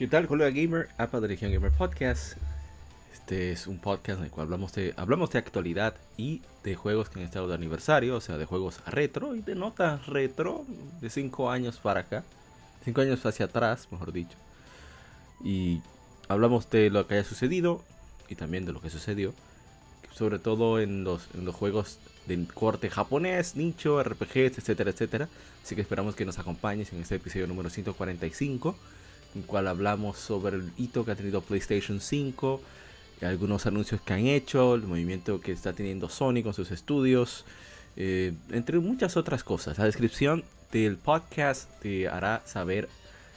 ¿Qué tal, colega gamer? APA de Legion Gamer Podcast. Este es un podcast en el cual hablamos de, hablamos de actualidad y de juegos que han estado de aniversario, o sea, de juegos retro y de notas retro de 5 años para acá, 5 años hacia atrás, mejor dicho. Y hablamos de lo que haya sucedido y también de lo que sucedió, sobre todo en los, en los juegos de corte japonés, nicho, RPGs, etcétera, etcétera. Así que esperamos que nos acompañes en este episodio número 145 en el cual hablamos sobre el hito que ha tenido PlayStation 5, algunos anuncios que han hecho, el movimiento que está teniendo Sony con sus estudios, eh, entre muchas otras cosas. La descripción del podcast te hará saber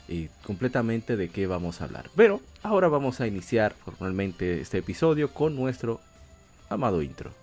eh, completamente de qué vamos a hablar. Pero ahora vamos a iniciar formalmente este episodio con nuestro amado intro.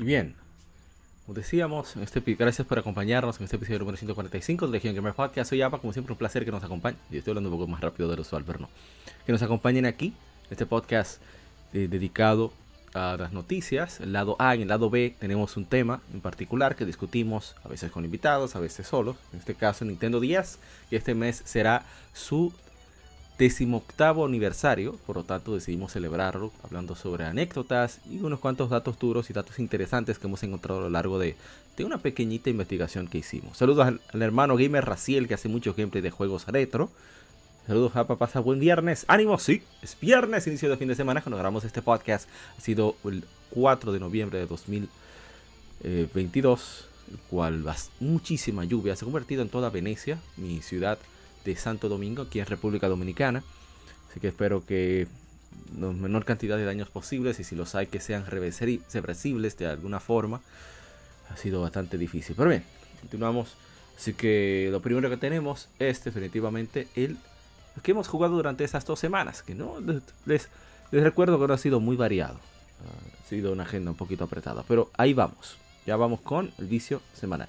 Y bien, como decíamos, este, gracias por acompañarnos en este episodio número 145 de Legion Gamer Podcast. Soy Apa, como siempre, un placer que nos acompañen. Yo estoy hablando un poco más rápido de lo usual. Que nos acompañen aquí, en este podcast eh, dedicado a las noticias. El lado A y el lado B tenemos un tema en particular que discutimos a veces con invitados, a veces solos. En este caso, Nintendo 10, y este mes será su decimoctavo aniversario, por lo tanto decidimos celebrarlo hablando sobre anécdotas y unos cuantos datos duros y datos interesantes que hemos encontrado a lo largo de, de una pequeñita investigación que hicimos. Saludos al, hermano gamer Raciel que hace mucho gameplay de juegos retro. Saludos a pasa buen viernes. Ánimo, sí, es viernes, inicio de fin de semana cuando grabamos este podcast. Ha sido el 4 de noviembre de 2022, el cual muchísima lluvia se ha convertido en toda Venecia, mi ciudad de Santo Domingo, aquí en República Dominicana. Así que espero que la menor cantidad de daños posibles y si los hay que sean reversibles de alguna forma. Ha sido bastante difícil. Pero bien, continuamos. Así que lo primero que tenemos es definitivamente el que hemos jugado durante estas dos semanas. Que no les, les recuerdo que no ha sido muy variado. Ha sido una agenda un poquito apretada. Pero ahí vamos. Ya vamos con el vicio semanal.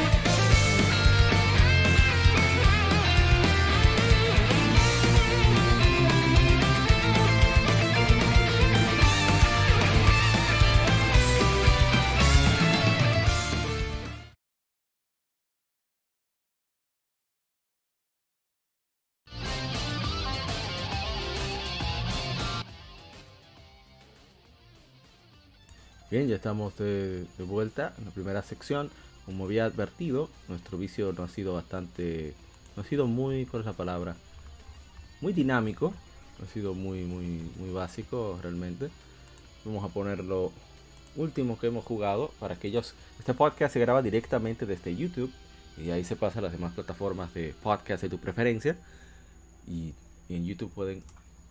Bien, ya estamos de, de, vuelta en la primera sección. Como había advertido, nuestro vicio no ha sido bastante, no ha sido muy, ¿cuál es la palabra? Muy dinámico, no ha sido muy, muy, muy básico realmente. Vamos a poner lo último que hemos jugado para aquellos. Este podcast se graba directamente desde YouTube y ahí se pasa a las demás plataformas de podcast de tu preferencia. Y, y en YouTube pueden,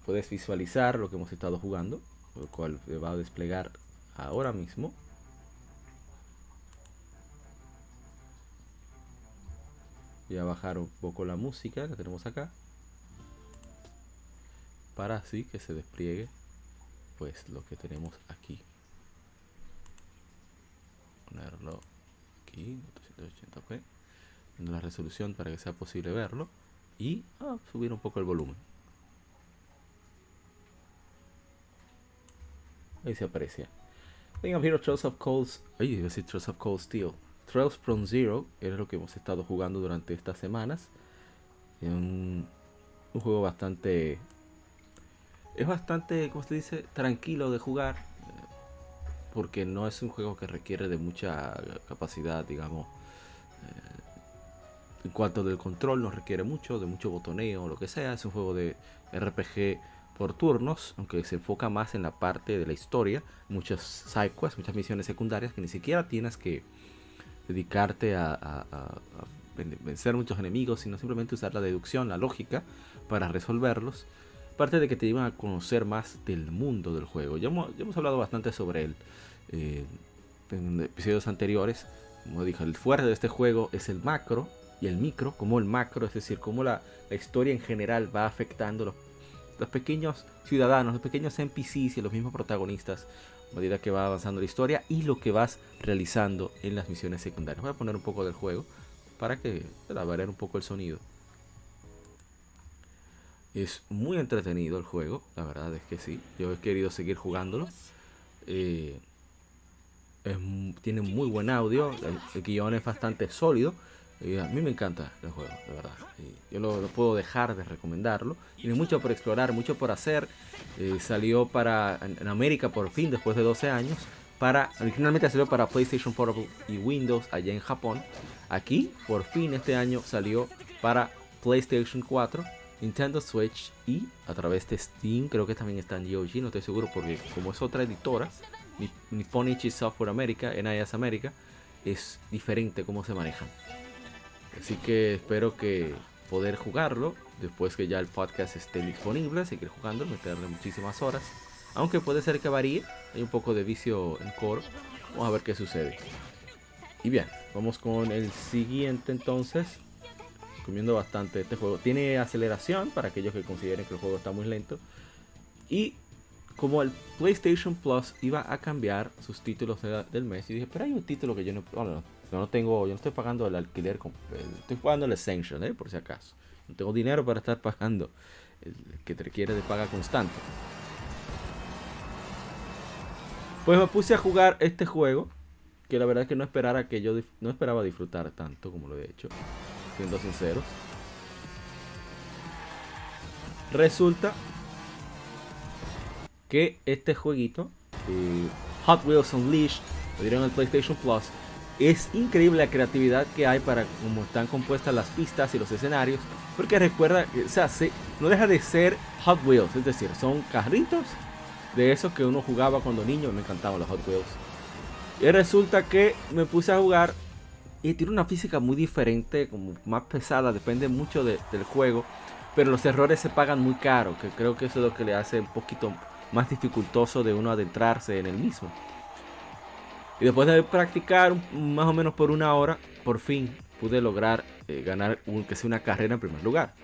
puedes visualizar lo que hemos estado jugando, lo cual va a desplegar ahora mismo. Voy a bajar un poco la música que tenemos acá. Para así que se despliegue pues lo que tenemos aquí. Ponerlo aquí, 280p. en la resolución para que sea posible verlo. Y ah, subir un poco el volumen. Ahí se aprecia. Of Hero Trails of Cold... Ay, iba a Trails of Cold Steel. Trails from Zero era lo que hemos estado jugando durante estas semanas. Un, un juego bastante... Es bastante, como se dice, tranquilo de jugar. eh, Porque no es un juego que requiere de mucha capacidad, digamos. eh, en cuanto del control, no requiere mucho, de mucho botoneo o lo que sea. Es un juego de RPG por turnos, aunque se enfoca más en la parte de la historia, muchas side quests, muchas misiones secundarias que ni siquiera tienes que dedicarte a, a- a- a ven- vencer muchos enemigos, sino simplemente usar la deducción, la lógica para resolverlos. Aparte de que te llevan a conocer más del mundo del juego. Ya hemos, hablado bastante sobre él eh, en episodios anteriores. Como dije, el fuerte de este juego es el macro y el micro, como el macro, es decir, cómo la historia en general va afectando los los pequeños ciudadanos, los pequeños NPCs y los mismos protagonistas a medida que va avanzando la historia y lo que vas realizando en las misiones secundarias. Voy a poner un poco del juego para que para variar un poco el sonido. Es muy entretenido el juego, la verdad es que sí. Yo he querido seguir jugándolo. Eh, tiene muy buen audio, el, el guion es bastante sólido. Y a mí me encanta el juego, de verdad. Y yo no, no puedo dejar de recomendarlo. Tiene mucho por explorar, mucho por hacer. Eh, salió para en, en América por fin, después de 12 años. Para, originalmente salió para PlayStation Portable y Windows allá en Japón. Aquí, por fin este año salió para PlayStation 4, Nintendo Switch y a través de Steam. Creo que también está en GOG, no estoy seguro porque como es otra editora, Ni- Nipponichi Software America, NIS America, es diferente cómo se manejan. Así que espero que poder jugarlo después que ya el podcast esté disponible, seguir jugando, meterle muchísimas horas. Aunque puede ser que varíe, hay un poco de vicio en core. Vamos a ver qué sucede. Y bien, vamos con el siguiente entonces. Comiendo bastante este juego. Tiene aceleración para aquellos que consideren que el juego está muy lento. Y como el PlayStation Plus iba a cambiar sus títulos de- del mes, y dije, pero hay un título que yo no, yo no tengo, yo no estoy pagando el alquiler, el- estoy pagando el Essential, ¿eh? por si acaso. No tengo dinero para estar pagando el que te requiere de paga constante. Pues me puse a jugar este juego, que la verdad es que no esperara que yo no esperaba disfrutar tanto como lo he hecho, siendo sinceros. Resulta que este jueguito, eh, Hot Wheels Unleashed, lo dieron en el PlayStation Plus, es increíble la creatividad que hay para cómo están compuestas las pistas y los escenarios, porque recuerda, que, o sea, se- no deja de ser Hot Wheels, es decir, son carritos de esos que uno jugaba cuando niño, me encantaban los Hot Wheels. Y resulta que me puse a jugar y tiene una física muy diferente, como más pesada, depende mucho de- del juego. Pero los errores se pagan muy caro, que creo que eso es lo que le hace un poquito más dificultoso de uno adentrarse en el mismo. Y después de practicar más o menos por una hora, por fin pude lograr eh, ganar un, que sea una carrera en primer lugar.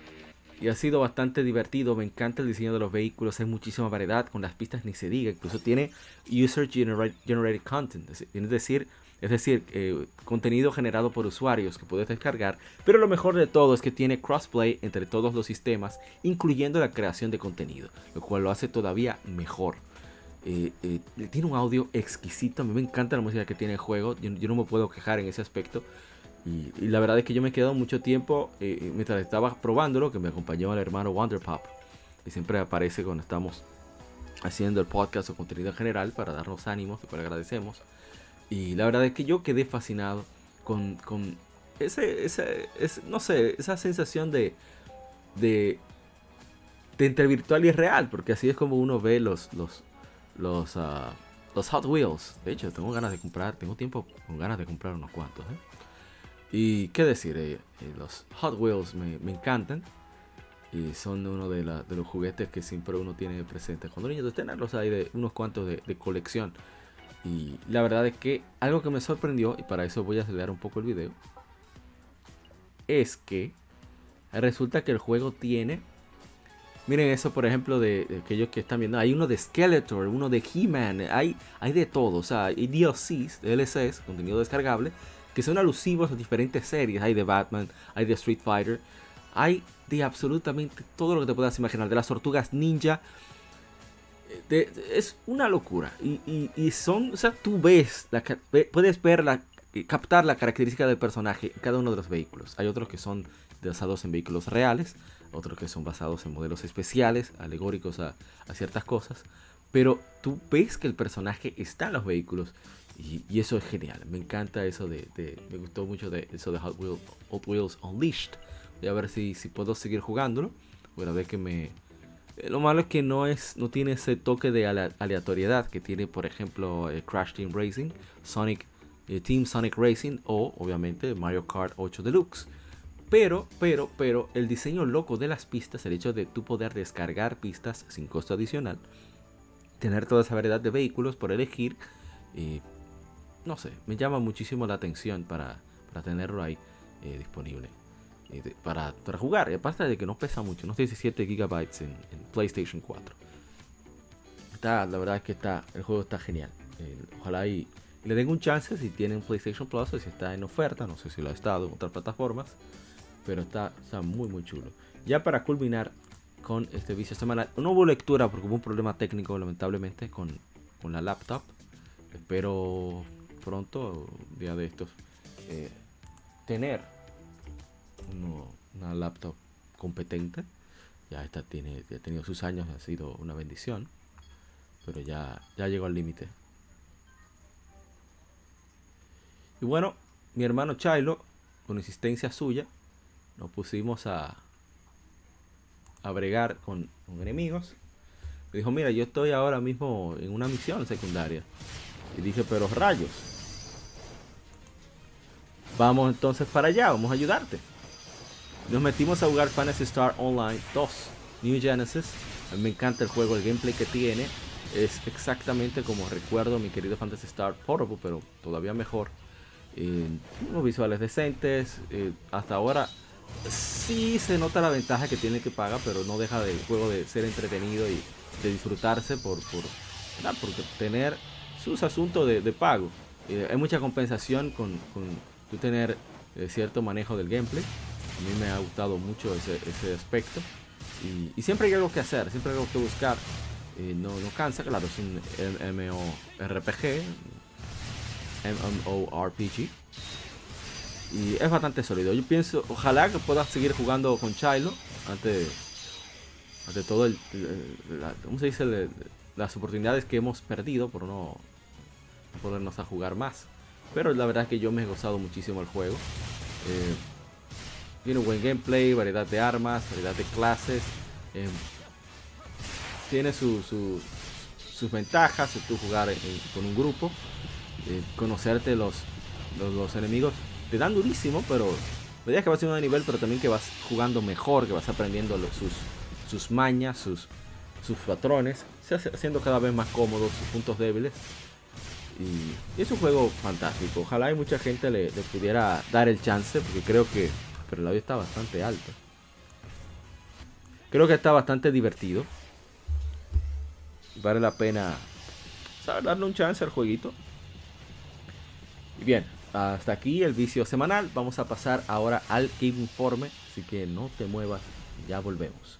Y ha sido bastante divertido, me encanta el diseño de los vehículos, hay muchísima variedad, con las pistas ni se diga, incluso tiene user genera- generated content, es decir, es decir, eh, contenido generado por usuarios que puedes descargar, pero lo mejor de todo es que tiene crossplay entre todos los sistemas, incluyendo la creación de contenido, lo cual lo hace todavía mejor. Eh, eh, tiene un audio exquisito, a mí me encanta la música que tiene el juego, yo, yo no me puedo quejar en ese aspecto. Y, y la verdad es que yo me he quedado mucho tiempo eh, mientras estaba probándolo, que me acompañó el hermano Wonderpop, que siempre aparece cuando estamos haciendo el podcast o contenido en general para darnos ánimos, lo cual agradecemos. Y la verdad es que yo quedé fascinado con, con ese, ese, ese- no sé, esa sensación de, de, de entre virtual y real, porque así es como uno ve los, los, los, ah, los Hot Wheels. De hecho, tengo ganas de comprar, tengo tiempo con ganas de comprar unos cuantos. ¿eh? Y qué decir, eh, eh, los Hot Wheels me, me encantan. Y son uno de, los juguetes que siempre uno tiene presente cuando niños. Tenerlos ahí de unos cuantos de colección. Y la verdad es que algo que me sorprendió, y para eso voy a acelerar un poco el video, es que resulta que el juego tiene... Miren eso, por ejemplo, de, de aquellos que están viendo. Hay uno de Skeletor, uno de He-Man, hay, hay de todo. O sea, hay DLCs, DLCs, contenido descargable, que son alusivos a diferentes series. Hay de Batman, hay de Street Fighter, hay de absolutamente todo lo que te puedas imaginar, de las tortugas ninja. es una locura. Y, son, o sea, tú ves, puedes ver la, captar la característica del personaje en cada uno de los vehículos. Hay otros que son basados en vehículos reales, otros que son basados en modelos especiales, alegóricos a, ciertas cosas. Pero tú ves que el personaje está en los vehículos y, eso es genial. Me encanta eso de, me gustó mucho de eso de Hot Wheels, Unleashed. Voy a ver si, si puedo seguir jugándolo. Bueno, a ver que me... Eh, lo malo es que no, es, no tiene ese toque de aleatoriedad que tiene, por ejemplo, eh, Crash Team Racing, Sonic eh, Team Sonic Racing o, obviamente, Mario Kart 8 Deluxe. Pero, pero, pero, el diseño loco de las pistas, el hecho de tú poder descargar pistas sin costo adicional, tener toda esa variedad de vehículos por elegir, eh, no sé, me llama muchísimo la atención para, tenerlo ahí eh, disponible. Eh, para, jugar, y aparte de que no pesa mucho, no 17 GB en, en, PlayStation 4. Está, la verdad es que está, el juego está genial. ojalá y, le den un chance si tienen PlayStation Plus o si está en oferta, no sé si lo ha estado en otras plataformas pero está, muy muy chulo. Ya para culminar con este vicio semanal, no hubo lectura porque hubo un problema técnico lamentablemente con, con la laptop. Espero pronto, día de estos, eh, tener una laptop competente. Ya esta tiene, ha tenido sus años, ha sido una bendición. Pero ya, ya llegó al límite. Y bueno, mi hermano Chilo, con insistencia suya, nos pusimos a, a bregar con, enemigos. Me dijo, mira, yo estoy ahora mismo en una misión secundaria. Y dije, pero rayos. Vamos entonces para allá, vamos a ayudarte. Nos metimos a jugar Fantasy Star Online 2, New Genesis. A mí me encanta el juego, el gameplay que tiene. Es exactamente como recuerdo mi querido Fantasy Star Portable, pero todavía mejor. Eh, unos visuales decentes. Eh, hasta ahora sí se nota la ventaja que tiene que pagar, pero no deja del juego de ser entretenido y de disfrutarse por, por, tener sus asuntos de, pago. Eh, hay mucha compensación con, con tener eh, cierto manejo del gameplay. A mí me ha gustado mucho ese, aspecto. Y, siempre hay algo que hacer, siempre hay algo que buscar. Eh, no, no cansa, claro, es un MMORPG, MMORPG. Y es bastante sólido. Yo pienso, ojalá que pueda seguir jugando con Chilo. Ante, ante todo el, ¿cómo se dice? las oportunidades que hemos perdido por no, ponernos a jugar más. Pero la verdad es que yo me he gozado muchísimo el juego. Eh, tiene un buen gameplay, variedad de armas, variedad de clases. Eh, tiene su, sus ventajas tú jugar con un grupo. Eh, conocerte los, los enemigos te dan durísimo, pero medida que vas subiendo de nivel, pero también que vas jugando mejor, que vas aprendiendo sus, sus mañas, sus, sus patrones, se hace, haciendo cada vez más cómodos sus puntos débiles. Y, es un juego fantástico. Ojalá y mucha gente le, pudiera dar el chance, porque creo que pero el audio está bastante alto. Creo que está bastante divertido. Vale la pena darle un chance al jueguito. Y bien, hasta aquí el vicio semanal. Vamos a pasar ahora al Informe. Así que no te muevas, ya volvemos.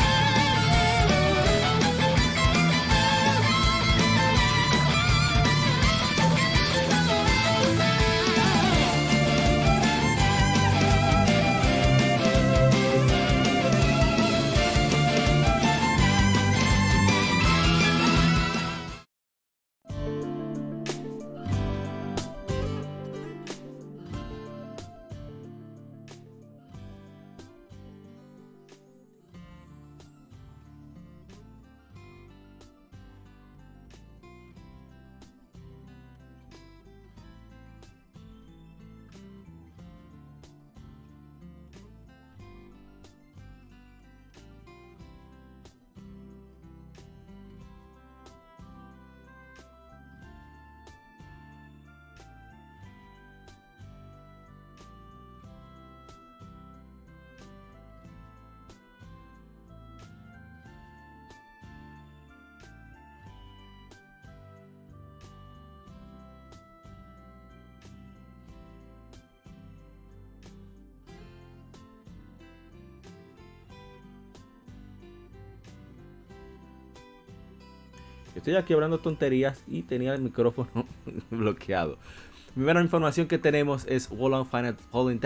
Estoy hablando tonterías y tenía el micrófono bloqueado. Primera información que tenemos es Wallon Final Fallen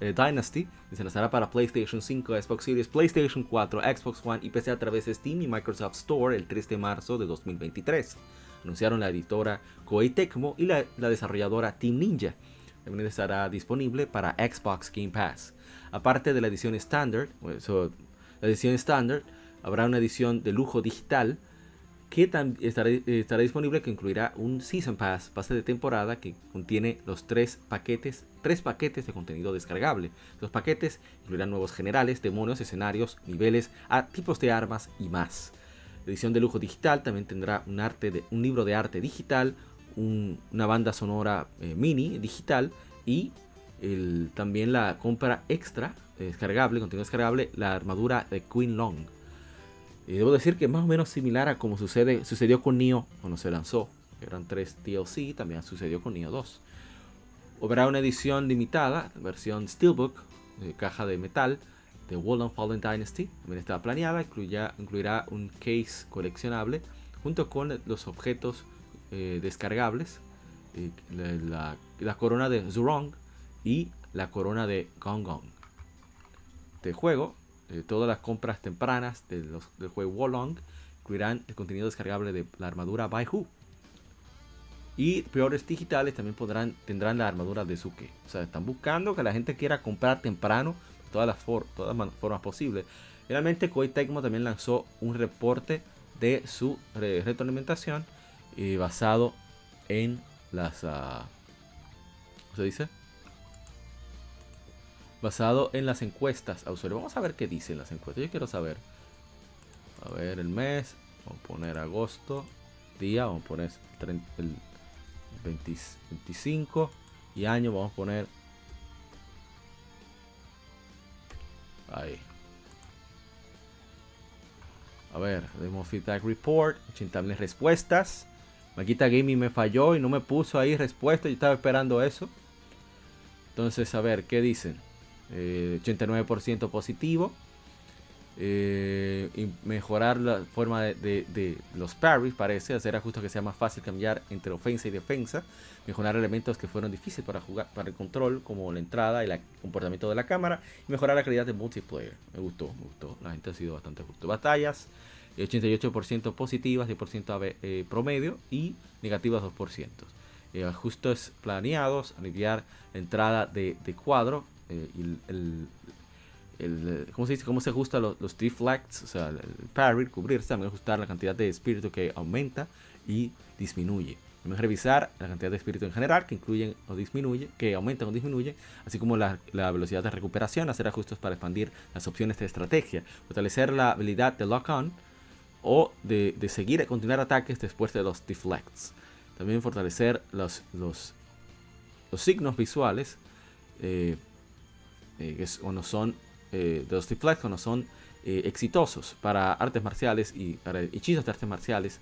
eh, Dynasty, se lanzará para PlayStation 5, Xbox Series, PlayStation 4, Xbox One y PC a través de Steam y Microsoft Store el 3 de marzo de 2023. Anunciaron la editora Koei Tecmo y la, desarrolladora Team Ninja. También estará disponible para Xbox Game Pass. Aparte de la edición estándar, la edición estándar, habrá una edición de lujo digital que estará, estará, disponible que incluirá un Season Pass, pase de temporada que contiene los tres paquetes, tres paquetes de contenido descargable. Los paquetes incluirán nuevos generales, demonios, escenarios, niveles, tipos de armas y más. La edición de lujo digital también tendrá un, arte un libro de arte digital, una banda sonora eh, mini digital y también la compra extra descargable, contenido descargable, la armadura de Queen Long. Y debo decir que es más o menos similar a como sucede, sucedió con Nioh cuando se lanzó. Eran tres DLC, también sucedió con Nioh 2. Habrá una edición limitada, versión Steelbook, de caja de metal, de World Fallen Dynasty. También está planeada, incluirá un case coleccionable junto con los objetos eh, descargables, eh, la, la, corona de Zurong y la corona de Gong Gong. Este juego eh, todas las compras tempranas de los, del juego Wolong incluirán el contenido descargable de la armadura Baihu. Y peores digitales también podrán, tendrán la armadura de Suke. O sea, están buscando que la gente quiera comprar temprano de todas las, todas las formas posibles. Realmente Koei Tecmo también lanzó un reporte de su retroalimentación eh, basado en las... Uh, ¿Cómo se dice? Basado en las encuestas a usuarios. Vamos a ver qué dicen las encuestas. Yo quiero saber. A ver, el mes. Vamos a poner agosto. Día. Vamos a poner el 25. Y año. Vamos a poner. Ahí. A ver, Demo Feedback Report. 80.000 respuestas. Maquita Gaming me falló y no me puso ahí respuesta. Yo estaba esperando eso. Entonces, a ver, ¿qué dicen? 89% eh, positivo. Eh, mejorar la forma de, los parries, parece, hacer ajustes que sea más fácil cambiar entre ofensa y defensa, mejorar elementos que fueron difíciles para jugar, para el control, como la entrada y el comportamiento de la cámara, y mejorar la calidad de multiplayer. Me gustó, me gustó, la gente ha sido bastante justo. Batallas, 88% positivas, 10% eh, promedio y negativas 2%. ajustes planeados, aliviar la entrada de cuadro, eh, el, ¿cómo se dice? ¿Cómo se ajusta los, deflects? O sea, el parry, cubrirse, también ajustar la cantidad de espíritu que aumenta y disminuye. También revisar la cantidad de espíritu en general que incluyen o disminuye, que aumentan o disminuyen, así como la, velocidad de recuperación, hacer ajustes para expandir las opciones de estrategia, fortalecer la habilidad de lock-on o de, seguir a continuar ataques después de los deflects. También fortalecer los, los, los signos visuales. Eh, eh, no son eh, de los no son eh, exitosos para artes marciales y hechizos de artes marciales,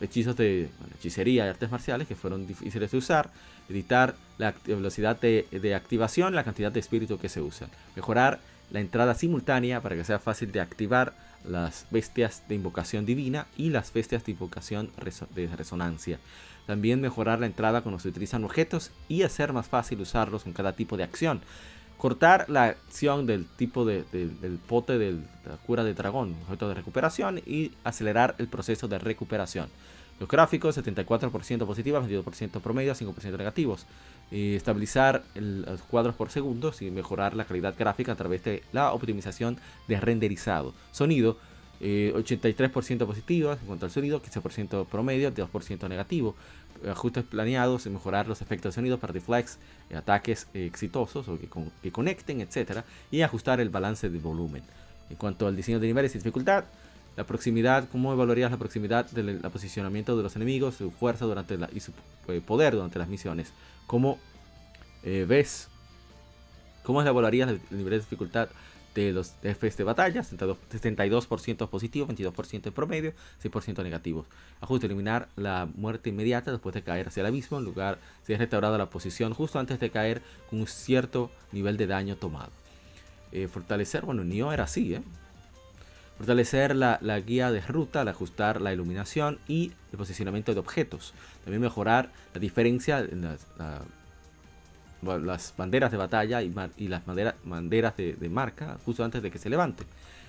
hechizos de hechicería y artes marciales que fueron difíciles de usar, editar la velocidad de, de activación, la cantidad de espíritu que se usa, mejorar la entrada simultánea para que sea fácil de activar las bestias de invocación divina y las bestias de invocación de resonancia. También mejorar la entrada cuando se utilizan objetos y hacer más fácil usarlos en cada tipo de acción cortar la acción del tipo de, del pote de la cura de dragón, objeto de recuperación, y acelerar el proceso de recuperación. Los gráficos, 74% positivos, 22% promedio, 5% negativos. Y estabilizar los cuadros por segundo y mejorar la calidad gráfica a través de la optimización de renderizado. Sonido, 83% positivo en cuanto al sonido, 15% promedio, 2% negativo ajustes planeados, mejorar los efectos de sonido para deflex, eh, ataques eh, exitosos o que, conecten, etc. Y ajustar el balance de volumen. En cuanto al diseño de niveles y dificultad, la proximidad, ¿cómo evaluarías la proximidad del posicionamiento de los enemigos, su fuerza durante la, y su eh, poder durante las misiones? ¿Cómo ves? ¿Cómo evaluarías el nivel de dificultad de los Fs de batalla, 72% positivo, 22% en promedio, 6% negativos. Ajuste, eliminar la muerte inmediata después de caer hacia el abismo, en lugar si es restaurada la posición justo antes de caer con un cierto nivel de daño tomado. Eh, fortalecer, bueno, Nioh era así, ¿eh? Fortalecer la, la guía de ruta al ajustar la iluminación y el posicionamiento de objetos. También mejorar la diferencia en la- las banderas de batalla y, las bandera- banderas de, marca justo antes de que se levante.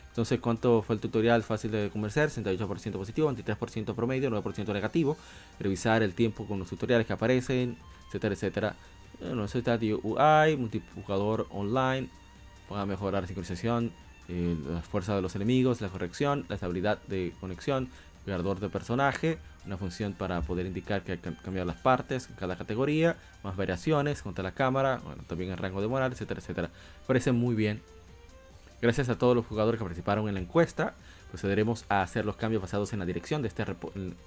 Entonces, ¿cuánto fue el tutorial? Fácil de convencer, 68% positivo, 23% promedio, 9% negativo. Revisar el tiempo con los tutoriales que aparecen, etcétera, etcétera. Bueno, eso está de UI, multijugador online, para mejorar la sincronización, eh, la fuerza de los enemigos, la corrección, la estabilidad de conexión, creador de personaje, una función para poder indicar que hay que cambiar las partes cada categoría, más variaciones contra la cámara, bueno, también el rango de moral, etcétera, etcétera. Parece muy bien. Gracias a todos los jugadores que participaron en la encuesta, procederemos a hacer los cambios basados en la dirección de este,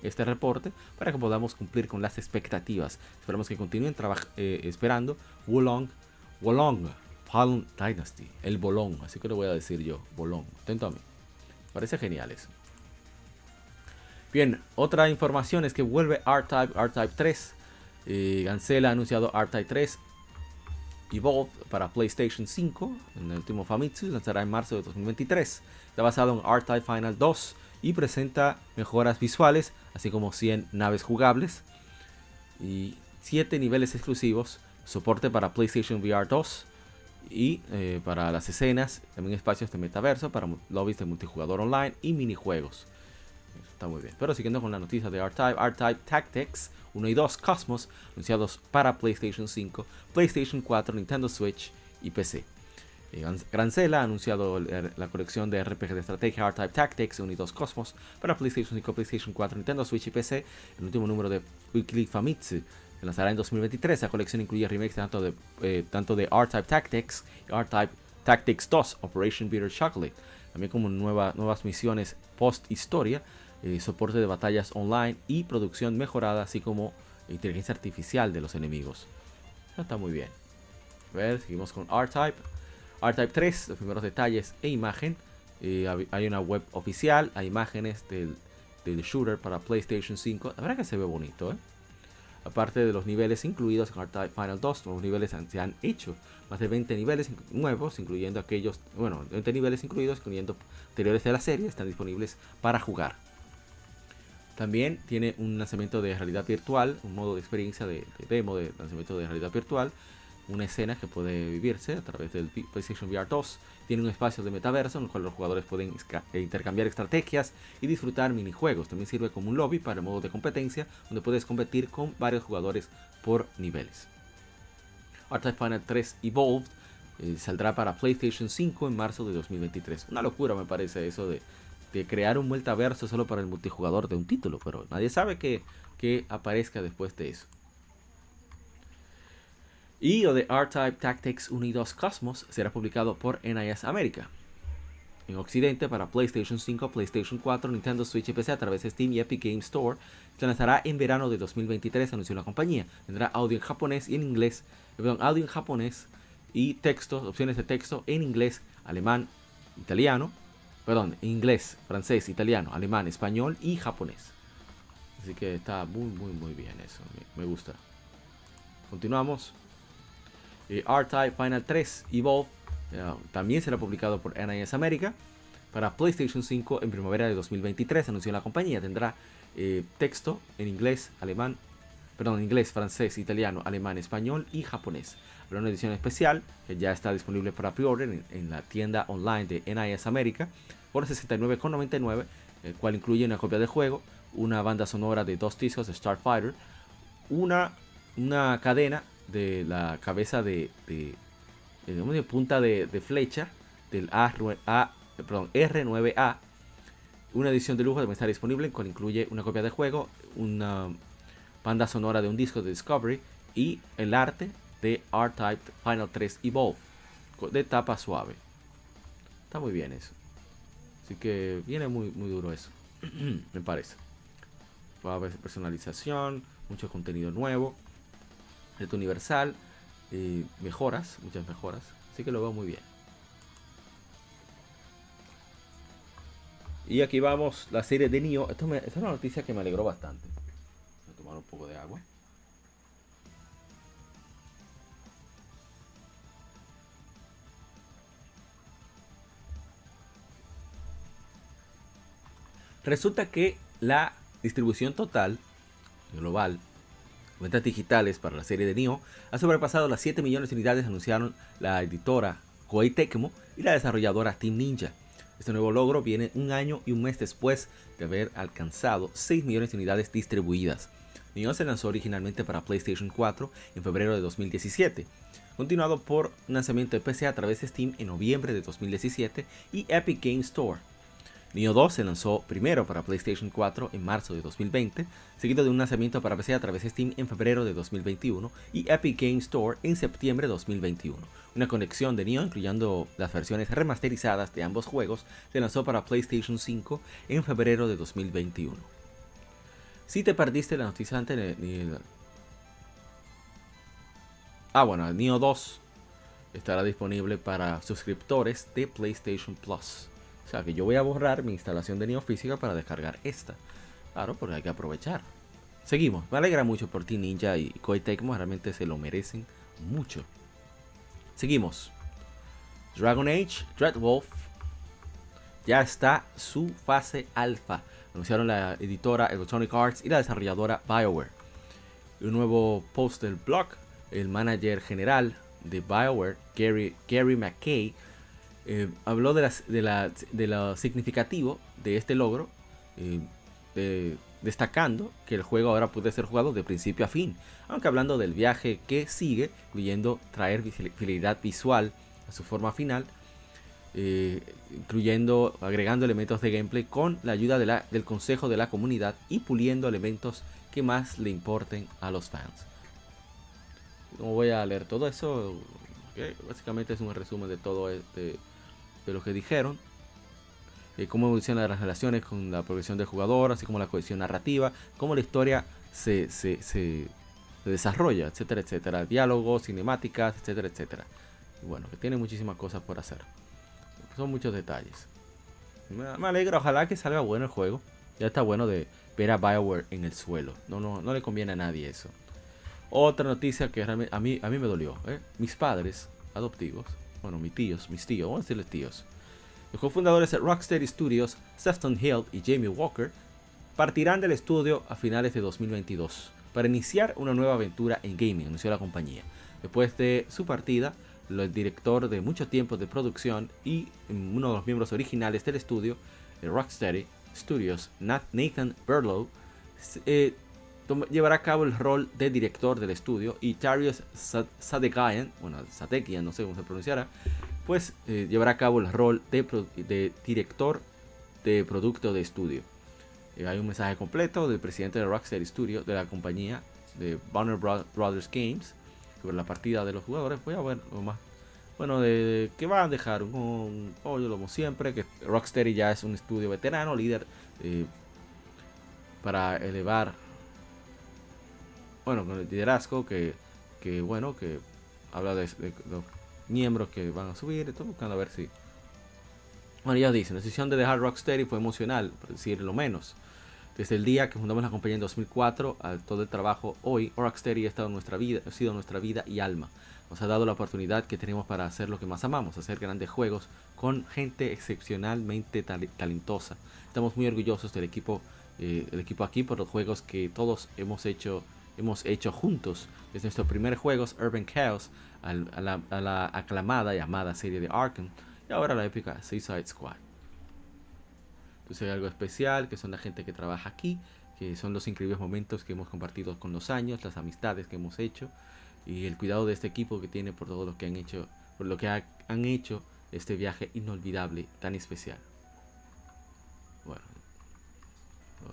este reporte para que podamos cumplir con las expectativas. Esperamos que continúen eh, esperando Wulong, Wolong, Fallen Dynasty, el Bolón, así que lo voy a decir yo, Bolón. Atento a mí. Parece genial eso. Bien, otra información es que vuelve R-Type, R-Type 3. Eh, ha anunciado R-Type 3 Evolve para PlayStation 5 en el último Famitsu lanzará en marzo de 2023. Está basado en R-Type Final 2 y presenta mejoras visuales, así como 100 naves jugables y 7 niveles exclusivos, soporte para PlayStation VR 2 y eh, para las escenas, también espacios de metaverso para lobbies de multijugador online y minijuegos. Está muy bien. Pero siguiendo con la noticia de R-Type, R-Type Tactics 1 y 2 Cosmos, anunciados para PlayStation 5, PlayStation 4, Nintendo Switch y PC. Eh, Gran- Grancela ha anunciado la colección de RPG de estrategia R-Type Tactics 1 y 2 Cosmos para PlayStation 5, PlayStation 4, Nintendo Switch y PC. El último número de Weekly Famitsu se lanzará en 2023. La colección incluye remakes tanto de, eh, tanto de R-Type Tactics y R-Type Tactics 2 Operation Bitter Chocolate, también como nueva- nuevas misiones post-historia, eh, soporte de batallas online y producción mejorada, así como inteligencia artificial de los enemigos. Está muy bien. A seguimos con R-Type. R-Type 3, los primeros detalles e imagen. Eh, hay una web oficial, hay imágenes del, shooter para PlayStation 5. La verdad que se ve bonito, ¿eh? Aparte de los niveles incluidos en R-Type Final 2, los niveles se han hecho. Más de 20 niveles nuevos, incluyendo aquellos, bueno, 20 niveles incluidos, incluyendo anteriores de la serie, están disponibles para jugar. También tiene un lanzamiento de realidad virtual, un modo de experiencia de, de demo de lanzamiento de realidad virtual, una escena que puede vivirse a través del PlayStation VR 2. Tiene un espacio de metaverso en el cual los jugadores pueden eh, intercambiar estrategias y disfrutar minijuegos. También sirve como un lobby para el modo de competencia, donde puedes competir con varios jugadores por niveles. R-Type Final 3 Evolved eh, saldrá para PlayStation 5 en marzo de 2023. Una locura me parece eso de, de crear un multiverso solo para el multijugador de un título, pero nadie sabe que, que aparezca después de eso. Y lo de R-Type Tactics 1 y 2 Cosmos será publicado por NIS América. En Occidente para PlayStation 5, PlayStation 4, Nintendo Switch y PC a través de Steam y Epic Games Store. Se lanzará en verano de 2023, anunció la compañía. Tendrá audio en japonés y en inglés, perdón, audio en japonés y textos, opciones de texto en inglés, alemán, italiano, perdón, inglés, francés, italiano, alemán, español y japonés. Así que está muy, muy, muy bien eso. Me, gusta. Continuamos. Eh, R-Type Final 3 Evolve eh, también será publicado por NIS América para PlayStation 5 en primavera de 2023. Anunció la compañía. Tendrá eh, texto en inglés, alemán, perdón, inglés, francés, italiano, alemán, español y japonés. Habrá una edición especial que ya está disponible para pre-order en, la tienda online de NIS América por 69,99, el cual incluye una copia de juego, una banda sonora de dos discos de Starfighter, una, una cadena de la cabeza de, de, de, digamos, de punta de, de flecha del A, perdón, R9A. Una edición de lujo también está disponible, en cual incluye una copia de juego, una banda sonora de un disco de Discovery y el arte de R-Type Final 3 Evolve de tapa suave. Está muy bien eso. Así que viene muy, muy duro eso. Me parece. Va a haber personalización, mucho contenido nuevo, reto universal, eh, mejoras, muchas mejoras. Así que lo veo muy bien. Y aquí vamos, la serie de Nioh. Esto, esta es una noticia que me alegró bastante. Voy a tomar un poco de agua. Resulta que la distribución total global ventas digitales para la serie de Nioh ha sobrepasado las 7 millones de unidades, anunciaron la editora Koei Tecmo y la desarrolladora Team Ninja. Este nuevo logro viene un año y un mes después de haber alcanzado 6 millones de unidades distribuidas. Nioh se lanzó originalmente para PlayStation 4 en febrero de 2017, continuado por lanzamiento de PC a través de Steam en noviembre de 2017 y Epic Game Store Neo 2 se lanzó primero para PlayStation 4 en marzo de 2020, seguido de un lanzamiento para PC a través de Steam en febrero de 2021 y Epic Game Store en septiembre de 2021. Una conexión de Neo, incluyendo las versiones remasterizadas de ambos juegos, se lanzó para PlayStation 5 en febrero de 2021. Si te perdiste la noticia antes, Ah, bueno, Neo 2 estará disponible para suscriptores de PlayStation Plus. O sea que yo voy a borrar mi instalación de Neofísica para descargar esta. Claro, porque hay que aprovechar. Seguimos. Me alegra mucho por ti Ninja y Koei Tecmo. Realmente se lo merecen mucho. Seguimos. Dragon Age Dreadwolf ya está su fase alfa. Anunciaron la editora Electronic Arts y la desarrolladora BioWare. Un nuevo post del blog. El manager general de BioWare, Gary, Gary McKay, eh, habló de, de, lo significativo de este logro, eh, destacando que el juego ahora puede ser jugado de principio a fin, aunque hablando del viaje que sigue, incluyendo traer fidelidad visual a su forma final, eh, incluyendo, agregando elementos de gameplay con la ayuda del consejo de la comunidad y puliendo elementos que más le importen a los fans. No voy a leer todo eso, básicamente es un resumen de todo este de lo que dijeron, eh, cómo evolucionan las relaciones con la progresión del jugador, así como la cohesión narrativa, cómo la historia se, desarrolla, etcétera, etcétera. Diálogos, cinemáticas, etcétera, etcétera. Bueno, que tiene muchísimas cosas por hacer. Son muchos detalles. Me, alegra, ojalá que salga bueno el juego. Ya está bueno de ver a Bioware en el suelo. No, no, no le conviene a nadie eso. Otra noticia que a mí, a mí me dolió. ¿eh? Mis padres adoptivos bueno, mis tíos, mis tíos, vamos a decirles tíos. Los cofundadores de Rocksteady Studios, Sefton Hill y Jamie Walker, partirán del estudio a finales de 2022 para iniciar una nueva aventura en gaming, anunció la compañía. Después de su partida, el director de mucho tiempo de producción y uno de los miembros originales del estudio, de Rocksteady Studios, Nathan Berlow, eh, llevará a cabo el rol de director del estudio y Tarius Sadekian, bueno, Sadekian, no sé cómo se pronunciará, pues eh, llevará a cabo el rol de, director de producto de estudio. Eh, hay un mensaje completo del presidente de Rockstar Studio, de la compañía de Warner Brothers Games, sobre la partida de los jugadores. Voy a ver lo más. Bueno, de, que van a dejar un, pollo, como siempre, que Rocksteady ya es un estudio veterano, líder eh, para elevar bueno, con el liderazgo que, que bueno, que habla de, los miembros que van a subir, estoy buscando a ver si... Bueno, ya dicen, la decisión de dejar Rocksteady fue emocional, por decir lo menos. Desde el día que fundamos la compañía en 2004, a todo el trabajo hoy, Rocksteady ha estado nuestra vida, ha sido nuestra vida y alma. Nos ha dado la oportunidad que tenemos para hacer lo que más amamos, hacer grandes juegos con gente excepcionalmente talentosa. Estamos muy orgullosos del equipo, eh, el equipo aquí por los juegos que todos hemos hecho hemos hecho juntos desde nuestros primeros juegos Urban Chaos a la, aclamada y amada serie de Arkham y ahora la épica Suicide Squad. Entonces hay algo especial que son la gente que trabaja aquí, que son los increíbles momentos que hemos compartido con los años, las amistades que hemos hecho y el cuidado de este equipo que tiene por todo lo que han hecho, por lo que han hecho este viaje inolvidable, tan especial. Bueno,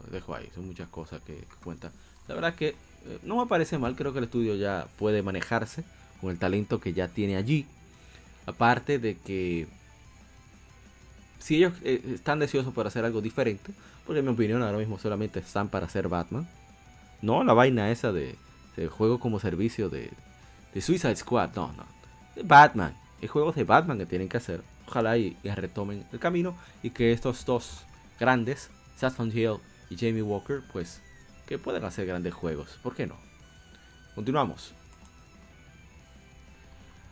lo dejo ahí, son muchas cosas que, cuentan. La verdad que no me parece mal, creo que el estudio ya puede manejarse con el talento que ya tiene allí. Aparte de que si ellos eh, están deseosos por hacer algo diferente, porque en mi opinión ahora mismo solamente están para hacer Batman. No la vaina esa de, juego como servicio de, de, Suicide Squad, no, no. De Batman, el juego de Batman que tienen que hacer. Ojalá y, retomen el camino y que estos dos grandes, Saffron Hill y Jamie Walker, pues que pueden hacer grandes juegos. ¿Por qué no? Continuamos.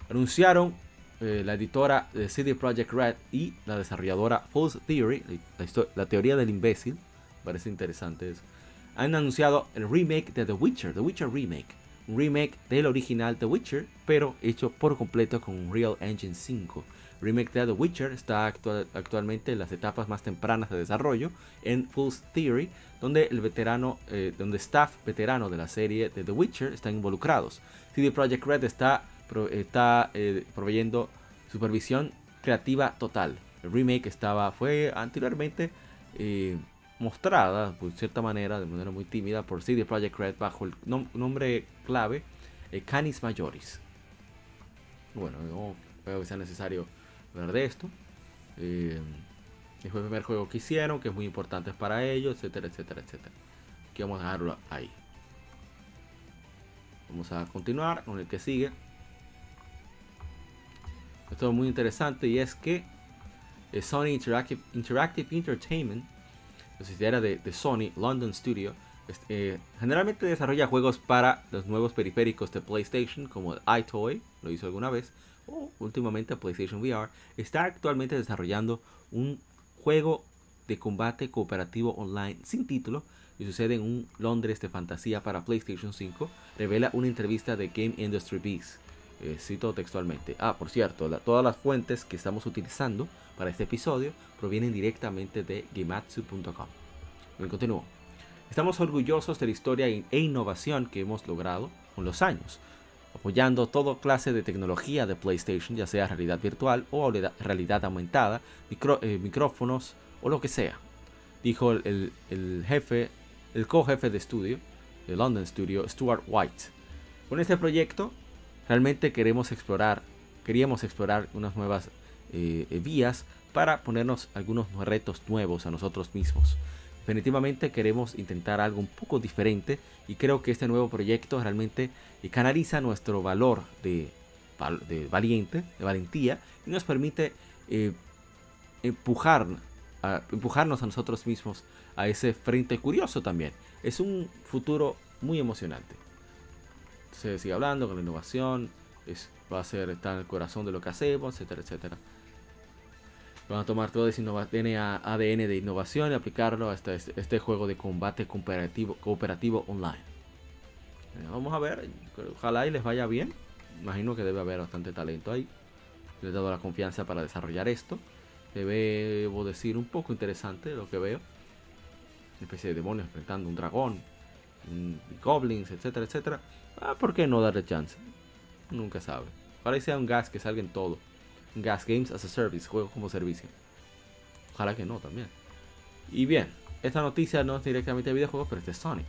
Anunciaron eh, la editora de CD Projekt Red y la desarrolladora False Theory, la, teoría del imbécil, Parece interesante eso. Han anunciado el remake de The Witcher, The Witcher Remake. Un remake del original The Witcher, pero hecho por completo con Unreal Engine 5. Remake de The Witcher está actualmente en las etapas más tempranas de desarrollo en Full Theory, donde el veterano, eh, donde staff veterano de la serie de The Witcher están involucrados. CD Projekt Red está, está eh, proveyendo supervisión creativa total. El remake estaba, fue anteriormente eh, mostrada, por cierta manera, de manera muy tímida, por CD Projekt Red bajo el nombre clave eh, Canis Majoris. Bueno, no creo que sea necesario hablar de esto. Eh, fue el primer juego que hicieron, que es muy importante para ellos, etcétera, etcétera, etcétera. Aquí vamos a dejarlo ahí. Vamos a continuar con el que sigue. Esto es muy interesante y es que eh, Sony Interactive, Entertainment, la sociedad de, Sony London Studio, eh, generalmente desarrolla juegos para los nuevos periféricos de PlayStation como iToy, lo hizo alguna vez, últimamente PlayStation VR, está actualmente desarrollando un juego de combate cooperativo online sin título y sucede en un Londres de fantasía para PlayStation 5, revela una entrevista de Game Industry Beast. Eh, cito textualmente. Ah, por cierto, todas las fuentes que estamos utilizando para este episodio provienen directamente de gematsu.com. Bien, continúo. Estamos orgullosos de la historia e innovación que hemos logrado con los años, apoyando toda clase de tecnología de PlayStation, ya sea realidad virtual o realidad aumentada, eh, micrófonos o lo que sea, dijo el, jefe, el co-jefe de estudio de London Studio, Stuart White. Con este proyecto realmente queremos explorar, queríamos explorar unas nuevas eh, eh, vías para ponernos algunos retos nuevos a nosotros mismos. Definitivamente queremos intentar algo un poco diferente y creo que este nuevo proyecto realmente eh, canaliza nuestro valor de, valiente, de valentía y nos permite empujar, a, empujarnos a nosotros mismos a ese frente curioso también. Es un futuro muy emocionante se sigue hablando con la innovación, va a ser, en el corazón de lo que hacemos, etcétera, etcétera. Van a tomar todo ese ADN de innovación y aplicarlo a este, este, juego de combate cooperativo, online. Eh, vamos a ver, ojalá y les vaya bien. Imagino que debe haber bastante talento ahí. Les he dado la confianza para desarrollar esto. Debo decir un poco interesante lo que veo. Una especie de demonios enfrentando un dragón, goblins, etcétera, etcétera. Ah, ¿por qué no darle chance? Nunca sabe. Parece un gas que salga en todo. Gas Games as a Service, juego como servicio. Ojalá que no también. Y bien, esta noticia no es directamente de videojuegos, pero es de Sonic.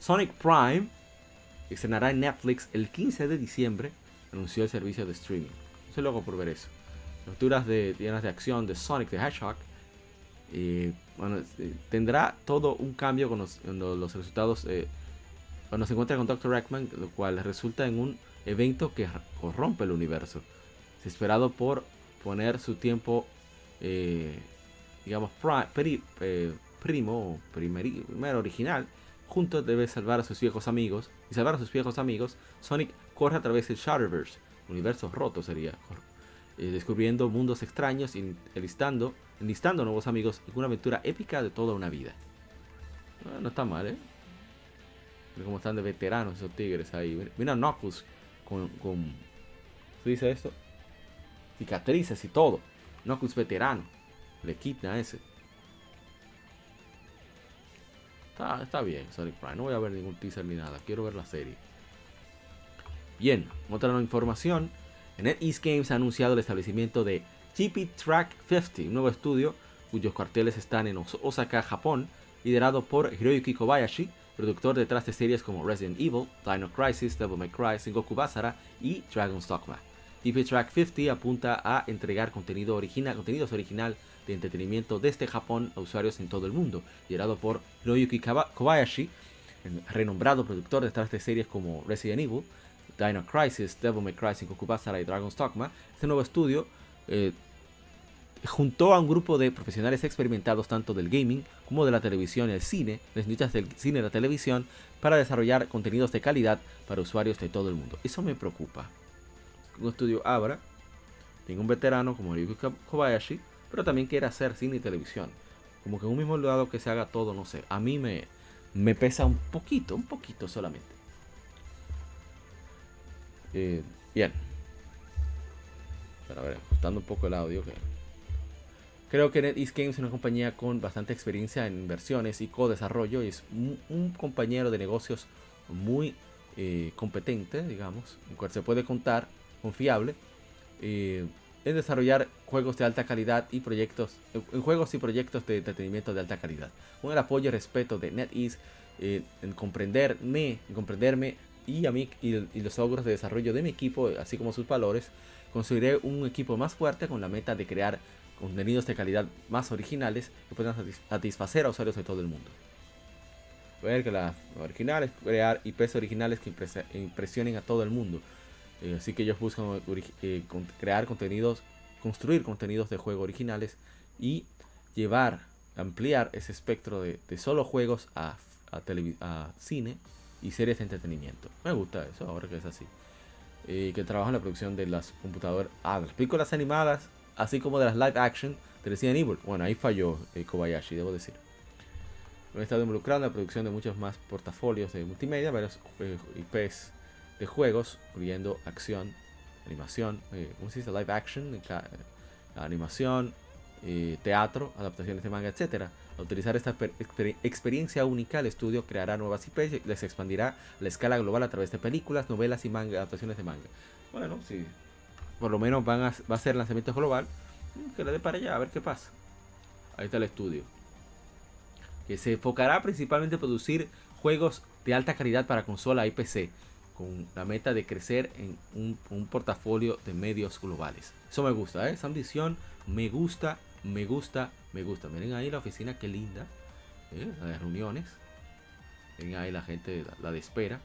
Sonic Prime estrenará en Netflix el 15 de diciembre, anunció el servicio de streaming. Estoy loco por ver eso. Aventuras de llenas de acción de Sonic the Hedgehog. Eh, bueno, eh, tendrá todo un cambio con los, resultados eh, cuando se encuentra con Dr. Eggman, lo cual resulta en un evento que corrompe el universo. Esperado por poner su tiempo, eh, digamos, eh, primo, primero original, junto debe salvar a sus viejos amigos. Y salvar a sus viejos amigos, Sonic corre a través del Shatterverse, universo roto sería, eh, descubriendo mundos extraños y enlistando, enlistando nuevos amigos en una aventura épica de toda una vida. Ah, no está mal, ¿eh? como están de veteranos esos tigres ahí. Mira Knuckles con, con ¿se dice esto? Cicatrices y todo. Knuckles veterano. Le quita ese. Está, está bien, Sonic Prime. No voy a ver ningún teaser ni nada. Quiero ver la serie. Bien, otra información. NetEase Games ha anunciado el establecimiento de GP Track 50, un nuevo estudio cuyos cuarteles están en Osaka, Japón, liderado por Hiroyuki Kobayashi, productor detrás de series como Resident Evil, Dino Crisis, Devil May Cry, Sengoku Basara y Dragon's Dogma. DP Track 50 apunta a entregar contenido original, contenidos original de entretenimiento desde Japón a usuarios en todo el mundo, liderado por Hiroyuki Kobayashi, renombrado productor detrás de series como Resident Evil, Dino Crisis, Devil May Cry, Sengoku Basara y Dragon's Dogma. Este nuevo estudio eh, juntó a un grupo de profesionales experimentados tanto del gaming como de la televisión y el cine, las industrias del cine y la televisión, para desarrollar contenidos de calidad para usuarios de todo el mundo. Eso me preocupa. Un estudio Abra, tengo un veterano como Ryuki Kobayashi, pero también quiere hacer cine y televisión. Como que en un mismo lado que se haga todo, no sé. A mí me, me pesa un poquito, un poquito solamente. Eh, bien. Pero a ver, ajustando un poco el audio. Creo que NetEase Games es una compañía con bastante experiencia en inversiones y co-desarrollo. Y es un, compañero de negocios muy eh, competente, digamos, en cual se puede contar, confiable. Eh, en desarrollar juegos de alta calidad y proyectos, en juegos y proyectos de entretenimiento de alta calidad. Con el apoyo y respeto de NetEase, eh, en comprenderme, en comprenderme y a mí y, los logros de desarrollo de mi equipo, así como sus valores, construiré un equipo más fuerte con la meta de crear contenidos de calidad más originales que puedan satisfacer a usuarios de todo el mundo. Ver que las originales, crear IPs originales que impresionen a todo el mundo. Eh, así que ellos buscan eh, crear contenidos, construir contenidos de juego originales y llevar, ampliar ese espectro de, solo juegos a, a, cine y series de entretenimiento. Me gusta eso, ahora que es así. Y que trabajan en la producción de las computadoras, ah, las películas animadas, así como de las live action de Resident Evil. Bueno, ahí falló eh, Kobayashi, debo decir. Han estado involucrado en la producción de muchos más portafolios de multimedia, varios IPs de juegos, incluyendo acción, animación, eh, ¿cómo se? Live action, eh, animación, eh, teatro, adaptaciones de manga, etc. Al utilizar esta experiencia única, el estudio creará nuevas IPs y les expandirá la escala global a través de películas, novelas y manga, adaptaciones de manga. Bueno, sí, por lo menos van a, va a ser lanzamiento global, que le dé para allá, a ver qué pasa. Ahí está el estudio. Que se enfocará principalmente en producir juegos de alta calidad para consola y PC con la meta de crecer en un, portafolio de medios globales. Eso me gusta, ¿eh? esa ambición me gusta, me gusta, me gusta. Miren ahí la oficina, qué linda, ¿eh? la de reuniones. Miren ahí la gente, la, de espera.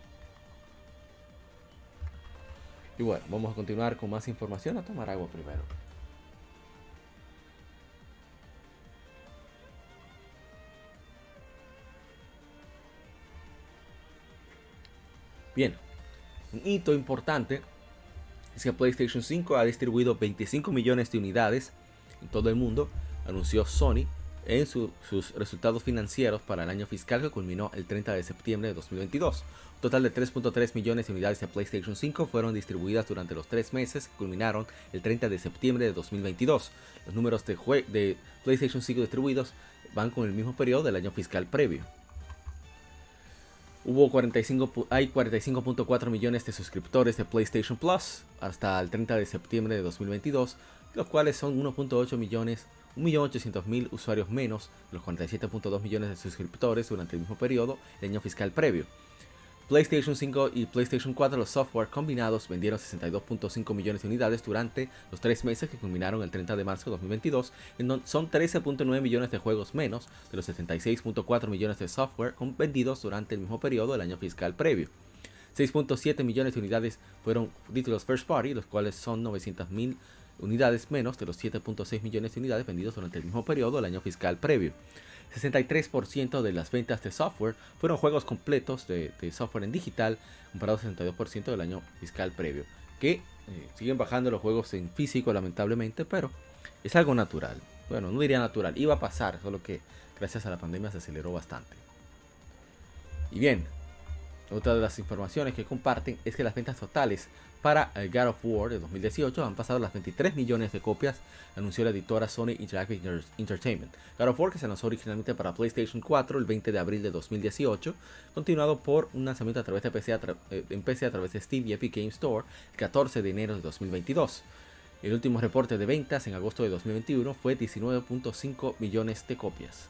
Y bueno, vamos a continuar con más información. A tomar agua primero. Bien, un hito importante es que PlayStation 5 ha distribuido 25 millones de unidades en todo el mundo, anunció Sony en sus resultados financieros para el año fiscal que culminó el 30 de septiembre de 2022. Un total de 3.3 millones de unidades de PlayStation 5 fueron distribuidas durante los tres meses que culminaron el 30 de septiembre de 2022. Los números de, de PlayStation 5 distribuidos van con el mismo periodo del año fiscal previo. Hubo 45, hay 45.4 millones de suscriptores de PlayStation Plus hasta el 30 de septiembre de 2022, los cuales son 1.8 millones, 1.800.000 usuarios menos los 47.2 millones de suscriptores durante el mismo periodo del año fiscal previo. PlayStation 5 y PlayStation 4, los software combinados, vendieron 62.5 millones de unidades durante los tres meses que culminaron el 30 de marzo de 2022, en donde son 13.9 millones de juegos menos de los 76.4 millones de software vendidos durante el mismo periodo del año fiscal previo. 6.7 millones de unidades fueron títulos first party, los cuales son 900.000 unidades menos de los 7.6 millones de unidades vendidos durante el mismo periodo del año fiscal previo. 63% de las ventas de software fueron juegos completos de, software en digital, comparado al 62% del año fiscal previo, que eh, siguen bajando los juegos en físico lamentablemente, pero es algo natural. Bueno, no diría natural, iba a pasar, solo que gracias a la pandemia se aceleró bastante. Y bien, otra de las informaciones que comparten es que las ventas totales para God of War de 2018 han pasado las 23 millones de copias, anunció la editora Sony Interactive Entertainment. God of War, que se lanzó originalmente para PlayStation 4 el 20 de abril de 2018, continuado por un lanzamiento a través de PC eh, en PC a través de Steam y Epic Game Store el 14 de enero de 2022. El último reporte de ventas en agosto de 2021 fue 19.5 millones de copias.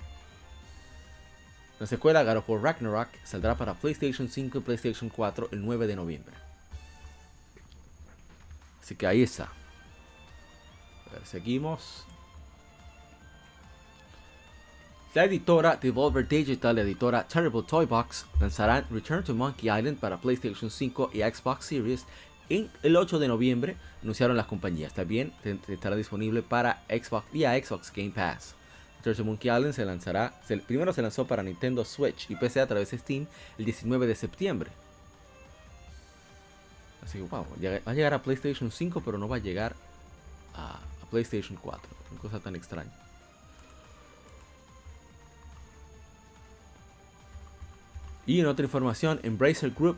La secuela God of War Ragnarok saldrá para PlayStation 5 y PlayStation 4 el 9 de noviembre. Así que ahí está. seguimos. La editora Devolver Digital, la editora Terrible Toy Box, lanzarán Return to Monkey Island para PlayStation 5 y Xbox Series en el 8 de noviembre, anunciaron las compañías. También estará disponible para Xbox y Xbox Game Pass. Return to Monkey Island se lanzará, primero se lanzó para Nintendo Switch y PC a través de Steam el 19 de septiembre. Así que, wow, va a llegar a PlayStation 5, pero no va a llegar a, PlayStation 4. Una cosa tan extraña. Y en otra información, Embracer Group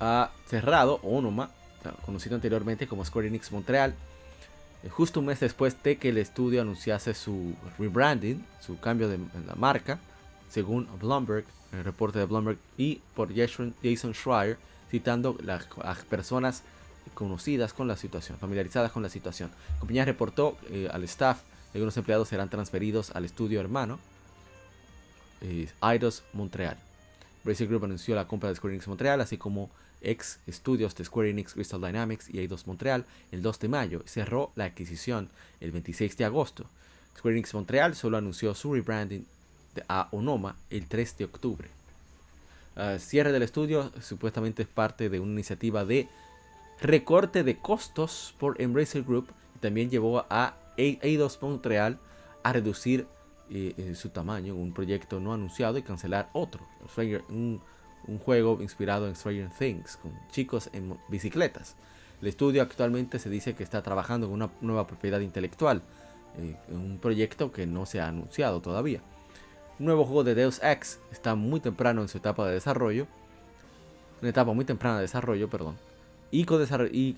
ha cerrado Onoma, conocido anteriormente como Square Enix Montreal, eh, justo un mes después de que el estudio anunciase su rebranding, su cambio de la marca, según Bloomberg, el reporte de Bloomberg y por Jason Schreier, citando las, personas conocidas con la situación, familiarizadas con la situación. La compañía reportó eh, al staff que algunos empleados serán transferidos al estudio hermano, eh, Eidos Montreal. Bracer Group anunció la compra de Square Enix Montreal, así como ex estudios de Square Enix, Crystal Dynamics y Eidos Montreal el 2 de mayo. Cerró la adquisición el 26 de agosto. Square Enix Montreal solo anunció su rebranding a Onoma el 3 de octubre. Uh, cierre del estudio supuestamente es parte de una iniciativa de recorte de costos por Embracer Group. También llevó a Eidos Montreal a reducir eh, su tamaño un proyecto no anunciado y cancelar otro. Un, un juego inspirado en Stranger Things, con chicos en bicicletas. El estudio actualmente se dice que está trabajando en una nueva propiedad intelectual, eh, un proyecto que no se ha anunciado todavía. Nuevo juego de Deus Ex está muy temprano en su etapa de desarrollo, una etapa muy temprana de desarrollo, perdón, y, y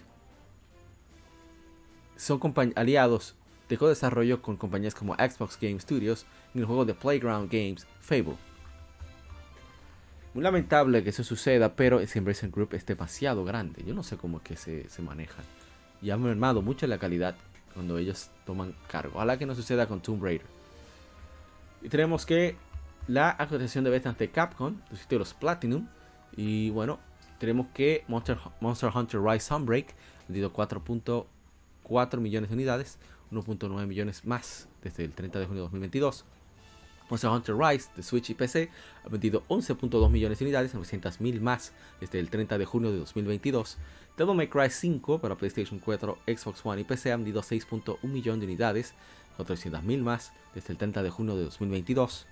son aliados de co-desarrollo con compañías como Xbox Game Studios en el juego de Playground Games Fable. Muy lamentable que eso suceda, pero ese Embracer Group es demasiado grande. Yo no sé cómo es que se, se manejan. Y han mermado mucho la calidad cuando ellos toman cargo. Ojalá que no suceda con Tomb Raider. Y tenemos que la actualización de beta de Capcom, los títulos Platinum. Y bueno, tenemos que Monster, Monster Hunter Rise Sunbreak, vendido 4.4 millones de unidades, 1.9 millones más desde el 30 de junio de 2022. Monster Hunter Rise de Switch y PC ha vendido 11.2 millones de unidades, 900.000 más desde el 30 de junio de 2022. Devil May Cry 5 para PlayStation 4, Xbox One y PC ha vendido 6.1 millones de unidades, 400.000 más desde el 30 de junio de 2022.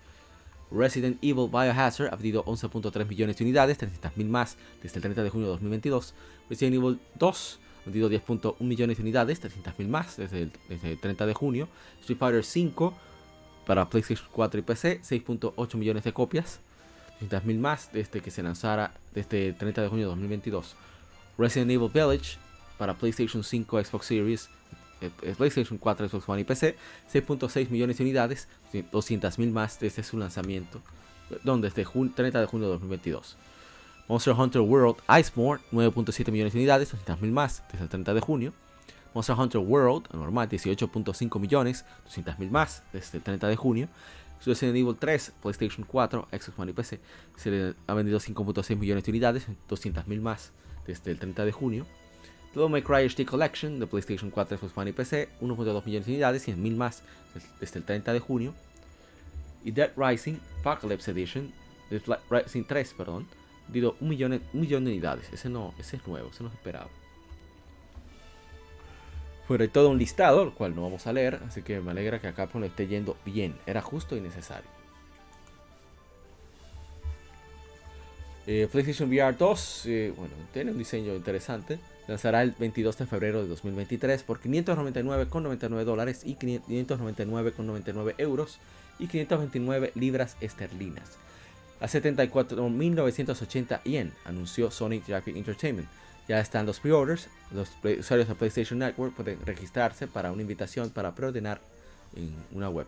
Resident Evil Biohazard ha vendido 11.3 millones de unidades, 300.000 más desde el 30 de junio de 2022. Resident Evil 2 ha vendido 10.1 millones de unidades, 300.000 más desde el, desde el 30 de junio. Street Fighter 5 para PlayStation 4 y PC, 6.8 millones de copias, 300.000 más desde que se lanzara desde el 30 de junio de 2022. Resident Evil Village para PlayStation 5, Xbox Series, PlayStation 4, Xbox One y PC, 6.6 millones de unidades, 200.000 más desde su lanzamiento, donde desde 30 de junio de 2022. Monster Hunter World Iceborne, 9.7 millones de unidades, 200.000 más desde el 30 de junio. Monster Hunter World, normal, 18.5 millones, 200.000 más desde el 30 de junio. Resident Evil 3, PlayStation 4, Xbox One y PC, se le ha vendido 5.6 millones de unidades, 200.000 más desde el 30 de junio. Devil May Cry HD Collection de PlayStation 4, Xbox One y PC, 1.2 millones de unidades, 100.000 más desde el 30 de junio. Y Dead Rising Apocalypse Edition, Dead Rising 3, perdón, digo un millón, de unidades. Ese no, ese es nuevo, ese no se esperaba. Fue todo un listado, el cual no vamos a leer, así que me alegra que acá lo esté yendo bien. Era justo y necesario. Eh, PlayStation VR 2, eh, bueno, tiene un diseño interesante. Lanzará el 22 de febrero de 2023 por 599,99 dólares y 599,99 euros y 529 libras esterlinas. A 74.980 yen, anunció Sonic Graphic Entertainment. Ya están los pre-orders. Los usuarios de PlayStation Network pueden registrarse para una invitación para preordenar en una web.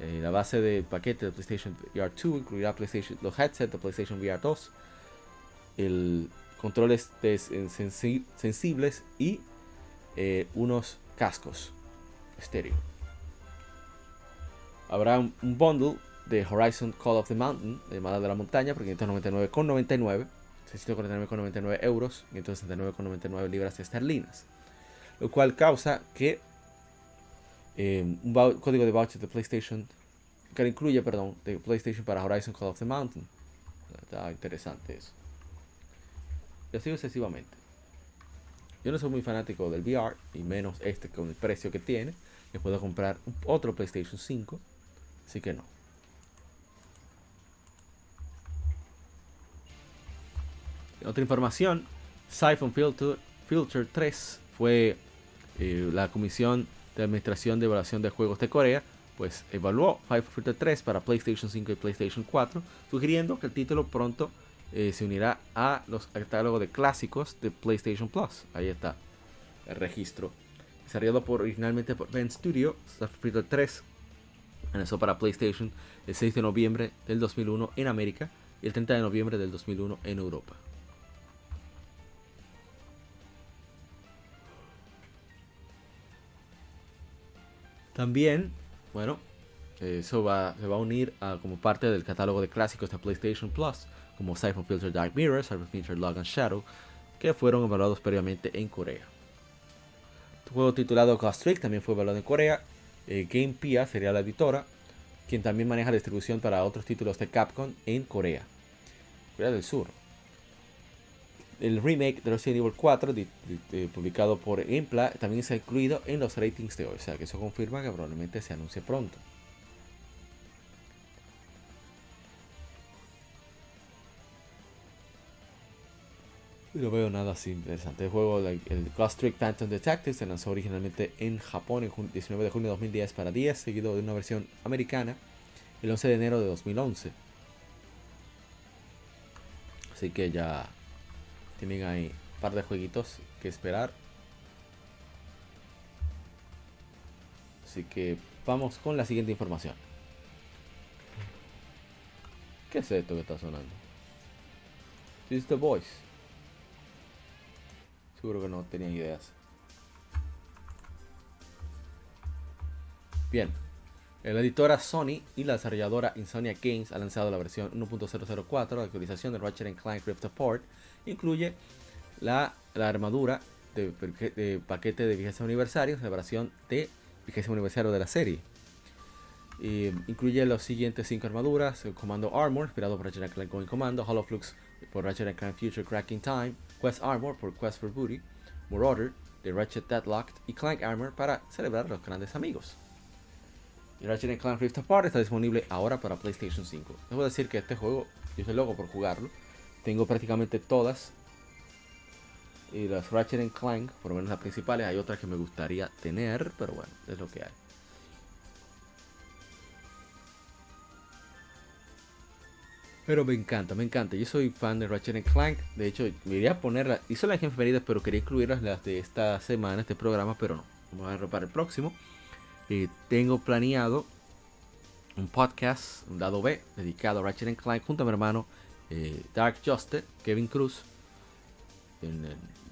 Eh, la base del paquete de PlayStation VR 2 incluirá PlayStation, los headsets de PlayStation VR 2, el controles sensibles y eh, unos cascos estéreo. Habrá un, bundle de Horizon Call of the Mountain, llamada de la montaña, por 599,99 649,99 euros y 169,99 libras esterlinas. Lo cual causa que eh, un código de voucher de PlayStation, que incluye, perdón, de PlayStation para Horizon Call of the Mountain. Está interesante eso. Y así sucesivamente. Yo no soy muy fanático del VR, y menos este con el precio que tiene. Le puedo comprar otro PlayStation 5, así que no. Otra información, Siphon Filter, Filter 3 fue eh, la Comisión de Administración de Evaluación de Juegos de Corea, pues evaluó Five Fighter 3 para PlayStation 5 y PlayStation 4, sugiriendo que el título pronto eh, se unirá a los catálogos de clásicos de PlayStation Plus. Ahí está el registro. Desarrollado por, originalmente por Ben Studio, Fighter 3 lanzó para PlayStation el 6 de noviembre del 2001 en América y el 30 de noviembre del 2001 en Europa. También, bueno, eso va, se va a unir a, como parte del catálogo de clásicos de PlayStation Plus, como Siphon Filter Dark Mirror, Siphon Filter Log and Shadow, que fueron evaluados previamente en Corea. Tu juego titulado Ghost Trick también fue evaluado en Corea. Eh, Game Pia sería la editora, quien también maneja la distribución para otros títulos de Capcom en Corea, Corea del Sur el remake de Resident Evil 4, publicado por Impla, también está incluido en los ratings de hoy. O sea que eso confirma que probablemente se anuncie pronto. No veo nada así interesante. El juego, el Ghost Trick Phantom Detective, se lanzó originalmente en Japón el 19 de junio de 2010 para 10, seguido de una versión americana el 11 de enero de 2011. Así que ya tienen ahí un par de jueguitos que esperar. Así que vamos con la siguiente información. ¿Qué es esto que está sonando? This is the voice. Seguro que no tenían ideas. Bien. La editora Sony y la desarrolladora Insomnia Games ha lanzado la versión 1.004 de actualización de Ratchet Clank Rift Apart incluye la, armadura de, paquete de vigésimo aniversario, celebración de vigésimo aniversario de la serie. incluye las siguientes 5 armaduras: el Comando Armor, inspirado por Ratchet Clank Going Commando, Holoflux por Ratchet Clank Future Cracking Time, Quest Armor por Quest for Booty, Marauder de Ratchet Deadlocked y Clank Armor para celebrar los grandes amigos. Y Ratchet Clank Rift Apart está disponible ahora para PlayStation 5. Debo decir que este juego, yo estoy loco por jugarlo. Tengo prácticamente todas. Y las Ratchet Clank, por lo menos las principales, hay otras que me gustaría tener, pero bueno, es lo que hay. Pero me encanta, me encanta. Yo soy fan de Ratchet Clank. De hecho, me iría a ponerlas. Hice las pero quería incluirlas las de esta semana, este programa, pero no. Vamos a para el próximo. Eh, tengo planeado un podcast, un dado B, dedicado a Ratchet Clank junto a mi hermano eh, Dark Justice, Kevin Cruz.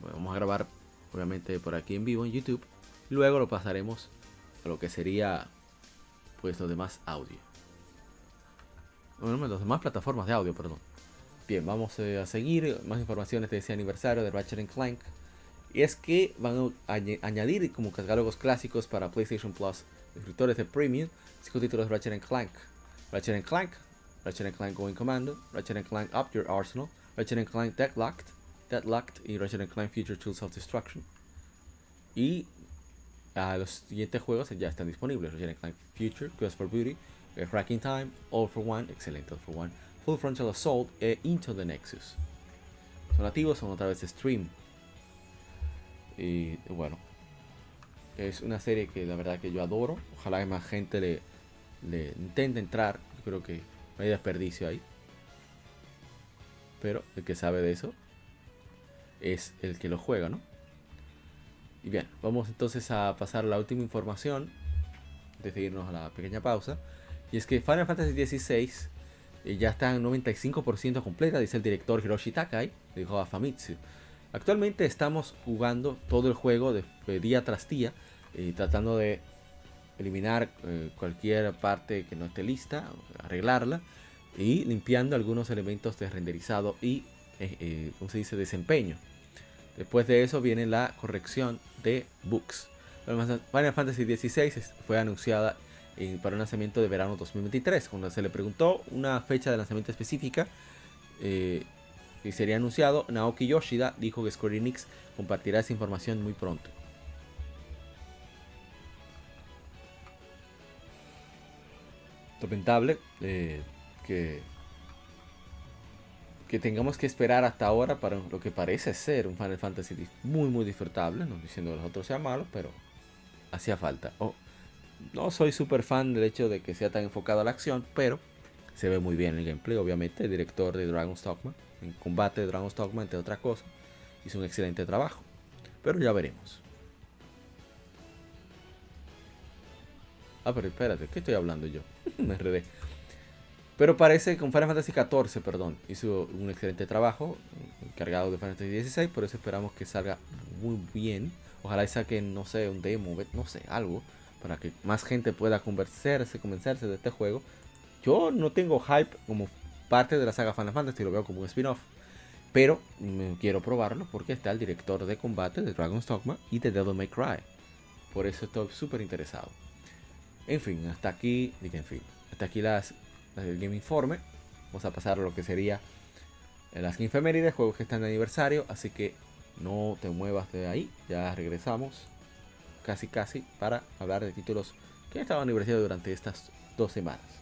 vamos a grabar, obviamente, por aquí en vivo en YouTube. Luego lo pasaremos a lo que sería, pues, los demás audio. Bueno, las demás plataformas de audio, perdón. Bien, vamos eh, a seguir. Más informaciones de ese aniversario de Ratchet Clank. Y es que van a añadir como catálogos clásicos para PlayStation Plus, escritores de Premium, cinco títulos de Ratchet Clank. Ratchet Clank, Ratchet Clank Going Commando, Ratchet Clank Up Your Arsenal, Ratchet Clank Deadlocked, Deadlocked y Ratchet Clank Future Tools of Destruction. Y uh, los siguientes juegos ya están disponibles: Ratchet Clank Future, Quest for Beauty, Cracking Time, All for One, excelente All for One, Full Frontal Assault e Into the Nexus. Son nativos, son otra vez Stream. Y bueno, es una serie que la verdad que yo adoro. Ojalá que más gente le, intente entrar. Yo creo que no hay desperdicio ahí. Pero el que sabe de eso es el que lo juega, ¿no? Y bien, vamos entonces a pasar a la última información. Antes irnos a la pequeña pausa. Y es que Final Fantasy XVI eh, ya está en 95% completa, dice el director Hiroshi Takai, dijo a Famitsu. Actualmente estamos jugando todo el juego de, día tras día, y tratando de eliminar eh, cualquier parte que no esté lista, arreglarla y limpiando algunos elementos de renderizado y, eh, eh se dice?, desempeño. Después de eso viene la corrección de bugs. Final Fantasy XVI fue anunciada eh, para un lanzamiento de verano 2023. Cuando se le preguntó una fecha de lanzamiento específica eh, y sería anunciado, Naoki Yoshida dijo que Square Enix compartirá esa información muy pronto. lamentable eh, que, que tengamos que esperar hasta ahora para lo que parece ser un Final Fantasy muy muy disfrutable, no diciendo que los otros sean malos, pero hacía falta. Oh, no soy súper fan del hecho de que sea tan enfocado a la acción, pero se ve muy bien el gameplay. Obviamente, el director de Dragon's Dogma, en combate de Dragon's Dogma, entre otras cosas, hizo un excelente trabajo. Pero ya veremos. Ah, pero espérate, ¿qué estoy hablando yo? Me enredé. Pero parece que con Final Fantasy XIV, perdón, hizo un excelente trabajo, encargado de Final Fantasy XVI, por eso esperamos que salga muy bien. Ojalá saquen, no sé, un demo, no sé, algo, para que más gente pueda convencerse, convencerse de este juego. Yo no tengo hype como parte de la saga Final Fantasy, lo veo como un spin-off. Pero quiero probarlo porque está el director de combate de Dragon's Dogma y de Devil May Cry. Por eso estoy súper interesado. En fin, hasta aquí, en fin, hasta aquí las, el Game Informe. Vamos a pasar a lo que sería las infemérides, juegos que están de aniversario. Así que no te muevas de ahí. Ya regresamos casi casi para hablar de títulos que han estado de aniversario durante estas dos semanas.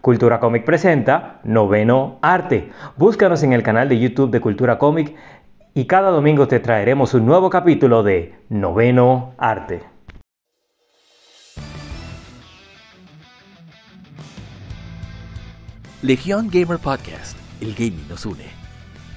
Cultura Comic presenta Noveno Arte. Búscanos en el canal de YouTube de Cultura Comic y cada domingo te traeremos un nuevo capítulo de Noveno Arte. Legión Gamer Podcast. El gaming nos une.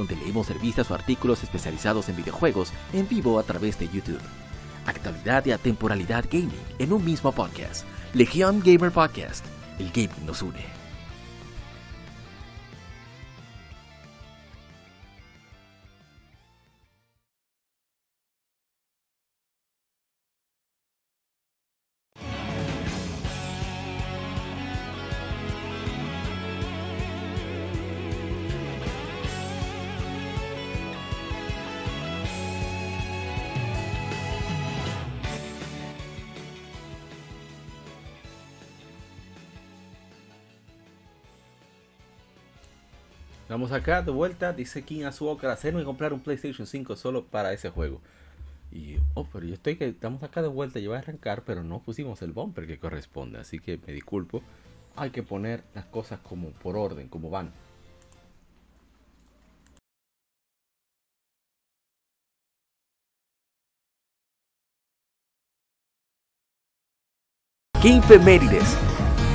donde leemos revistas o artículos especializados en videojuegos en vivo a través de YouTube. Actualidad y atemporalidad gaming en un mismo podcast. Legion Gamer Podcast. El gaming nos une. Estamos acá de vuelta, dice King Azuoka, hacerme comprar un PlayStation 5 solo para ese juego. Y, oh, pero yo estoy que estamos acá de vuelta, yo voy a arrancar, pero no pusimos el bumper que corresponde, así que me disculpo. Hay que poner las cosas como por orden, como van.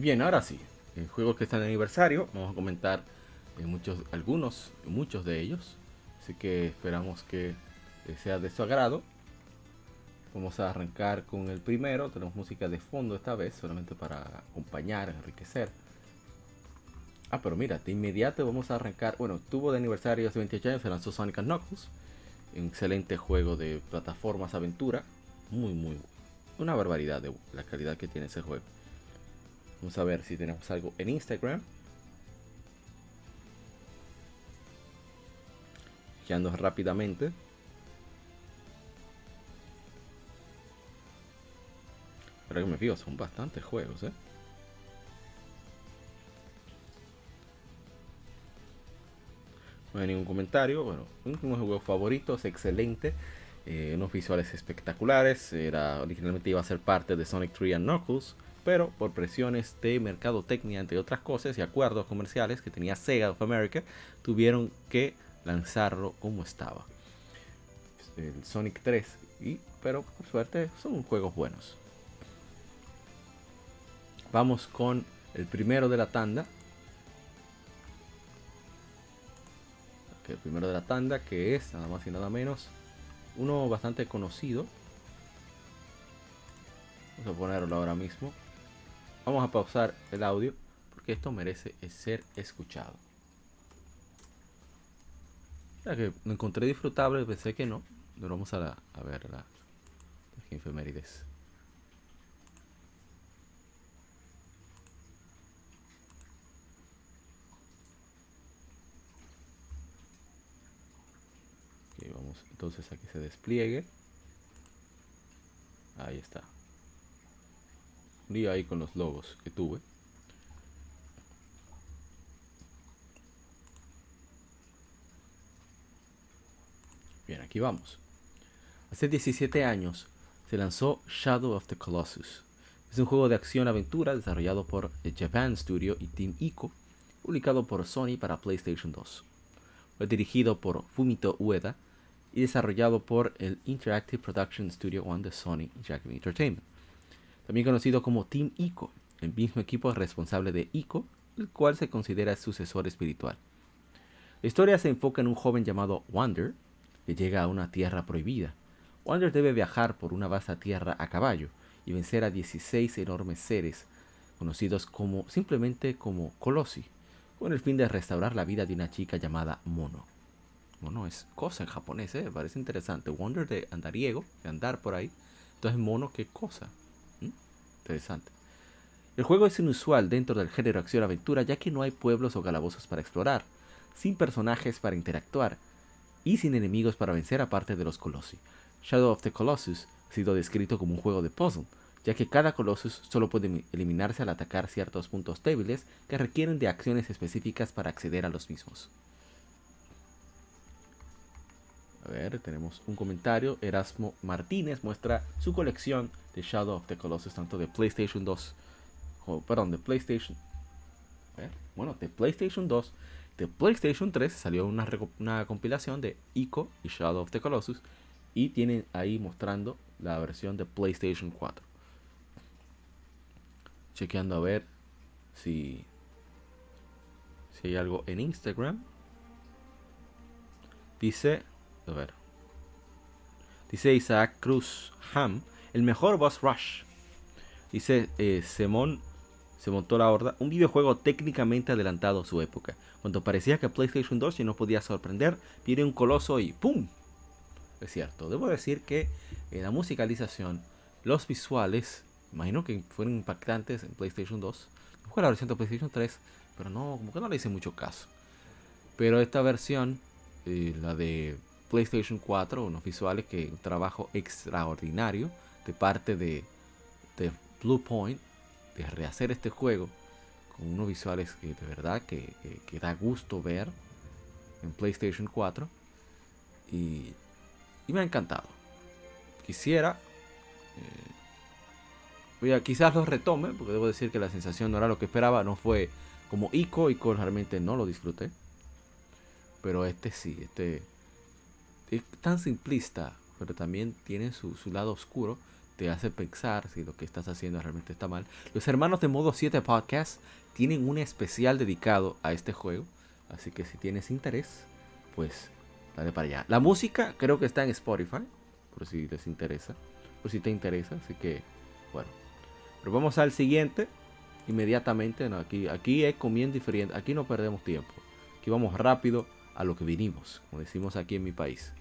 Bien, ahora sí, el juego que está de aniversario, vamos a comentar eh, muchos, algunos, muchos de ellos. Así que esperamos que eh, sea de su agrado. Vamos a arrancar con el primero. Tenemos música de fondo esta vez, solamente para acompañar, enriquecer. Ah, pero mira, de inmediato vamos a arrancar. Bueno, tuvo de aniversario hace 28 años, se lanzó Sonic Knuckles. Un excelente juego de plataformas aventura. Muy, muy. Una barbaridad de la calidad que tiene ese juego. Vamos a ver si tenemos algo en Instagram. Guiando rápidamente. Pero que me fijo, son bastantes juegos, ¿eh? No hay ningún comentario. Bueno, uno de mis juegos favoritos, excelente. Eh, unos visuales espectaculares. Era, originalmente iba a ser parte de Sonic 3 and Knuckles pero por presiones de mercadotecnia, entre otras cosas, y acuerdos comerciales que tenía Sega of America, tuvieron que lanzarlo como estaba. El Sonic 3, y, pero por suerte son juegos buenos. Vamos con el primero de la tanda. el primero de la tanda que es nada más y nada menos uno bastante conocido. Vamos a ponerlo ahora mismo. Vamos a pausar el audio porque esto merece ser escuchado. Ya que lo encontré disfrutable, pensé que no. Pero vamos a, a ver la, efemérides. Ok, vamos entonces a que se despliegue. Ahí está día ahí con los logos que tuve. Bien, aquí vamos. Hace 17 años se lanzó Shadow of the Colossus. Es un juego de acción-aventura desarrollado por Japan Studio y Team Ico, publicado por Sony para PlayStation 2. Fue dirigido por Fumito Ueda y desarrollado por el Interactive Production Studio One de Sony Japan Entertainment también conocido como Team Ico, el mismo equipo responsable de Ico, el cual se considera sucesor espiritual. La historia se enfoca en un joven llamado Wander, que llega a una tierra prohibida. Wander debe viajar por una vasta tierra a caballo y vencer a 16 enormes seres, conocidos como simplemente como Colossi, con el fin de restaurar la vida de una chica llamada Mono. Mono es cosa en japonés, ¿eh? parece interesante. Wander de andariego, de andar por ahí. Entonces, mono, ¿qué cosa? Interesante. El juego es inusual dentro del género acción-aventura ya que no hay pueblos o calabozos para explorar, sin personajes para interactuar y sin enemigos para vencer aparte de los Colossi. Shadow of the Colossus ha sido descrito como un juego de puzzle, ya que cada Colossus solo puede eliminarse al atacar ciertos puntos débiles que requieren de acciones específicas para acceder a los mismos. A ver, tenemos un comentario. Erasmo Martínez muestra su colección de Shadow of the Colossus, tanto de PlayStation 2, perdón, de PlayStation. bueno, de PlayStation 2, de PlayStation 3 salió una, una compilación de Ico y Shadow of the Colossus. Y tienen ahí mostrando la versión de PlayStation 4. Chequeando a ver si, si hay algo en Instagram. Dice a ver. Dice Isaac Cruz Ham, el mejor boss rush. Dice eh, se montó la horda, un videojuego técnicamente adelantado a su época. Cuando parecía que PlayStation 2 ya no podía sorprender, viene un coloso y ¡pum! Es cierto, debo decir que en la musicalización, los visuales, imagino que fueron impactantes en PlayStation 2. Fue la versión de PlayStation 3, pero no, como que no le hice mucho caso. Pero esta versión, eh, la de PlayStation 4, unos visuales que un trabajo extraordinario de parte de, de Blue Point de rehacer este juego con unos visuales que de verdad que, que, da gusto ver en PlayStation 4 y, y me ha encantado. Quisiera eh, quizás lo retome, porque debo decir que la sensación no era lo que esperaba, no fue como Ico, Ico realmente no lo disfruté. Pero este sí, este es tan simplista, pero también tiene su, su lado oscuro te hace pensar si lo que estás haciendo realmente está mal. Los hermanos de Modo 7 Podcast tienen un especial dedicado a este juego. Así que si tienes interés, pues dale para allá. La música creo que está en Spotify, por si les interesa. Por si te interesa. Así que, bueno. Pero vamos al siguiente. Inmediatamente. aquí, aquí es comiendo diferente. Aquí no perdemos tiempo. Aquí vamos rápido a lo que vinimos. Como decimos aquí en mi país.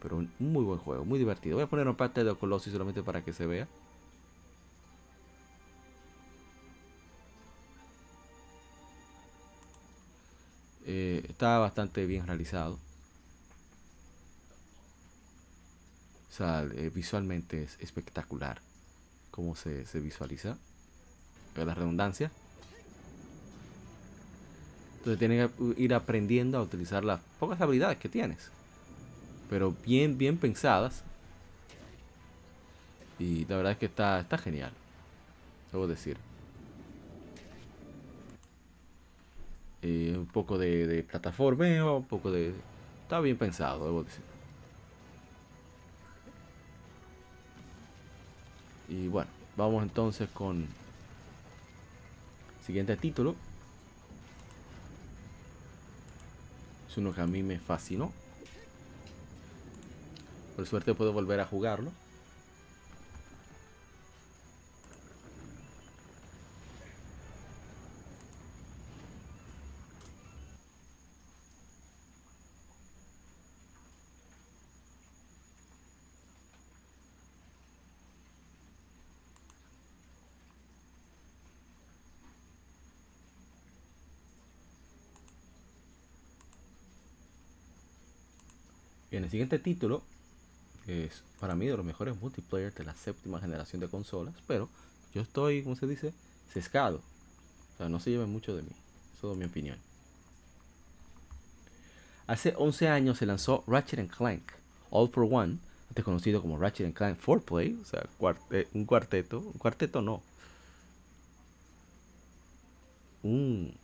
Pero un muy buen juego, muy divertido. Voy a poner un parte de Colossus solamente para que se vea. Eh, está bastante bien realizado. O sea, eh, visualmente es espectacular cómo se, se visualiza. La redundancia. Entonces tienes que ir aprendiendo a utilizar las pocas habilidades que tienes pero bien, bien pensadas. Y la verdad es que está, está genial, debo decir. Eh, un poco de, de plataformeo, un poco de... Está bien pensado, debo decir. Y bueno, vamos entonces con siguiente título. Uno que a mí me fascinó. Por suerte puedo volver a jugarlo. El siguiente título es para mí de los mejores multiplayer de la séptima generación de consolas, pero yo estoy, como se dice, sesgado. O sea, no se lleve mucho de mí. Eso es mi opinión. Hace 11 años se lanzó Ratchet Clank All for One, antes conocido como Ratchet Clank 4Play, o sea, un cuarteto, un cuarteto no. Un,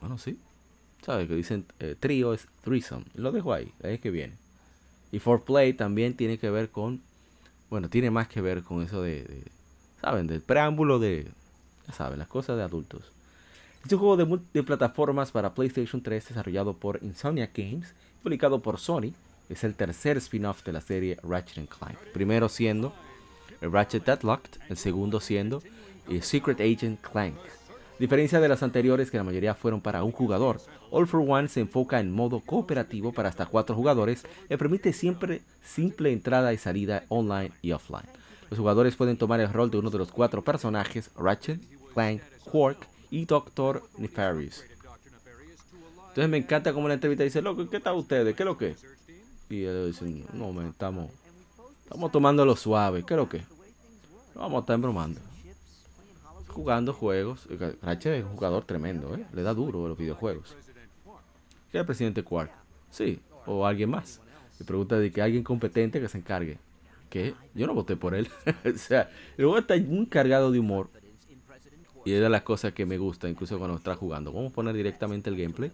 bueno, sí, ¿sabes? Que dicen eh, trío es threesome. Lo dejo ahí, ahí es que viene. Y for play también tiene que ver con, bueno, tiene más que ver con eso de, ¿saben? Del preámbulo de, ya saben, las cosas de adultos. Es un juego de, de plataformas para PlayStation 3 desarrollado por Insomnia Games, publicado por Sony. Es el tercer spin-off de la serie Ratchet Clank. Primero siendo Ratchet Deadlocked, el segundo siendo Secret Agent Clank diferencia de las anteriores que la mayoría fueron para un jugador, All for One se enfoca en modo cooperativo para hasta cuatro jugadores y permite siempre simple entrada y salida online y offline. Los jugadores pueden tomar el rol de uno de los cuatro personajes, Ratchet, Clank, Quark y Doctor Nefarious. Entonces me encanta como la entrevista dice, loco, ¿qué tal ustedes? ¿Qué es lo que? Y ellos dicen, no, estamos, estamos tomándolo suave, ¿qué es lo que? vamos a estar embromando jugando juegos. Ratchet es un jugador tremendo, ¿eh? Le da duro a los videojuegos. ¿Qué el presidente Quark? Sí, o alguien más. Me pregunta de que alguien competente que se encargue. Que yo no voté por él. o sea, el juego está muy cargado de humor. Y es de las cosas que me gusta, incluso cuando está jugando. Vamos a poner directamente el gameplay.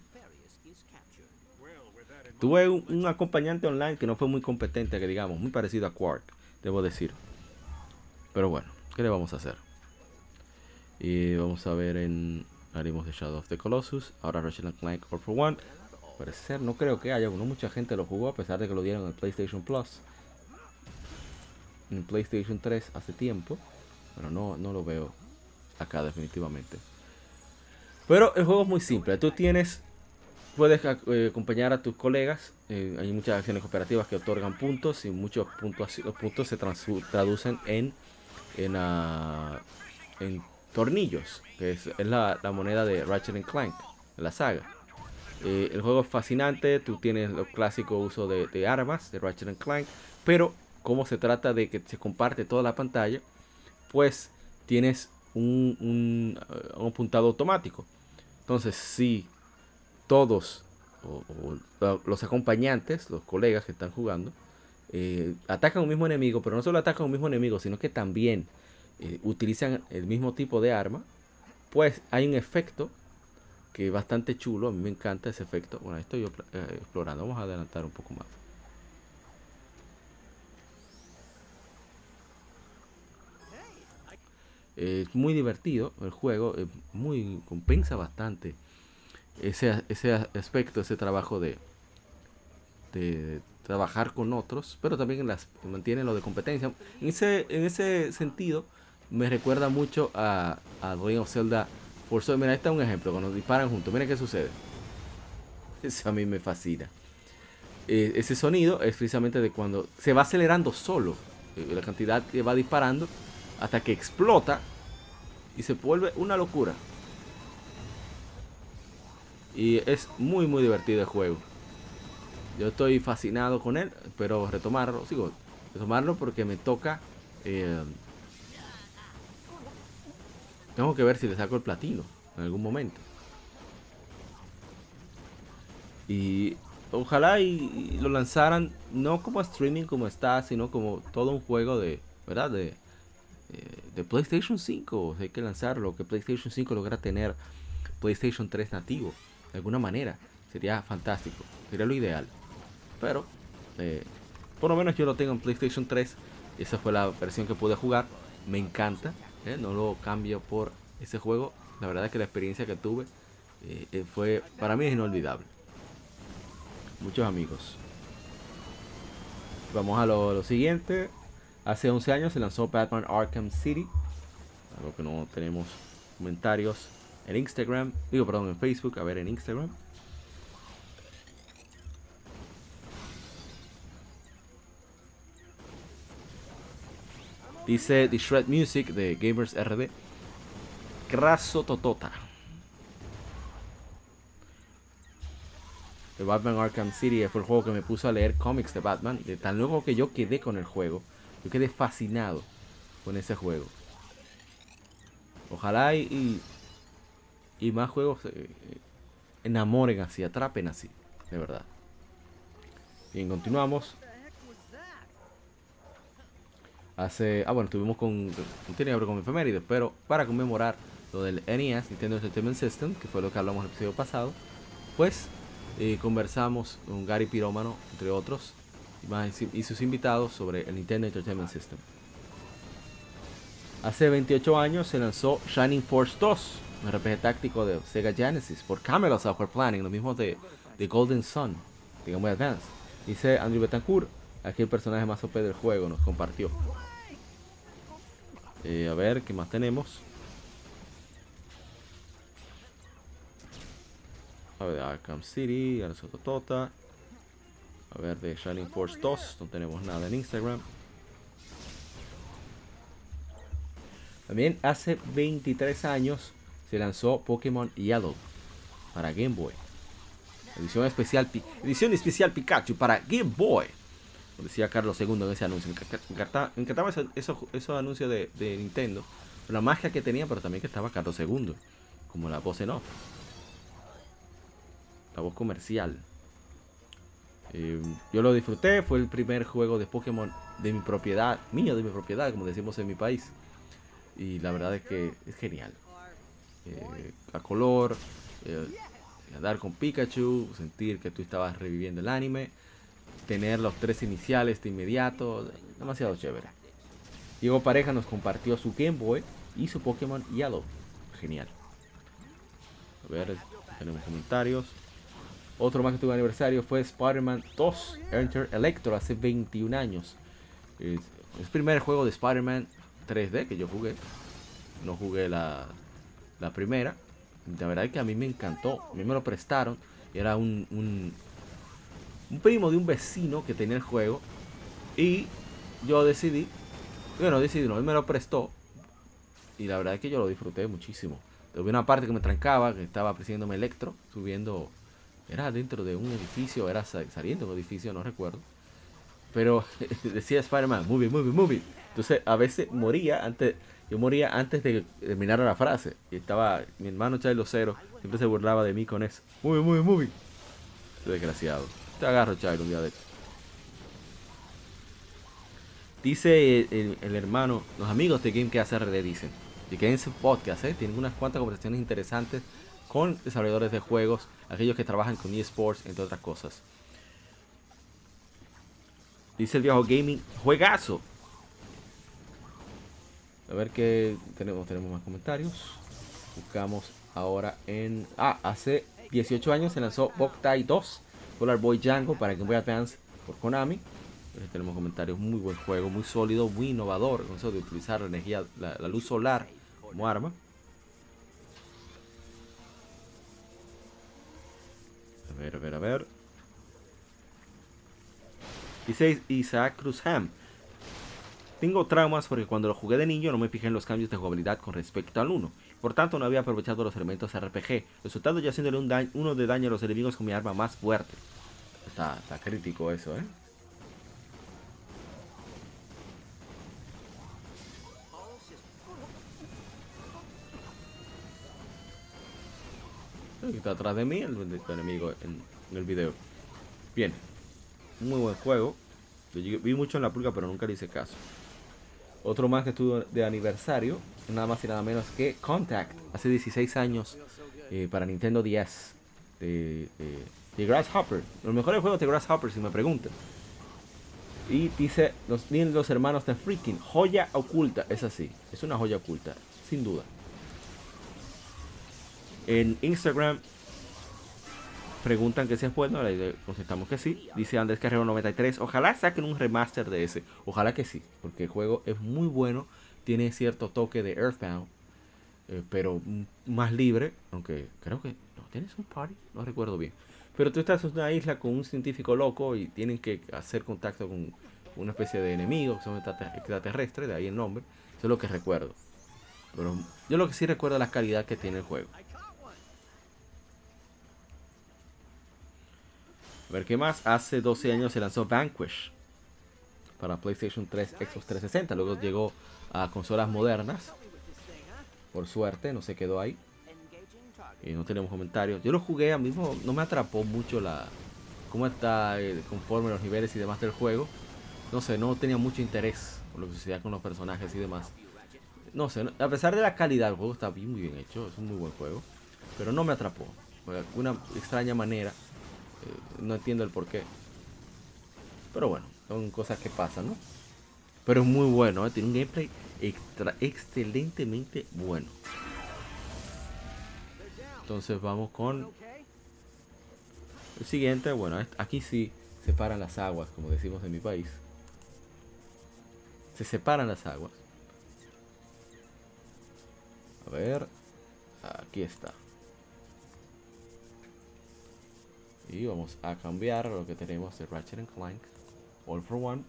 Tuve un, un, acompañante online que no fue muy competente, que digamos, muy parecido a Quark, debo decir. Pero bueno, ¿qué le vamos a hacer? Y vamos a ver en. Haremos de Shadow of the Colossus. Ahora Ratchet Clank All for One. Parece ser, no creo que haya. Mucha gente lo jugó a pesar de que lo dieron en PlayStation Plus. En PlayStation 3 hace tiempo. Pero no, no lo veo acá definitivamente. Pero el juego es muy simple. Tú tienes. Puedes eh, acompañar a tus colegas. Eh, hay muchas acciones cooperativas que otorgan puntos. Y muchos puntos, los puntos se traducen en. En, uh, en tornillos, que es, la, moneda de Ratchet Clank, la saga. Eh, el juego es fascinante, tú tienes los clásicos uso de, armas de Ratchet Clank, pero como se trata de que se comparte toda la pantalla, pues tienes un, un, un apuntado automático. Entonces, si todos los acompañantes, los colegas que están jugando, eh, atacan un mismo enemigo, pero no solo atacan un mismo enemigo, sino que también eh, utilizan el mismo tipo de arma, pues hay un efecto que es bastante chulo, a mí me encanta ese efecto. Bueno, estoy eh, explorando, vamos a adelantar un poco más. Es muy divertido el juego, es muy compensa bastante ese, ese aspecto, ese trabajo de, de trabajar con otros, pero también las, mantiene lo de competencia. En ese, en ese sentido, me recuerda mucho a, a Legend of Zelda Force. Mira, este es un ejemplo, cuando disparan juntos, mira qué sucede. Eso a mí me fascina. Eh, ese sonido es precisamente de cuando se va acelerando solo, eh, la cantidad que va disparando, hasta que explota y se vuelve una locura. Y es muy muy divertido el juego. Yo estoy fascinado con él, pero retomarlo, sigo, retomarlo porque me toca... Eh, tengo que ver si le saco el platino en algún momento. Y ojalá y, lo lanzaran no como streaming como está, sino como todo un juego de, ¿verdad? De, eh, de PlayStation 5. hay que lanzarlo, que PlayStation 5 logra tener PlayStation 3 nativo de alguna manera. Sería fantástico, sería lo ideal. Pero, eh, por lo menos yo lo tengo en PlayStation 3. Esa fue la versión que pude jugar. Me encanta, eh, no lo cambio por ese juego. La verdad es que la experiencia que tuve eh, fue, para mí es inolvidable. Muchos amigos. Vamos a lo, lo siguiente. Hace 11 años se lanzó Batman Arkham City. Algo que no tenemos comentarios en Instagram, digo, perdón, en Facebook, a ver en Instagram. Dice The Shred Music de Gamers RD. Craso Totota. De Batman Arkham City fue el juego que me puso a leer cómics de Batman. De tan luego que yo quedé con el juego. Yo quedé fascinado con ese juego. Ojalá y y más juegos eh, eh, enamoren así, atrapen así, de verdad. Bien, continuamos. Hace. Ah, bueno, estuvimos con. No tiene que ver con efemérides, pero para conmemorar lo del NES, Nintendo Entertainment System, que fue lo que hablamos en el episodio pasado, pues eh, conversamos con Gary Pirómano, entre otros, y, sus invitados sobre el Nintendo Entertainment System. Hace 28 años se lanzó Shining Force 2, un RPG táctico de Sega Genesis por Camelot Software Planning, lo mismo de, de Golden Sun, digamos Advance. Dice Andrew Betancourt, aquí el personaje más OP del juego, nos compartió. Eh, a ver, ¿qué más tenemos? A ver, Arkham City, Tota. A ver, de Shining Force 2, no tenemos nada en Instagram. También hace 23 años se lanzó Pokémon Yellow para Game Boy. Edición especial, edición especial Pikachu para Game Boy. Decía Carlos II en ese anuncio. Me encantaba, esos, anuncios de, Nintendo. La magia que tenía, pero también que estaba Carlos II. Como la voz en off. La voz comercial. Eh, yo lo disfruté. Fue el primer juego de Pokémon de mi propiedad. Mío, de mi propiedad, como decimos en mi país. Y la verdad es que es genial. Eh, a color, eh, dar con Pikachu, sentir que tú estabas reviviendo el anime, tener los tres iniciales de inmediato, demasiado chévere. Diego Pareja nos compartió su Game Boy y su Pokémon Yellow. Genial. A ver, tenemos comentarios. Otro más que tuvo aniversario fue Spider-Man 2 Enter Electro hace 21 años. Es el primer juego de Spider-Man 3D que yo jugué. No jugué la la primera. La verdad es que a mí me encantó. A mí me lo prestaron. Era un, un, primo de un vecino que tenía el juego. Y yo decidí. Bueno, decidí, no, él me lo prestó. y la verdad es que yo lo disfruté muchísimo. Tuve una parte que me trancaba, que estaba presidiéndome Electro, subiendo, era dentro de un edificio, era saliendo de un edificio, no recuerdo. Pero decía Spider-Man, movie, movie, movie. Entonces a veces moría antes, yo moría antes de terminar la frase. Y estaba mi hermano Charlie Cero, siempre se burlaba de mí con eso. Movie, movie, movie. Desgraciado. Agarro, Charlie, un día de esto. Dice el, hermano, los amigos de Game que le dicen, y que en su podcast ¿eh? tienen unas cuantas conversaciones interesantes con desarrolladores de juegos, aquellos que trabajan con eSports, entre otras cosas. Dice el viejo gaming, juegazo. A ver qué tenemos, tenemos más comentarios. Buscamos ahora en... Ah, hace 18 años se lanzó Boktai 2, Polar Boy Django para Game Boy Advance por Konami tenemos comentarios. Muy buen juego, muy sólido, muy innovador. Con de utilizar la energía, la, luz solar como arma. A ver, a ver, a ver. Dice Isaac Cruzham. Tengo traumas porque cuando lo jugué de niño no me fijé en los cambios de jugabilidad con respecto al 1. Por tanto, no había aprovechado los elementos RPG. Resultado ya haciéndole uno de daño a los enemigos con mi arma más fuerte. Está, está crítico eso, ¿eh? está atrás de mí, el, enemigo en, el video. Bien, muy buen juego. vi mucho en la pulga, pero nunca le hice caso. Otro más que estuvo de aniversario, nada más y nada menos que Contact, hace 16 años eh, para Nintendo 10 de, Grasshopper. Los mejores juegos de Grasshopper, si me preguntan. Y dice los, los hermanos de Freaking, joya oculta, es así, es una joya oculta, sin duda. En Instagram preguntan que si es bueno, le contestamos que sí. Dice Andrés Carrero 93, ojalá saquen un remaster de ese. Ojalá que sí, porque el juego es muy bueno, tiene cierto toque de Earthbound, eh, pero más libre, aunque creo que no tienes un party, no recuerdo bien. Pero tú estás en una isla con un científico loco y tienen que hacer contacto con una especie de enemigos que son extraterrestres, de ahí el nombre. Eso es lo que recuerdo. Pero yo lo que sí recuerdo es la calidad que tiene el juego. A ver qué más. Hace 12 años se lanzó Vanquish para PlayStation 3, Xbox 360. Luego llegó a consolas modernas. Por suerte, no se quedó ahí. Y no tenemos comentarios. Yo lo jugué a mismo, no me atrapó mucho la cómo está eh, conforme los niveles y demás del juego. No sé, no tenía mucho interés por lo que sucedía con los personajes y demás. No sé, a pesar de la calidad, el juego está bien, muy bien hecho, es un muy buen juego. Pero no me atrapó. De alguna extraña manera eh, no entiendo el por qué. Pero bueno, son cosas que pasan, ¿no? Pero es muy bueno, ¿eh? tiene un gameplay excelentemente bueno. Entonces vamos con el siguiente. Bueno, aquí sí separan las aguas, como decimos en mi país. Se separan las aguas. A ver, aquí está. y vamos a cambiar lo que tenemos de Ratchet Clank All for One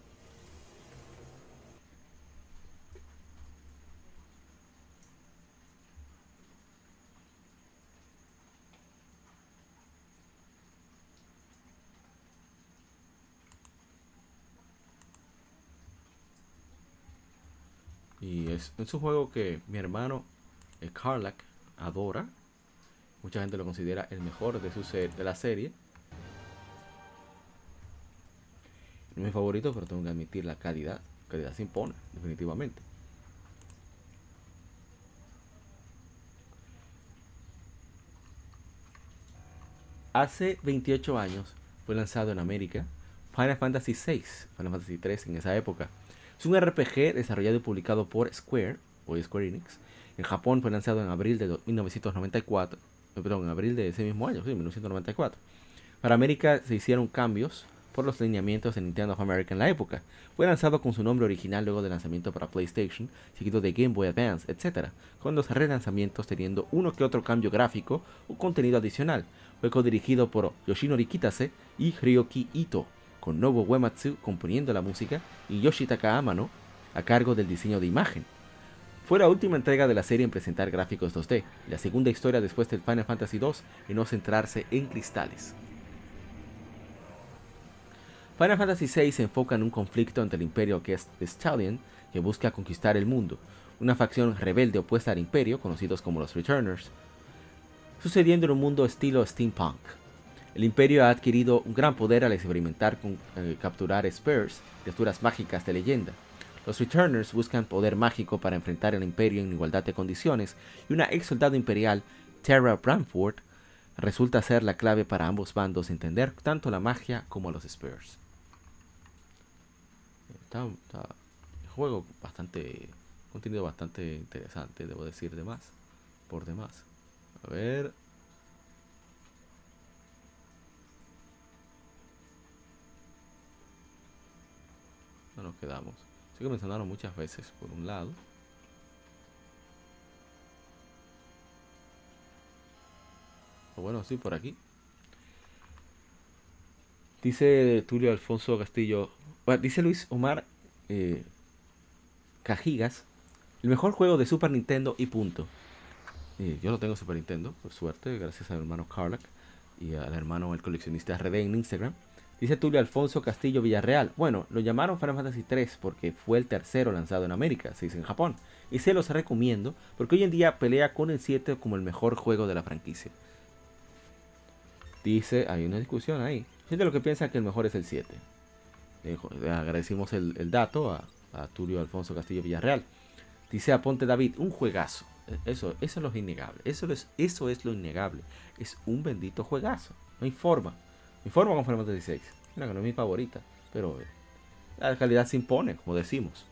Y es, un juego que mi hermano Carlac adora. Mucha gente lo considera el mejor de, su de la serie. No es mi favorito, pero tengo que admitir la calidad. La calidad se impone, definitivamente. Hace 28 años fue lanzado en América Final Fantasy VI, Final Fantasy 3 en esa época. Es un RPG desarrollado y publicado por Square, o Square Enix. En Japón fue lanzado en abril de 1994, eh, perdón, en abril de ese mismo año, sí, 1994. Para América se hicieron cambios por los lineamientos de Nintendo of America en la época. Fue lanzado con su nombre original luego del lanzamiento para PlayStation, seguido de Game Boy Advance, etc., con los relanzamientos teniendo uno que otro cambio gráfico o contenido adicional. Fue codirigido por Yoshinori Kitase y Ryoki Ito, con Nobuo Uematsu componiendo la música y Yoshitaka Amano a cargo del diseño de imagen. Fue la última entrega de la serie en presentar gráficos 2D, la segunda historia después del Final Fantasy II en no centrarse en cristales. Final Fantasy VI se enfoca en un conflicto entre el imperio que es The Stallion, que busca conquistar el mundo, una facción rebelde opuesta al imperio, conocidos como los Returners, sucediendo en un mundo estilo steampunk. El imperio ha adquirido un gran poder al experimentar con eh, capturar Spurs, criaturas mágicas de leyenda. Los Returners buscan poder mágico para enfrentar al imperio en igualdad de condiciones y una ex soldado imperial, Terra Bramford, resulta ser la clave para ambos bandos entender tanto la magia como los Spurs. Está, está juego bastante contenido bastante interesante, debo decir de más, por demás. A ver. No nos quedamos. Sí que muchas veces, por un lado. O bueno, sí, por aquí. Dice Tulio Alfonso Castillo. Dice Luis Omar eh, Cajigas. El mejor juego de Super Nintendo y punto. Eh, yo no tengo Super Nintendo, por suerte, gracias al hermano Carlac y al hermano el coleccionista RD en Instagram. Dice Tulio Alfonso Castillo Villarreal. Bueno, lo llamaron Final Fantasy 3 porque fue el tercero lanzado en América, se dice en Japón. Y se los recomiendo porque hoy en día pelea con el 7 como el mejor juego de la franquicia. Dice, hay una discusión ahí. Gente lo que piensa que el mejor es el 7. Le agradecimos el, dato a, a Tulio Alfonso Castillo Villarreal. Dice Aponte David, un juegazo. Eso, eso es lo innegable. Eso es, eso es lo innegable. Es un bendito juegazo. No hay forma. Forma con Final Fantasy 16. Mira que no es mi favorita. Pero eh, la calidad se impone, como decimos.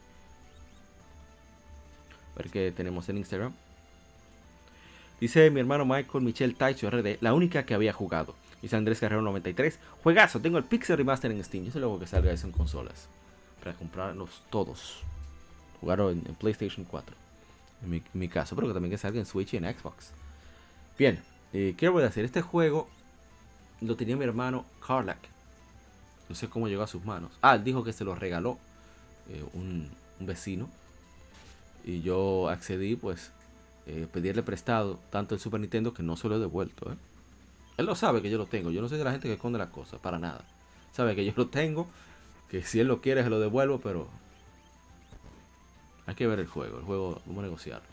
A ver qué tenemos en Instagram. Dice mi hermano Michael Michel Taicho RD, la única que había jugado. Dice Andrés Carrero 93. Juegazo, tengo el Pixel Remaster en Steam. Yo sé luego que salga eso en consolas. Para comprarlos todos. Jugaron en, PlayStation 4. En mi, caso, pero que también que salga en Switch y en Xbox. Bien, eh, ¿qué voy a decir? Este juego lo tenía mi hermano Carlac. No sé cómo llegó a sus manos. Ah, él dijo que se lo regaló eh, un, vecino. Y yo accedí, pues, eh, pedirle prestado tanto el Super Nintendo que no se lo he devuelto. ¿eh? Él lo sabe que yo lo tengo. Yo no soy de la gente que esconde las cosas, para nada. Sabe que yo lo tengo, que si él lo quiere se lo devuelvo, pero hay que ver el juego, el juego, vamos a negociarlo.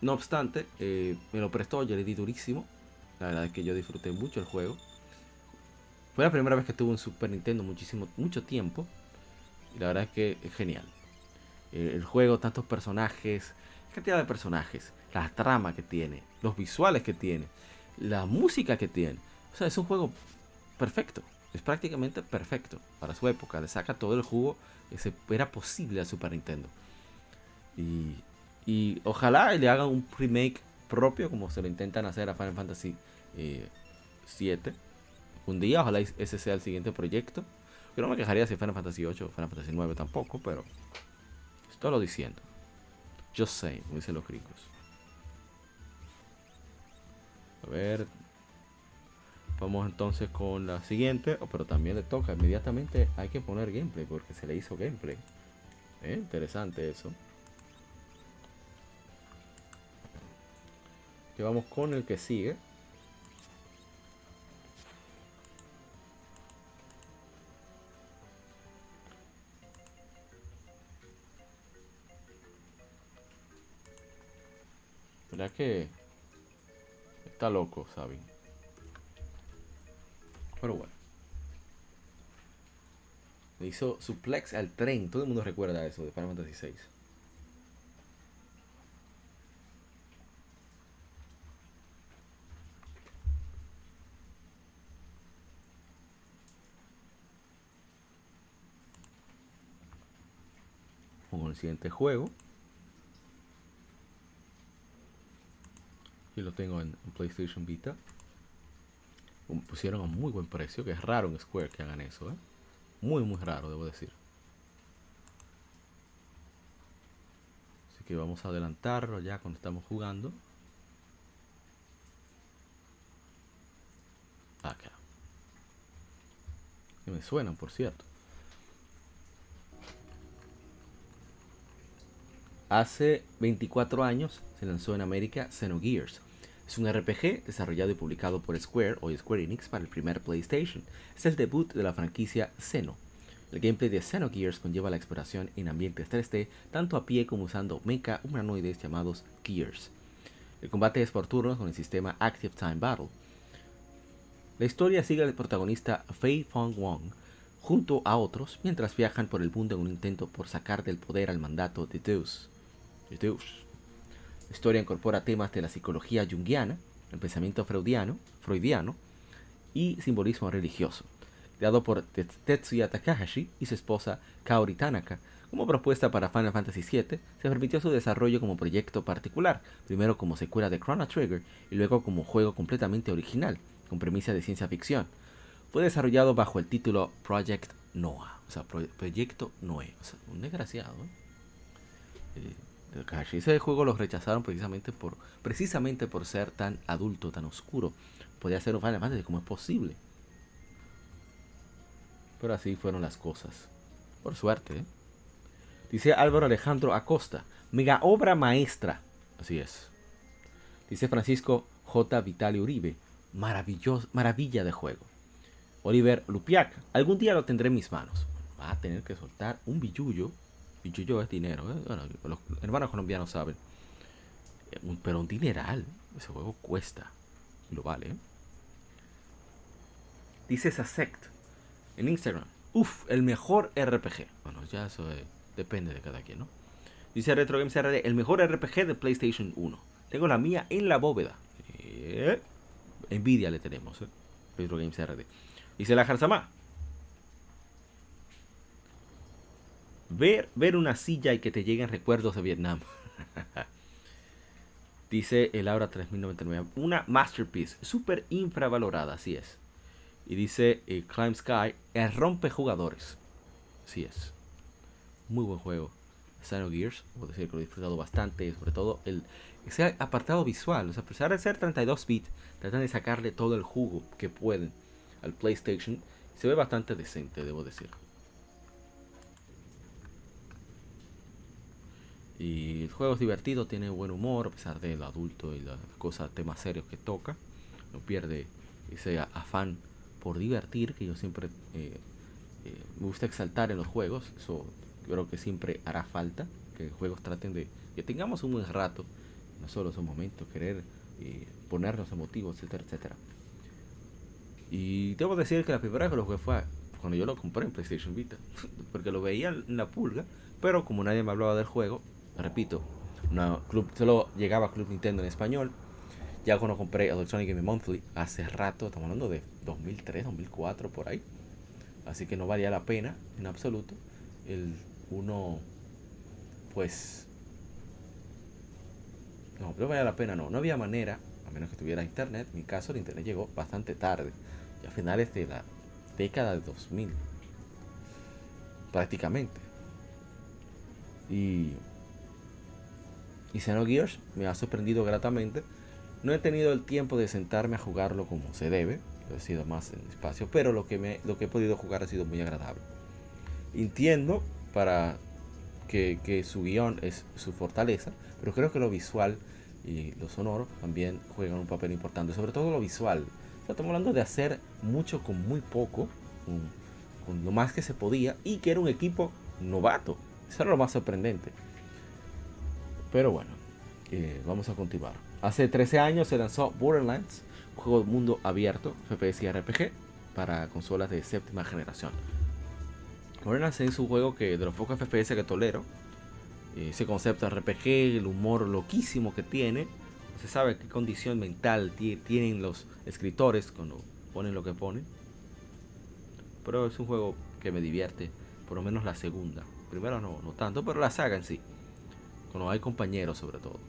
No obstante, me lo prestó, yo le di durísimo. La verdad es que yo disfruté mucho el juego. Fue la primera vez que tuve un Super Nintendo muchísimo, mucho tiempo. Y la verdad es que es genial. Eh, el juego, tantos personajes, cantidad de personajes, la trama que tiene, los visuales que tiene, la música que tiene. O sea, es un juego perfecto. Es prácticamente perfecto para su época. Le saca todo el jugo que se, era posible a Super Nintendo. Y, y ojalá le hagan un remake propio como se lo intentan hacer a Final Fantasy eh, 7. Un día, ojalá ese sea el siguiente proyecto. Yo no me quejaría si Final Fantasy 8 o Final Fantasy 9 tampoco, pero estoy lo diciendo. Just say, como dicen los gringos. A ver, Vamos entonces con la siguiente, oh, pero también le toca inmediatamente, hay que poner gameplay porque se le hizo gameplay. Eh, interesante eso. Que vamos con el que sigue. ¿Verdad que está loco, Sabin? Pero bueno. Le hizo suplex al tren. Todo el mundo recuerda eso de Final Fantasy VI. Con el siguiente juego. Y lo tengo en PlayStation Vita pusieron a muy buen precio, que es raro en Square que hagan eso, ¿eh? Muy, muy raro, debo decir. Así que vamos a adelantarlo ya cuando estamos jugando. Acá. Que me suenan, por cierto. Hace 24 años se lanzó en América Xenogears. Es un RPG desarrollado y publicado por Square o Square Enix para el primer PlayStation. Es el debut de la franquicia Xeno. El gameplay de Xenogears conlleva la exploración en ambientes 3D, tanto a pie como usando mecha humanoides llamados Gears. El combate es por turnos con el sistema Active Time Battle. La historia sigue al protagonista Fei Fong Wong junto a otros mientras viajan por el mundo en un intento por sacar del poder al mandato de Deus. La historia incorpora temas de la psicología junguiana, el pensamiento freudiano, freudiano y simbolismo religioso, creado por Tetsuya Takahashi y su esposa Kaori Tanaka. Como propuesta para Final Fantasy VII, se permitió su desarrollo como proyecto particular, primero como secuela de Chrono Trigger y luego como juego completamente original, con premisa de ciencia ficción. Fue desarrollado bajo el título Project Noah, o sea, Proyecto Noé, un desgraciado. ¿eh? Eh, ese juego lo rechazaron precisamente por, precisamente por ser tan adulto, tan oscuro. Podía ser un Final Fantasy, como es posible? Pero así fueron las cosas. Por suerte. ¿eh? Dice Álvaro Alejandro Acosta, mega obra maestra. Así es. Dice Francisco J. Vitali Uribe, maravilloso, maravilla de juego. Oliver Lupiac, algún día lo tendré en mis manos. Va a tener que soltar un billullo yo es dinero, ¿eh? los hermanos colombianos saben. Eh, pero un dineral, ese juego cuesta. Y lo vale. ¿eh? Dice sect en Instagram. Uf, el mejor RPG. Bueno, ya eso depende de cada quien, ¿no? Dice Retro Games RD, el mejor RPG de PlayStation 1. Tengo la mía en la bóveda. Eh, envidia le tenemos, ¿eh? Retro Games RD. Dice la Jarzama. Ver, ver una silla y que te lleguen recuerdos de Vietnam. Dice el Aura 3099. Una masterpiece, súper infravalorada, así es. Y dice eh, Climb Sky, el rompe jugadores. Así es. Muy buen juego. Gears, puedo decir que lo he disfrutado bastante, sobre todo el ese apartado visual. O sea, a pesar de ser 32 bits, tratan de sacarle todo el jugo que pueden al PlayStation. Se ve bastante decente, debo decir. Y el juego es divertido, tiene buen humor, a pesar del adulto y las cosas, temas serios que toca. No pierde ese afán por divertir, que yo siempre eh, eh, me gusta exaltar en los juegos. Eso creo que siempre hará falta, que juegos traten de que tengamos un buen rato, no solo esos momentos, querer eh, ponernos emotivos, etcétera, etcétera. Y debo decir que la primera vez que lo jugué fue cuando yo lo compré en PlayStation Vita, porque lo veía en la pulga, pero como nadie me hablaba del juego, repito, solo llegaba Club Nintendo en español. Ya cuando compré Electronic Game Monthly hace rato, estamos hablando de 2003, 2004, por ahí. Así que no valía la pena en absoluto. El uno, pues. No, no valía la pena, no. No había manera, a menos que tuviera internet. En mi caso, el internet llegó bastante tarde. Y a finales de la década de 2000. Prácticamente. Y y Xenogears me ha sorprendido gratamente. No he tenido el tiempo de sentarme a jugarlo como se debe, he sido más en espacio, pero lo que, me, lo que he podido jugar ha sido muy agradable. Entiendo para que, su guion es su fortaleza, pero creo que lo visual y lo sonoro también juegan un papel importante, sobre todo lo visual. estamos hablando de hacer mucho con muy poco, con lo más que se podía, y que era un equipo novato. Eso era lo más sorprendente. Pero bueno, eh, vamos a continuar. Hace 13 años se lanzó Borderlands, juego de mundo abierto, FPS y RPG, para consolas de séptima generación. Borderlands es un juego que de los pocos FPS que tolero. Eh, ese concepto RPG, el humor loquísimo que tiene. No se sabe qué condición mental tienen los escritores cuando ponen lo que ponen. Pero es un juego que me divierte, por lo menos la segunda. Primero no, no tanto, pero la saga en sí. Cuando hay compañeros sobre todo.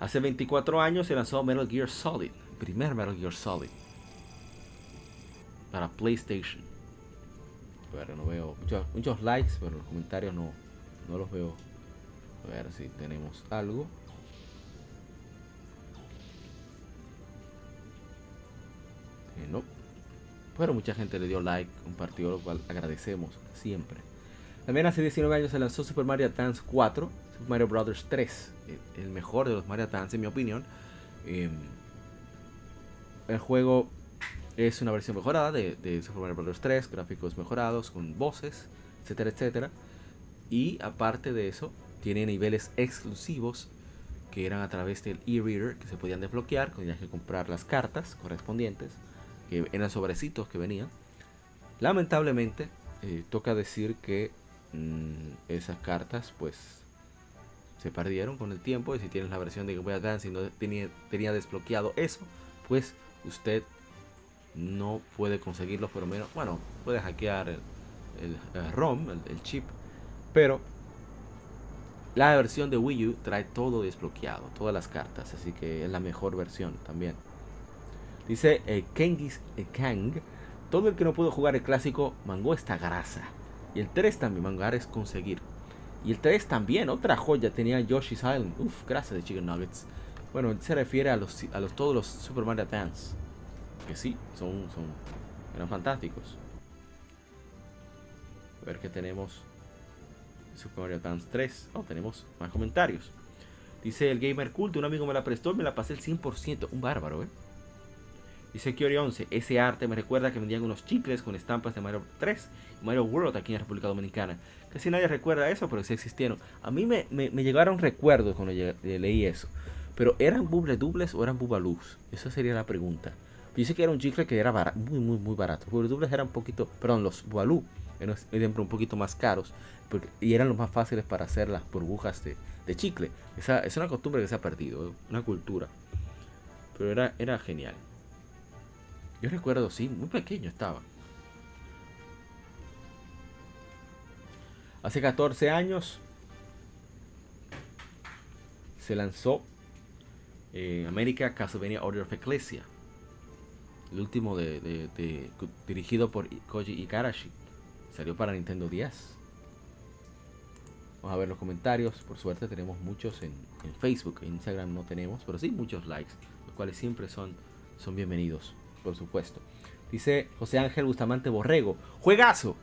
Hace 24 años se lanzó Metal Gear Solid, primer Metal Gear Solid. Para PlayStation. Pero no veo muchos, likes, pero los comentarios no, no los veo. A ver si tenemos algo. Eh, no. Pero mucha gente le dio like, compartió, lo cual agradecemos siempre. También hace 19 años se lanzó Super Mario Dance 4, Super Mario Bros. 3, el mejor de los Mario Dance en mi opinión. Em, el juego es una versión mejorada de, Super Mario Bros. 3, gráficos mejorados, con voces, etcétera, etcétera. Y aparte de eso, tiene niveles exclusivos que eran a través del e-reader que se podían desbloquear, tenías que comprar las cartas correspondientes, que eran sobrecitos que venían. Lamentablemente, eh, toca decir que esas cartas pues se perdieron con el tiempo y si tienes la versión de Game Boy Advance y no tenía, tenía desbloqueado eso, pues usted no puede conseguirlo, pero menos, bueno, puede hackear el, ROM, el, chip, pero la versión de Wii U trae todo desbloqueado, todas las cartas, así que es la mejor versión también. Dice eh, Kengis eh, Kang, todo el que no pudo jugar el clásico mangó esta grasa. Y el 3 también mangar es conseguir. Y el 3 también, otra joya, tenía Yoshi's Island. Uf, gracias de Chicken Nuggets. Bueno, se refiere a los, a los todos los Super Mario Dance. Que sí, son, son eran fantásticos. A ver qué tenemos. Super Mario Dance 3. Oh, tenemos más comentarios. Dice el Gamer Cult, un amigo me la prestó me la pasé el 100%. Un bárbaro, ¿eh? Dice Kiori 11, ese arte me recuerda que vendían unos chicles con estampas de Mario 3 y Mario World aquí en la República Dominicana. Casi nadie recuerda eso, pero sí existieron. A mí me, me, llegaron recuerdos cuando leí eso. Pero ¿eran buble dobles o eran bubaluz? Esa sería la pregunta. Dice que era un chicle que era muy, muy, muy barato. Los dobles eran un poquito, perdón, los bubalú eran un poquito más caros y eran los más fáciles para hacer las burbujas de, de chicle. Esa, es una costumbre que se ha perdido, una cultura. Pero era, era genial. Yo recuerdo, sí, muy pequeño estaba. Hace 14 años se lanzó en América Castlevania Order of Ecclesia. El último de, dirigido por Koji Igarashi. Salió para Nintendo 10. Vamos a ver los comentarios. Por suerte tenemos muchos en, Facebook. En Instagram no tenemos, pero sí muchos likes. Los cuales siempre son, son bienvenidos por supuesto. Dice José Ángel Bustamante Borrego. ¡Juegazo!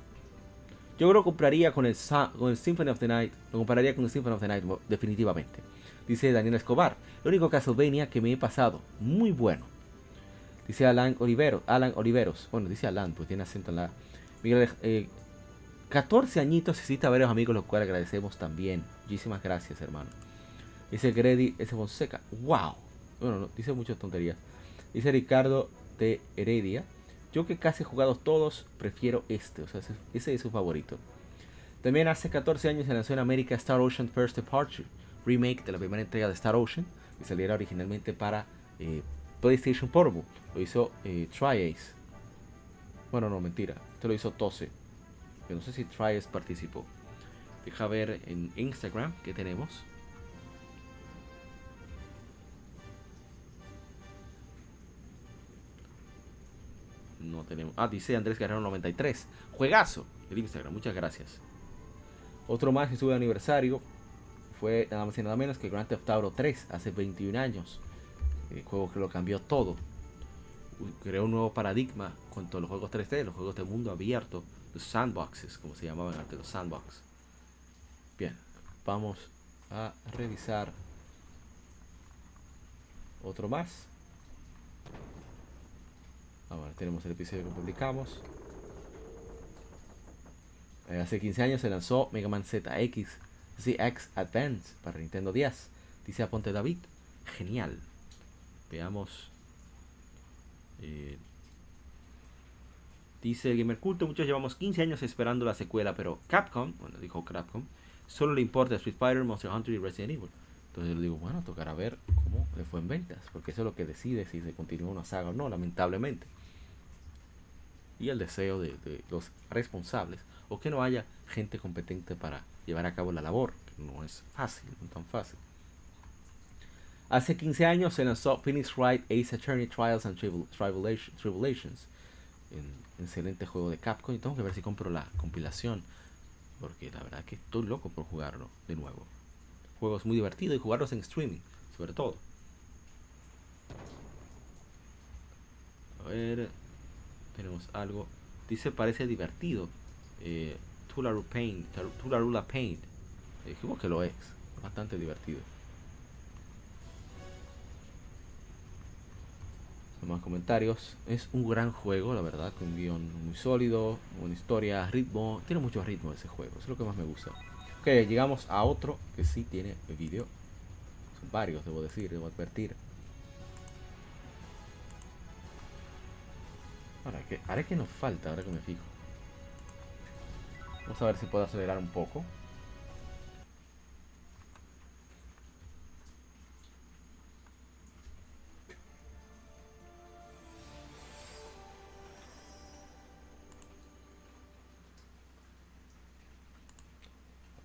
Yo que compraría con el, con el Symphony of the Night. Lo compararía con el Symphony of the Night, definitivamente. Dice Daniel Escobar. El único Castlevania que me he pasado. Muy bueno. Dice Alan Oliveros. Alan Oliveros. Bueno, dice Alan, pues tiene acento en la. Miguel, 14 eh, añitos existe a varios amigos, los cuales agradecemos también. Muchísimas gracias, hermano. Dice Grady S. Fonseca. ¡Wow! Bueno, no, dice muchas tonterías. Dice Ricardo Heredia. Yo que casi he jugado todos, prefiero este. O sea, ese, es su favorito. También hace 14 años se lanzó en América Star Ocean First Departure, remake de la primera entrega de Star Ocean, que saliera originalmente para eh, PlayStation Portable. Lo hizo eh, TriAce. Bueno, no, mentira. Esto lo hizo Tose. Yo no sé si TriAce participó. Deja ver en Instagram que tenemos. No tenemos. Ah, dice Andrés Guerrero 93. Juegazo. El Instagram, muchas gracias. Otro más que sube aniversario fue nada más y nada menos que Grand Theft Auto 3 hace 21 años. El juego que lo cambió todo. Creó un nuevo paradigma con todos los juegos 3D, los juegos de mundo abierto, los sandboxes, como se llamaban antes, los sandbox. Bien, vamos a revisar otro más. Ahora tenemos el episodio que publicamos. Eh, hace 15 años se lanzó Mega Man ZX, ZX Advance para Nintendo 10. Dice Aponte David. Genial. Veamos. Eh, dice el Gamer Culto, muchos llevamos 15 años esperando la secuela, pero Capcom, bueno, dijo Capcom, solo le importa Street Fighter, Monster Hunter y Resident Evil. Entonces le digo, bueno, tocará ver cómo le fue en ventas, porque eso es lo que decide si se continúa una saga o no, lamentablemente y el deseo de, los responsables o que no haya gente competente para llevar a cabo la labor, que no es fácil, no tan fácil. Hace 15 años se lanzó Phoenix Wright Ace Attorney Trials and Tribulations, un excelente juego de Capcom y tengo que ver si compro la compilación, porque la verdad que estoy loco por jugarlo de nuevo. Juegos muy divertidos y jugarlos en streaming, sobre todo. A ver, tenemos algo. Dice parece divertido. Eh, Tularula Paint. Tularula Paint. Dijimos que lo es. Bastante divertido. Más comentarios. Es un gran juego, la verdad, con un guion muy sólido, una historia, ritmo. Tiene mucho ritmo ese juego, es lo que más me gusta. Ok, llegamos a otro que sí tiene vídeo. Son varios, debo decir, debo advertir. Ahora, que, ahora que nos falta, ahora que me fijo. Vamos a ver si puedo acelerar un poco.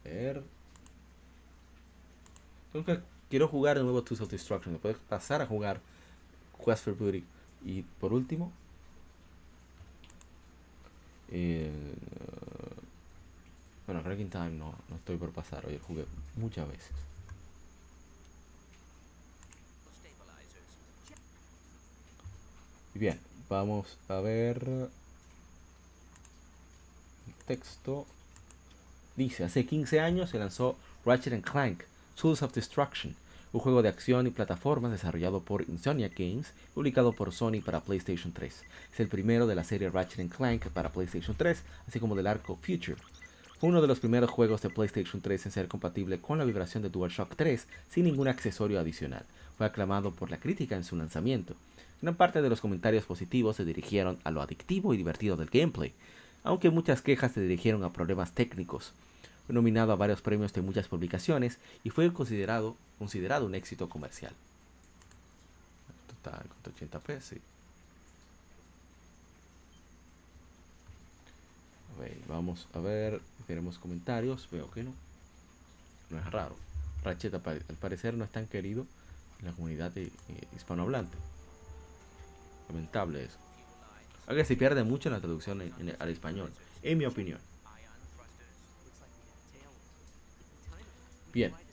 A ver. Quiero jugar de nuevo Tools of Destruction. Puedes pasar a jugar Quest for Beauty. Y por último, eh, bueno, Cracking Time no, no estoy por pasar. Hoy jugué muchas veces. Y bien, vamos a ver el texto. Dice, hace 15 años se lanzó Ratchet Clank, Tools of Destruction, un juego de acción y plataformas desarrollado por Insomnia Games, publicado por Sony para PlayStation 3. Es el primero de la serie Ratchet Clank para PlayStation 3, así como del arco Future. Fue uno de los primeros juegos de PlayStation 3 en ser compatible con la vibración de DualShock 3 sin ningún accesorio adicional. Fue aclamado por la crítica en su lanzamiento. Gran parte de los comentarios positivos se dirigieron a lo adictivo y divertido del gameplay, aunque muchas quejas se dirigieron a problemas técnicos. Fue nominado a varios premios de muchas publicaciones y fue considerado, considerado un éxito comercial. Esto está en 180p, sí. A ver, vamos a ver, tenemos comentarios, veo que no. No es raro. Ratchet al parecer no es tan querido en la comunidad eh, hispanohablante. Lamentable eso. Aunque se pierde mucho en la traducción al español, en mi opinión. Bien.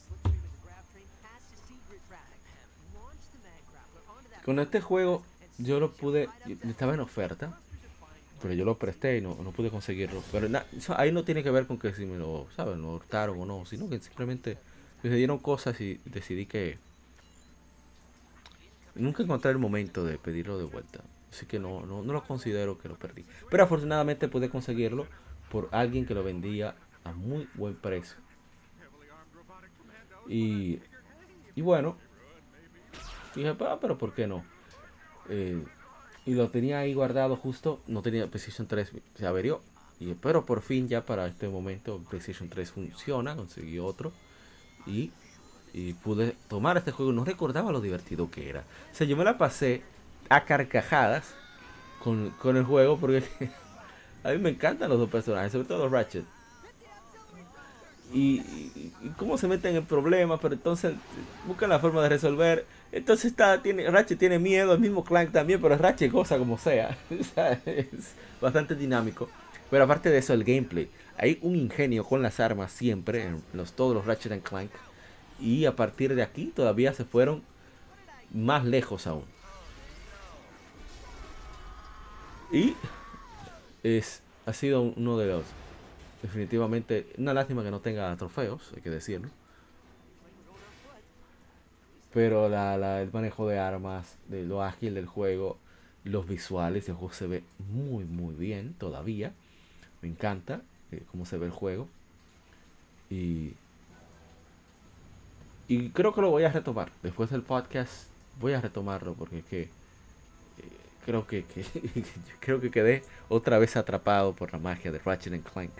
Con este juego yo lo pude, estaba en oferta, pero yo lo presté y no, no pude conseguirlo. Pero na- ahí no tiene que ver con que si me lo, ¿saben? Lo hurtaron o no, sino que simplemente me dieron cosas y decidí que nunca encontré el momento de pedirlo de vuelta. Así que no, no, no lo considero que lo perdí. Pero afortunadamente pude conseguirlo por alguien que lo vendía a muy buen precio. Y, y bueno, dije, "Ah, pero ¿por qué no? Eh, y lo tenía ahí guardado justo, no tenía PlayStation 3, se averió. Y, pero por fin ya para este momento PlayStation 3 funciona, conseguí otro. Y, y pude tomar este juego, no recordaba lo divertido que era. O sea, yo me la pasé a carcajadas con, con el juego porque a mí me encantan los dos personajes, sobre todo Ratchet. Y, y- y cómo se meten en problemas, pero entonces buscan la forma de resolver. Entonces está, tiene, Ratchet tiene miedo, el mismo Clank también, pero Ratchet goza como sea, es bastante dinámico. Pero aparte de eso, el gameplay. Hay un ingenio con las armas siempre, en los, todos los Ratchet and Clank. Y a partir de aquí todavía se fueron más lejos aún. Y es, ha sido uno de los definitivamente una lástima que no tenga trofeos, hay que decirlo. Pero la, la- el manejo de armas, de lo ágil del juego, los visuales, el juego se ve muy muy bien todavía. Me encanta eh, cómo se ve el juego. Y, y creo que lo voy a retomar. Después del podcast voy a retomarlo porque es que eh, creo que, creo que quedé otra vez atrapado por la magia de Ratchet Clank.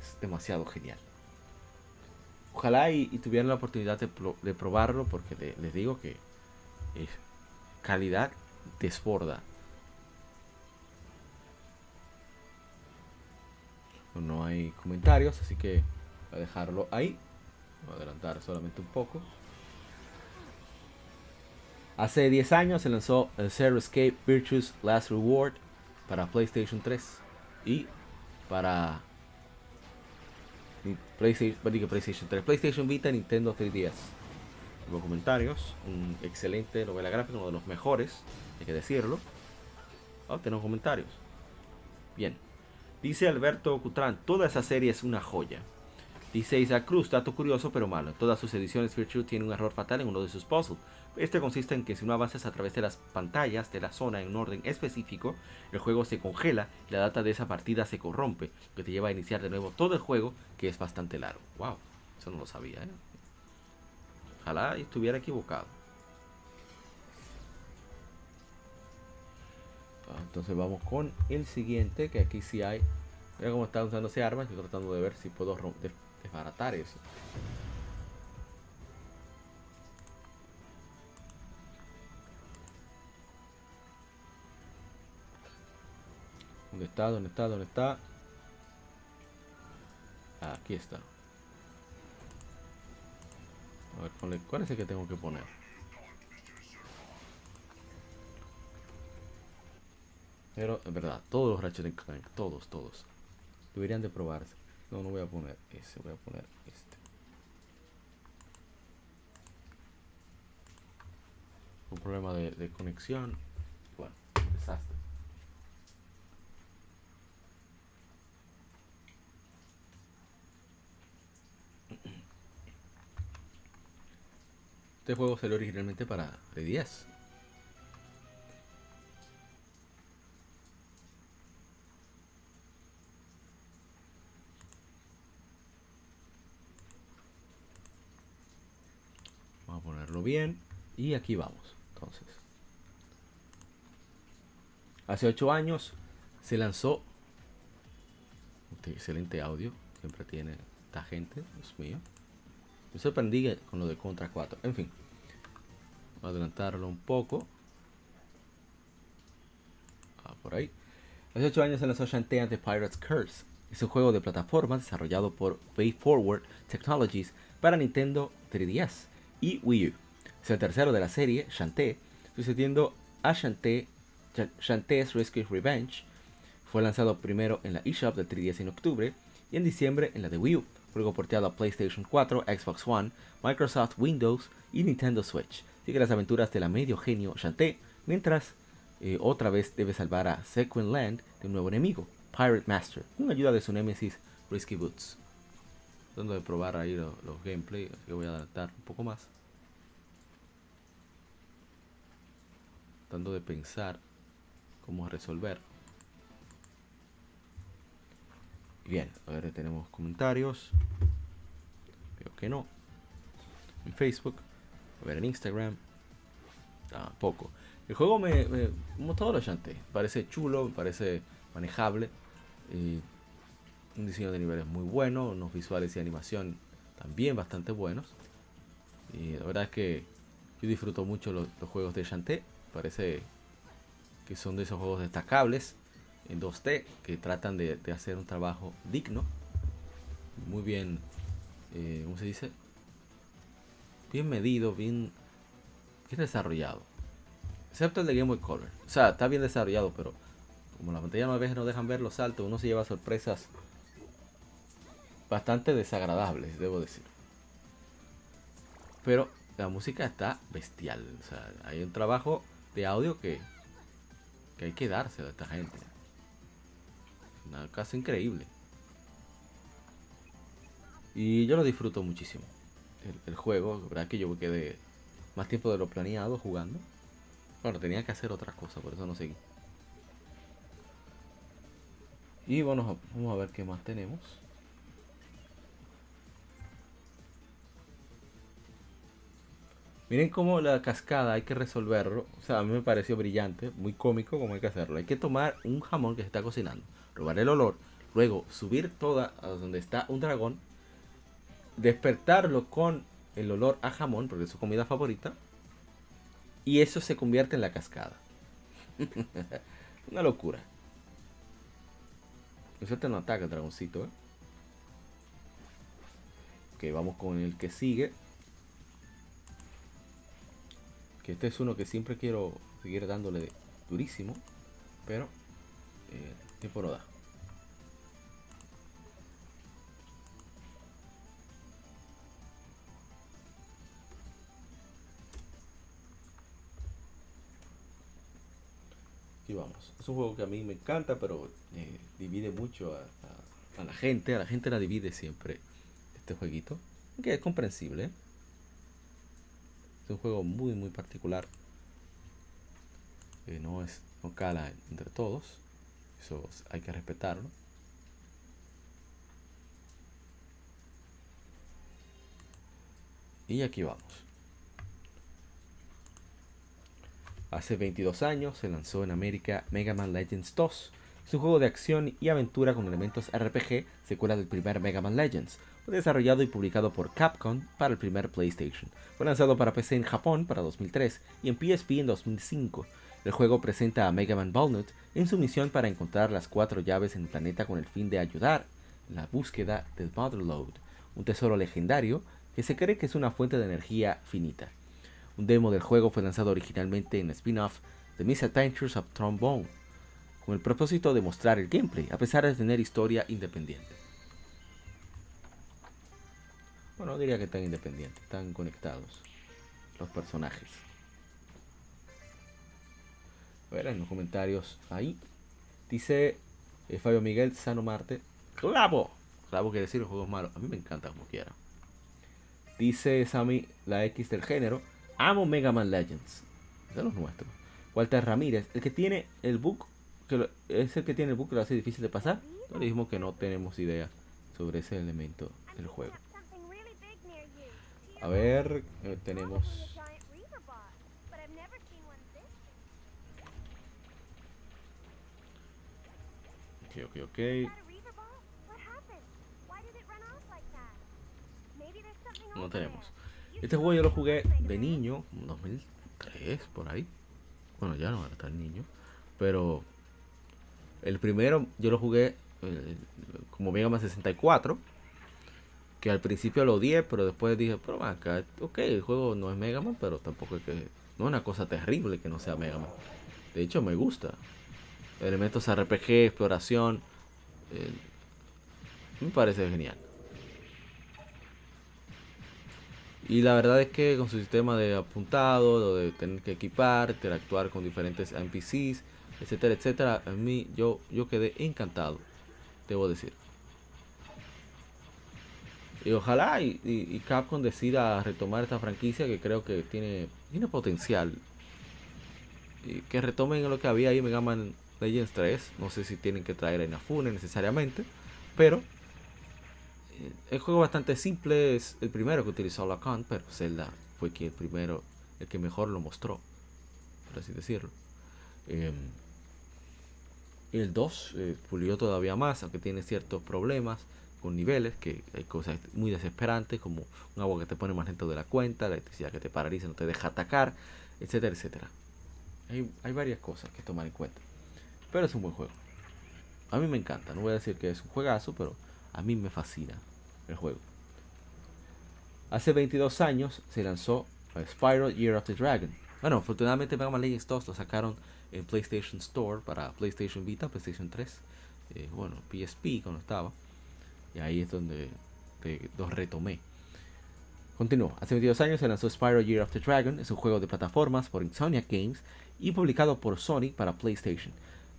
Es demasiado genial. Ojalá y, y tuvieran la oportunidad de, pro- de probarlo porque le- les digo que es calidad desborda. No hay comentarios, así que voy a dejarlo ahí. Voy a adelantar solamente un poco. Hace 10 años se lanzó el Zero Escape Virtuous Last Reward para PlayStation 3 y para PlayStation, digo PlayStation 3, PlayStation Vita, Nintendo 3DS. Hubo comentarios, un excelente novela gráfica, uno de los mejores, hay que decirlo. Oh, tenemos comentarios. Bien. Dice Alberto Cutrán, toda esa serie es una joya. Dice Isaac Cruz, dato curioso pero malo. Todas sus ediciones Virtue tiene un error fatal en uno de sus puzzles. Este consiste en que si no avanzas a través de las pantallas de la zona en un orden específico, el juego se congela y la data de esa partida se corrompe, lo que te lleva a iniciar de nuevo todo el juego, que es bastante largo. Wow, eso no lo sabía, ¿eh? Ojalá estuviera equivocado. Ah, entonces vamos con el siguiente, que aquí sí hay. Mira cómo está usando ese arma, estoy tratando de ver si puedo desbaratar eso. ¿Dónde está? ¿Dónde está? ¿Dónde está? Aquí está. A ver, ¿cuál es el que tengo que poner? Pero, en verdad, todos los Ratchet Clank, todos, todos, deberían de probarse. No, no voy a poner ese, voy a poner este. Un problema de, de conexión. Bueno, desastre. Este juego salió originalmente para 10 Vamos a ponerlo bien. Y aquí vamos. Entonces. Hace 8 años se lanzó. Este excelente audio. Siempre tiene esta gente. Dios mío. Me sorprendí con lo de Contra 4. En fin. Voy a adelantarlo un poco. Ah, por ahí. Hace 8 años se lanzó Shantae The Pirate's Curse. Es un juego de plataforma desarrollado por Way Forward Technologies para Nintendo 3DS y Wii U. Es el tercero de la serie, Shantae, sucediendo a Shantae, Shantae's Rescue Revenge. Fue lanzado primero en la eShop de 3DS en octubre y en diciembre en la de Wii U luego porteado a PlayStation 4, Xbox One, Microsoft Windows y Nintendo Switch. Sigue las aventuras del la medio genio Shantae, mientras eh, otra vez debe salvar a Sequin Land de un nuevo enemigo, Pirate Master, con ayuda de su némesis Risky Boots. Tratando de probar ahí los, gameplay, así que voy a adaptar un poco más. Tratando de pensar cómo resolver. Bien, a ver, tenemos comentarios. Veo que no. En Facebook. A ver, en Instagram. Tampoco. El juego me, como todo lo chanté. Parece chulo, me parece manejable. un diseño de niveles muy bueno. Unos visuales y animación también bastante buenos. Y la verdad es que yo disfruto mucho los, los juegos de Shantae. Parece que son de esos juegos destacables en 2D que tratan de, hacer un trabajo digno, muy bien, eh, ¿cómo se dice? Bien medido, bien, desarrollado. Excepto el de Game Boy Color. O sea, está bien desarrollado, pero como la pantalla a veces no dejan ver los saltos, uno se lleva sorpresas bastante desagradables, debo decir. Pero la música está bestial. O sea, hay un trabajo de audio que, que hay que darse a esta gente. Una casa increíble. Y yo lo disfruto muchísimo. El, juego, la verdad que yo quedé más tiempo de lo planeado jugando. Bueno, tenía que hacer otras cosas, por eso no seguí. Y bueno, vamos a ver qué más tenemos. Miren cómo la cascada hay que resolverlo. O sea, a mí me pareció brillante, muy cómico como hay que hacerlo. Hay que tomar un jamón que se está cocinando robar el olor, luego subir toda a donde está un dragón, despertarlo con el olor a jamón, porque es su comida favorita, y eso se convierte en la cascada. Una locura. Te no ataca dragoncito, ¿eh? Ok, vamos con el que sigue. Que este es uno que siempre quiero seguir dándole durísimo. Pero eh, tiempo no da. Aquí aquí vamos. Es un juego que a mí me encanta, pero eh, divide mucho a, la gente. A la gente la divide siempre este jueguito. Que es comprensible. Es un juego muy, muy particular. Eh, no, es, no cala entre todos. Eso hay que respetarlo. Y aquí vamos. Hace 22 años se lanzó en América Mega Man Legends 2. Es un juego de acción y aventura con elementos RPG, secuela del primer Mega Man Legends. Desarrollado y publicado por Capcom para el primer PlayStation. Fue lanzado para PC en Japón para 2003 y en PSP en 2005. El juego presenta a Mega Man Walnut en su misión para encontrar las cuatro llaves en el planeta con el fin de ayudar en la búsqueda del Motherload, un tesoro legendario que se cree que es una fuente de energía finita. Un demo del juego fue lanzado originalmente en spin-off The Misadventures of Trombone, con el propósito de mostrar el gameplay, a pesar de tener historia independiente. Bueno, diría que están independientes, están conectados los personajes. En los comentarios ahí. Dice eh, Fabio Miguel Sano Marte. ¡Clavo! Clavo quiere decir los juegos malos. A mí me encanta como quiera. Dice Sammy, la X del género. Amo Mega Man Legends. De los nuestros. Walter Ramírez, el que tiene el book, que es el que tiene el book que lo hace difícil de pasar. No le que no tenemos idea sobre ese elemento del juego. A ver, eh, tenemos. Ok, ok, ok. No tenemos. Este juego yo lo jugué de niño, 2003, por ahí. Bueno, ya no era tan niño. Pero el primero yo lo jugué eh, como Mega Man 64. Que al principio lo odié, pero después dije, pero acá, ok, el juego no es Mega Man, pero tampoco es que. No es una cosa terrible que no sea Mega Man. De hecho, me gusta. Elementos RPG, exploración. Eh, me parece genial. Y la verdad es que con su sistema de apuntado, de tener que equipar, interactuar con diferentes NPCs, etcétera, etcétera, a mí yo, yo quedé encantado, debo decir. Y ojalá y, Capcom decida retomar esta franquicia que creo que tiene, tiene potencial. Y que retomen lo que había ahí en Mega Legends 3. No sé si tienen que traer a Inafune necesariamente. Pero el juego bastante simple, es el primero que utilizó Lacan, pero Zelda fue quien el primero, el que mejor lo mostró, por así decirlo. Em, el 2 eh, pulió todavía más, aunque tiene ciertos problemas con niveles, que hay cosas muy desesperantes, como un agua que te pone más lento de la cuenta, la electricidad que te paraliza, no te deja atacar, etcétera, etcétera. Hay, hay varias cosas que tomar en cuenta. Pero es un buen juego. A mí me encanta, no voy a decir que es un juegazo, pero a mí me fascina el juego. Hace 22 años se lanzó Spyro Year of the Dragon. Bueno, afortunadamente Mega Man Legends 2 lo sacaron en PlayStation Store para PlayStation Vita, PlayStation 3, eh, bueno, PSP cuando estaba. Y ahí es donde los retomé. Continúo. Hace 22 años se lanzó Spyro Year of the Dragon. Es un juego de plataformas por Insomniac Games y publicado por Sony para PlayStation.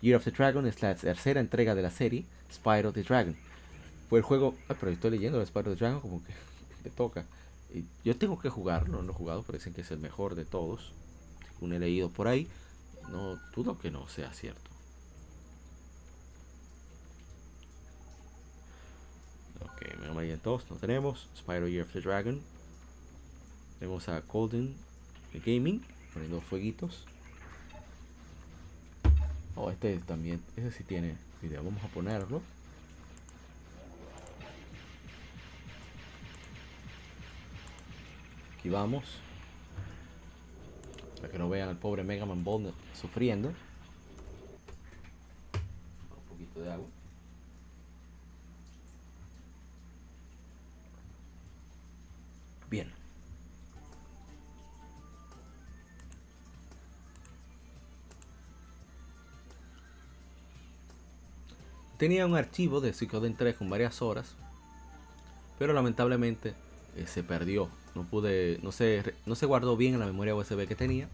Year of the Dragon es la tercera entrega de la serie Spyro the Dragon. Fue el juego. Ay, pero estoy leyendo Spyro Dragon como que me toca. Y yo tengo que jugarlo, no lo he jugado, pero dicen que es el mejor de todos. Según he leído por ahí, no dudo que no sea cierto. Ok, Mega Man 2 no tenemos. Spyro Year of the Dragon. Tenemos a Golden Gaming poniendo fueguitos. Oh, este también, ese sí tiene video. Vamos a ponerlo. Y vamos. Para que no vean al pobre Mega Man Bond sufriendo. Un poquito de agua. Bien. Tenía un archivo de Psychoden 3 con varias horas, pero lamentablemente eh, se perdió no pude, no se, no se guardó bien en la memoria USB que tenía.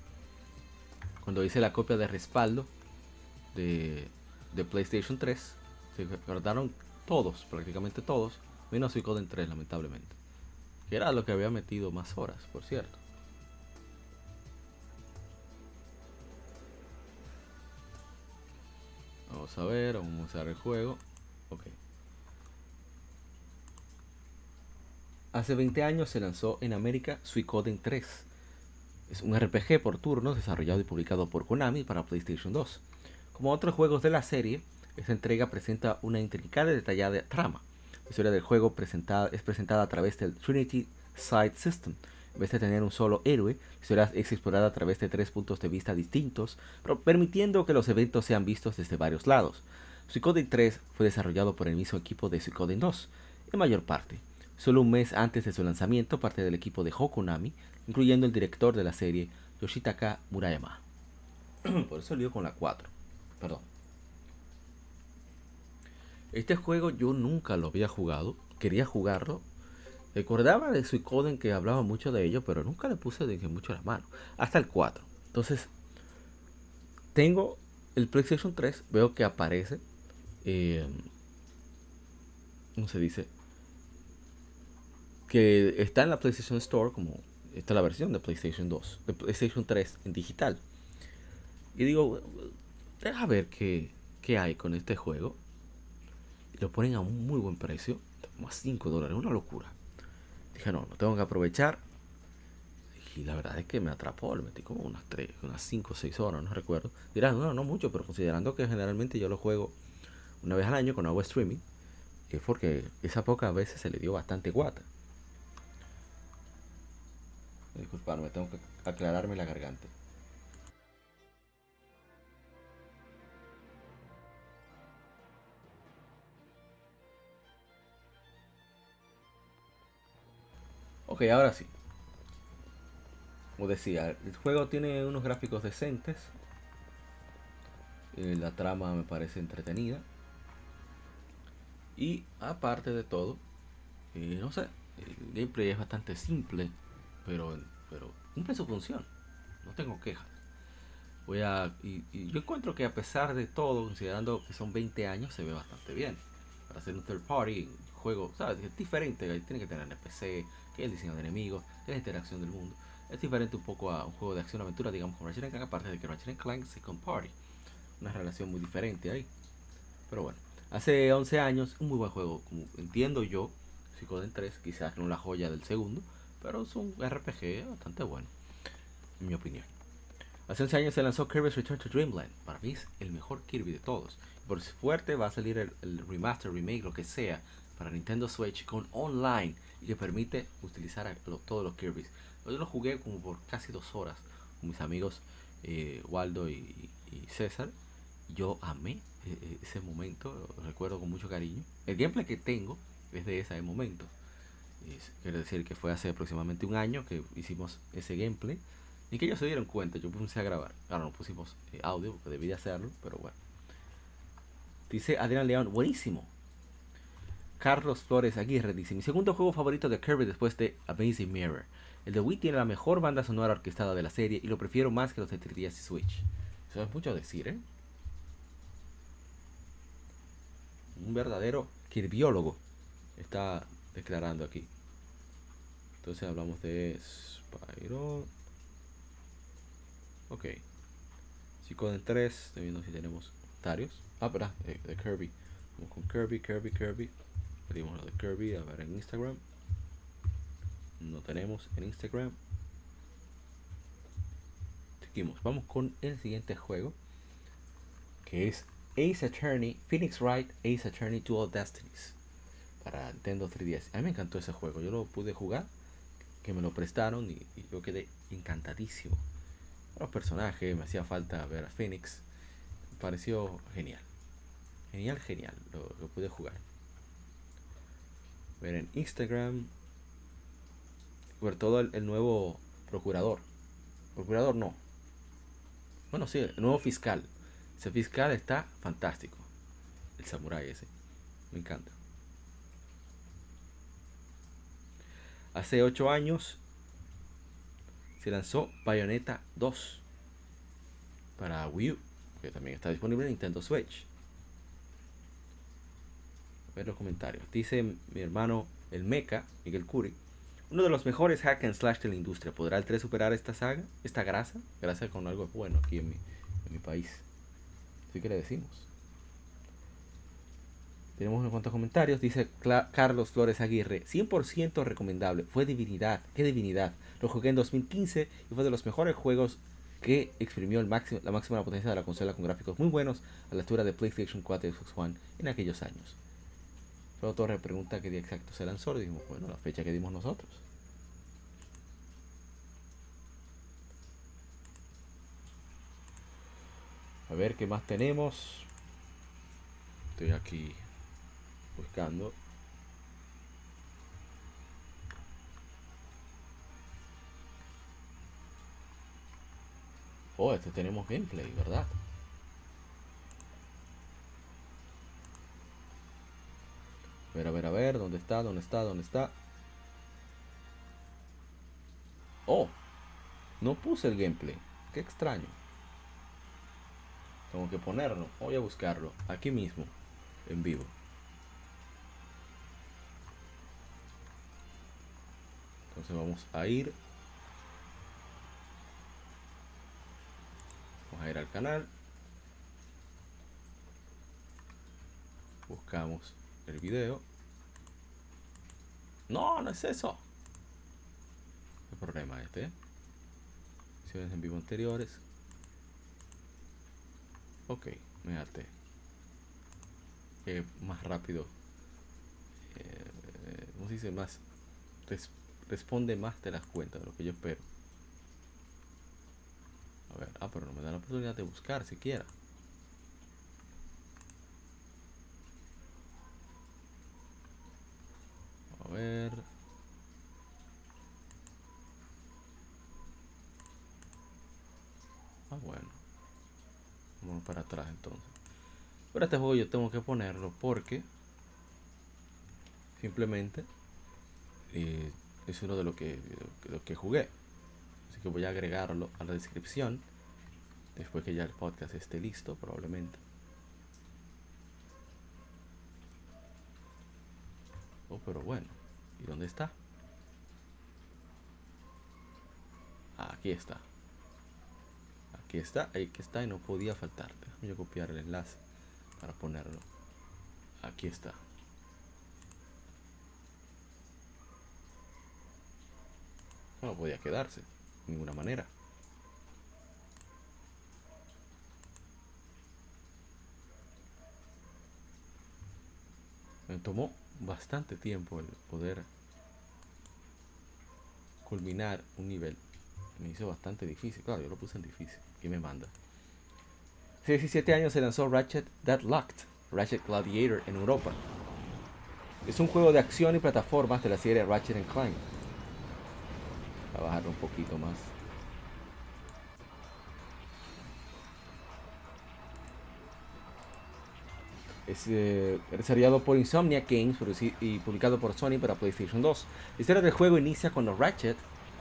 Cuando hice la copia de respaldo, de, de PlayStation 3 se guardaron todos, prácticamente todos, menos Suicoden 3, lamentablemente. Que era lo que había metido más horas, por cierto. Vamos a ver, vamos a ver el juego. Hace 20 años se lanzó en América Suicoden 3. Es un RPG por turnos desarrollado y publicado por Konami para PlayStation 2. Como otros juegos de la serie, esta entrega presenta una intrincada y detallada trama. La historia del juego presentada, es presentada a través del Trinity Side System. En vez de tener un solo héroe, es explorada a través de tres puntos de vista distintos, permitiendo que los eventos sean vistos desde varios lados. Suicoden 3 fue desarrollado por el mismo equipo de Suicoden 2, en mayor parte. Solo un mes antes de su lanzamiento, parte del equipo de Hokonami, incluyendo el director de la serie, Yoshitaka Murayama. por eso lío con la 4. Perdón. Este juego yo nunca lo había jugado. Quería jugarlo. Recordaba de Suicoden que hablaba mucho de ello, pero nunca le puse de mucho la mano. Hasta el 4. Entonces, tengo el PlayStation 3. Veo que aparece. Eh, ¿Cómo se dice? Que está en la PlayStation Store como esta es la versión de PlayStation 2, de PlayStation 3 en digital. Y digo, deja ver qué, qué hay con este juego lo ponen a un muy buen precio, como a 5 dólares, una locura. Dije, no, lo tengo que aprovechar. Y la verdad es que me atrapó, le metí como unas 3, unas 5 o 6 horas, no recuerdo. Dirán, no, no mucho, pero considerando que generalmente yo lo juego una vez al año con agua streaming, es porque esa pocas veces se le dio bastante guata. Disculpadme, tengo que aclararme la garganta. Ok, ahora sí. Como decía, el juego tiene unos gráficos decentes. Eh, la trama me parece entretenida. Y aparte de todo, eh, no sé, el gameplay es bastante simple, pero, pero cumple su función. No tengo quejas. Voy a, y, yo encuentro que a pesar de todo, considerando que son 20 años, se ve bastante bien. Para hacer un third party, juego, ¿sabes? Es diferente, tiene que tener NPC, que el diseño de enemigos, que la interacción del mundo. Es diferente un poco a un juego de acción-aventura, digamos, con Ratchet Clank, aparte de que Ratchet Clank Second Party. Una relación muy diferente ahí. Pero bueno, hace 11 años, un muy buen juego, como entiendo yo, Suicoden 3, quizás no la joya del segundo, pero es un RPG bastante bueno, en mi opinión. Hace 11 años se lanzó Kirby's Return to Dreamland. Para mí es el mejor Kirby de todos. Por si fuerte va a salir el remaster, remake, lo que sea, para Nintendo Switch con online y que permite utilizar todos los Kirby's. Yo lo jugué como por casi dos horas con mis amigos eh, Waldo y, César. Yo amé eh, eh, ese momento, lo recuerdo con mucho cariño. El gameplay que tengo es de ese momento. quiere decir que fue hace aproximadamente un año que hicimos ese gameplay. Y que ellos se dieron cuenta, yo puse a grabar. Claro, no pusimos audio porque debí de hacerlo, pero bueno. Dice Adrián León, buenísimo. Carlos Flores Aguirre dice, mi segundo juego favorito de Kirby después de Amazing Mirror. El de Wii tiene la mejor banda sonora orquestada de la serie y lo prefiero más que los de 3DS y Switch. Eso es mucho decir, ¿eh? Un verdadero kirbiólogo está declarando aquí. Entonces hablamos de Spyro. Ok. Psicoden 3. Estoy viendo si tenemos comentarios. Ah, de, de Kirby. Vamos con Kirby, Kirby, Kirby. Pedimos lo de Kirby, a ver en Instagram. No tenemos en Instagram. Seguimos, vamos con el siguiente juego. Que es Ace Attorney, Phoenix Wright, Ace Attorney Dual Destinies. Para Nintendo 3DS. A mí me encantó ese juego. Yo lo pude jugar. Que me lo prestaron y, yo quedé encantadísimo. Los personajes, me hacía falta ver a Phoenix. Pareció genial. Genial, genial. lo pude jugar ver en Instagram, ver todo el, nuevo procurador. Procurador no. Bueno, sí, el nuevo fiscal. Ese fiscal está fantástico. El samurai ese. Me encanta. Hace 8 años se lanzó Bayonetta 2 para Wii U. que también está disponible en Nintendo Switch. Los comentarios. Dice mi hermano el Mecha, Miguel Curi, uno de los mejores hack and slash de la industria. ¿Podrá el 3 superar esta saga, esta grasa? Grasa con algo bueno aquí en mi, en mi país. Así que le decimos. Tenemos unos cuantos comentarios. Dice Carlos Flores Aguirre. 100% recomendable. Fue divinidad. Qué divinidad. Lo jugué en 2015 y fue de los mejores juegos que exprimió el máximo, la máxima potencia de la consola con gráficos muy buenos a la altura de PlayStation 4 y Xbox One en aquellos años. Pero Torre pregunta qué día exacto se lanzó. Y dijimos, bueno, la fecha que dimos nosotros. A ver qué más tenemos. Estoy aquí buscando. Oh, este tenemos gameplay, ¿verdad? A ver, a ver, a ver, ¿dónde está? ¿Dónde está? ¿Dónde está? Oh, no puse el gameplay. Qué extraño. Tengo que ponerlo. Voy a buscarlo. Aquí mismo. En vivo. Entonces vamos a ir. Vamos a ir al canal. Buscamos el video. No, no es eso. El problema este. ¿eh? en vivo anteriores. Ok, mírate. Que más rápido. Eh, ¿Cómo se dice? Más. responde más te las cuentas de lo que yo espero. A ver, ah, pero no me da la oportunidad de buscar siquiera. Ver. Ah, bueno. Vamos para atrás entonces. Pero este juego yo tengo que ponerlo porque simplemente eh, es uno de lo que, lo que jugué. Así que voy a agregarlo a la descripción después que ya el podcast esté listo probablemente. Oh, pero bueno. ¿Y dónde está? Aquí está. Aquí está, ahí que está y no podía faltar. Déjame copiar el enlace para ponerlo. Aquí está. No podía quedarse, de ninguna manera. Me tomó bastante tiempo el poder culminar un nivel. Me hizo bastante difícil. Claro, yo lo puse en difícil. ¿Qué me manda? Hace 17 años se lanzó Ratchet That Locked, Ratchet Gladiator en Europa. Es un juego de acción y plataformas de la serie Ratchet Clank. Voy a bajarlo un poquito más. Es eh, desarrollado por Insomnia Games y publicado por Sony para PlayStation 2. La historia del juego inicia cuando Ratchet,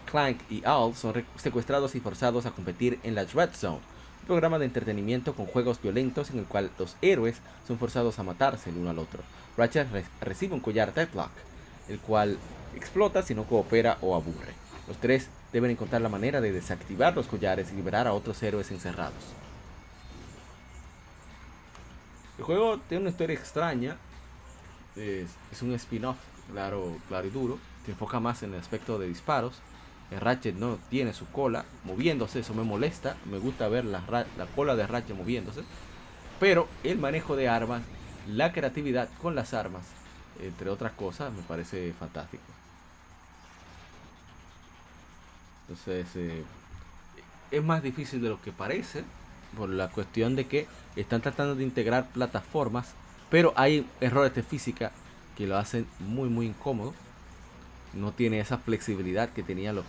Clank y Owl son secuestrados y forzados a competir en la Dread Zone, un programa de entretenimiento con juegos violentos en el cual los héroes son forzados a matarse el uno al otro. Ratchet recibe un collar Deadlock, el cual explota si no coopera o aburre. Los tres deben encontrar la manera de desactivar los collares y liberar a otros héroes encerrados. El juego tiene una historia extraña. Es, un spin-off, claro, claro y duro. Se enfoca más en el aspecto de disparos. El Ratchet no tiene su cola moviéndose, eso me molesta. Me gusta ver la, la cola de Ratchet moviéndose. Pero el manejo de armas, la creatividad con las armas, entre otras cosas, me parece fantástico. Entonces, eh, es más difícil de lo que parece por la cuestión de que están tratando de integrar plataformas, pero hay errores de física que lo hacen muy muy incómodo. No tiene esa flexibilidad que tenían los,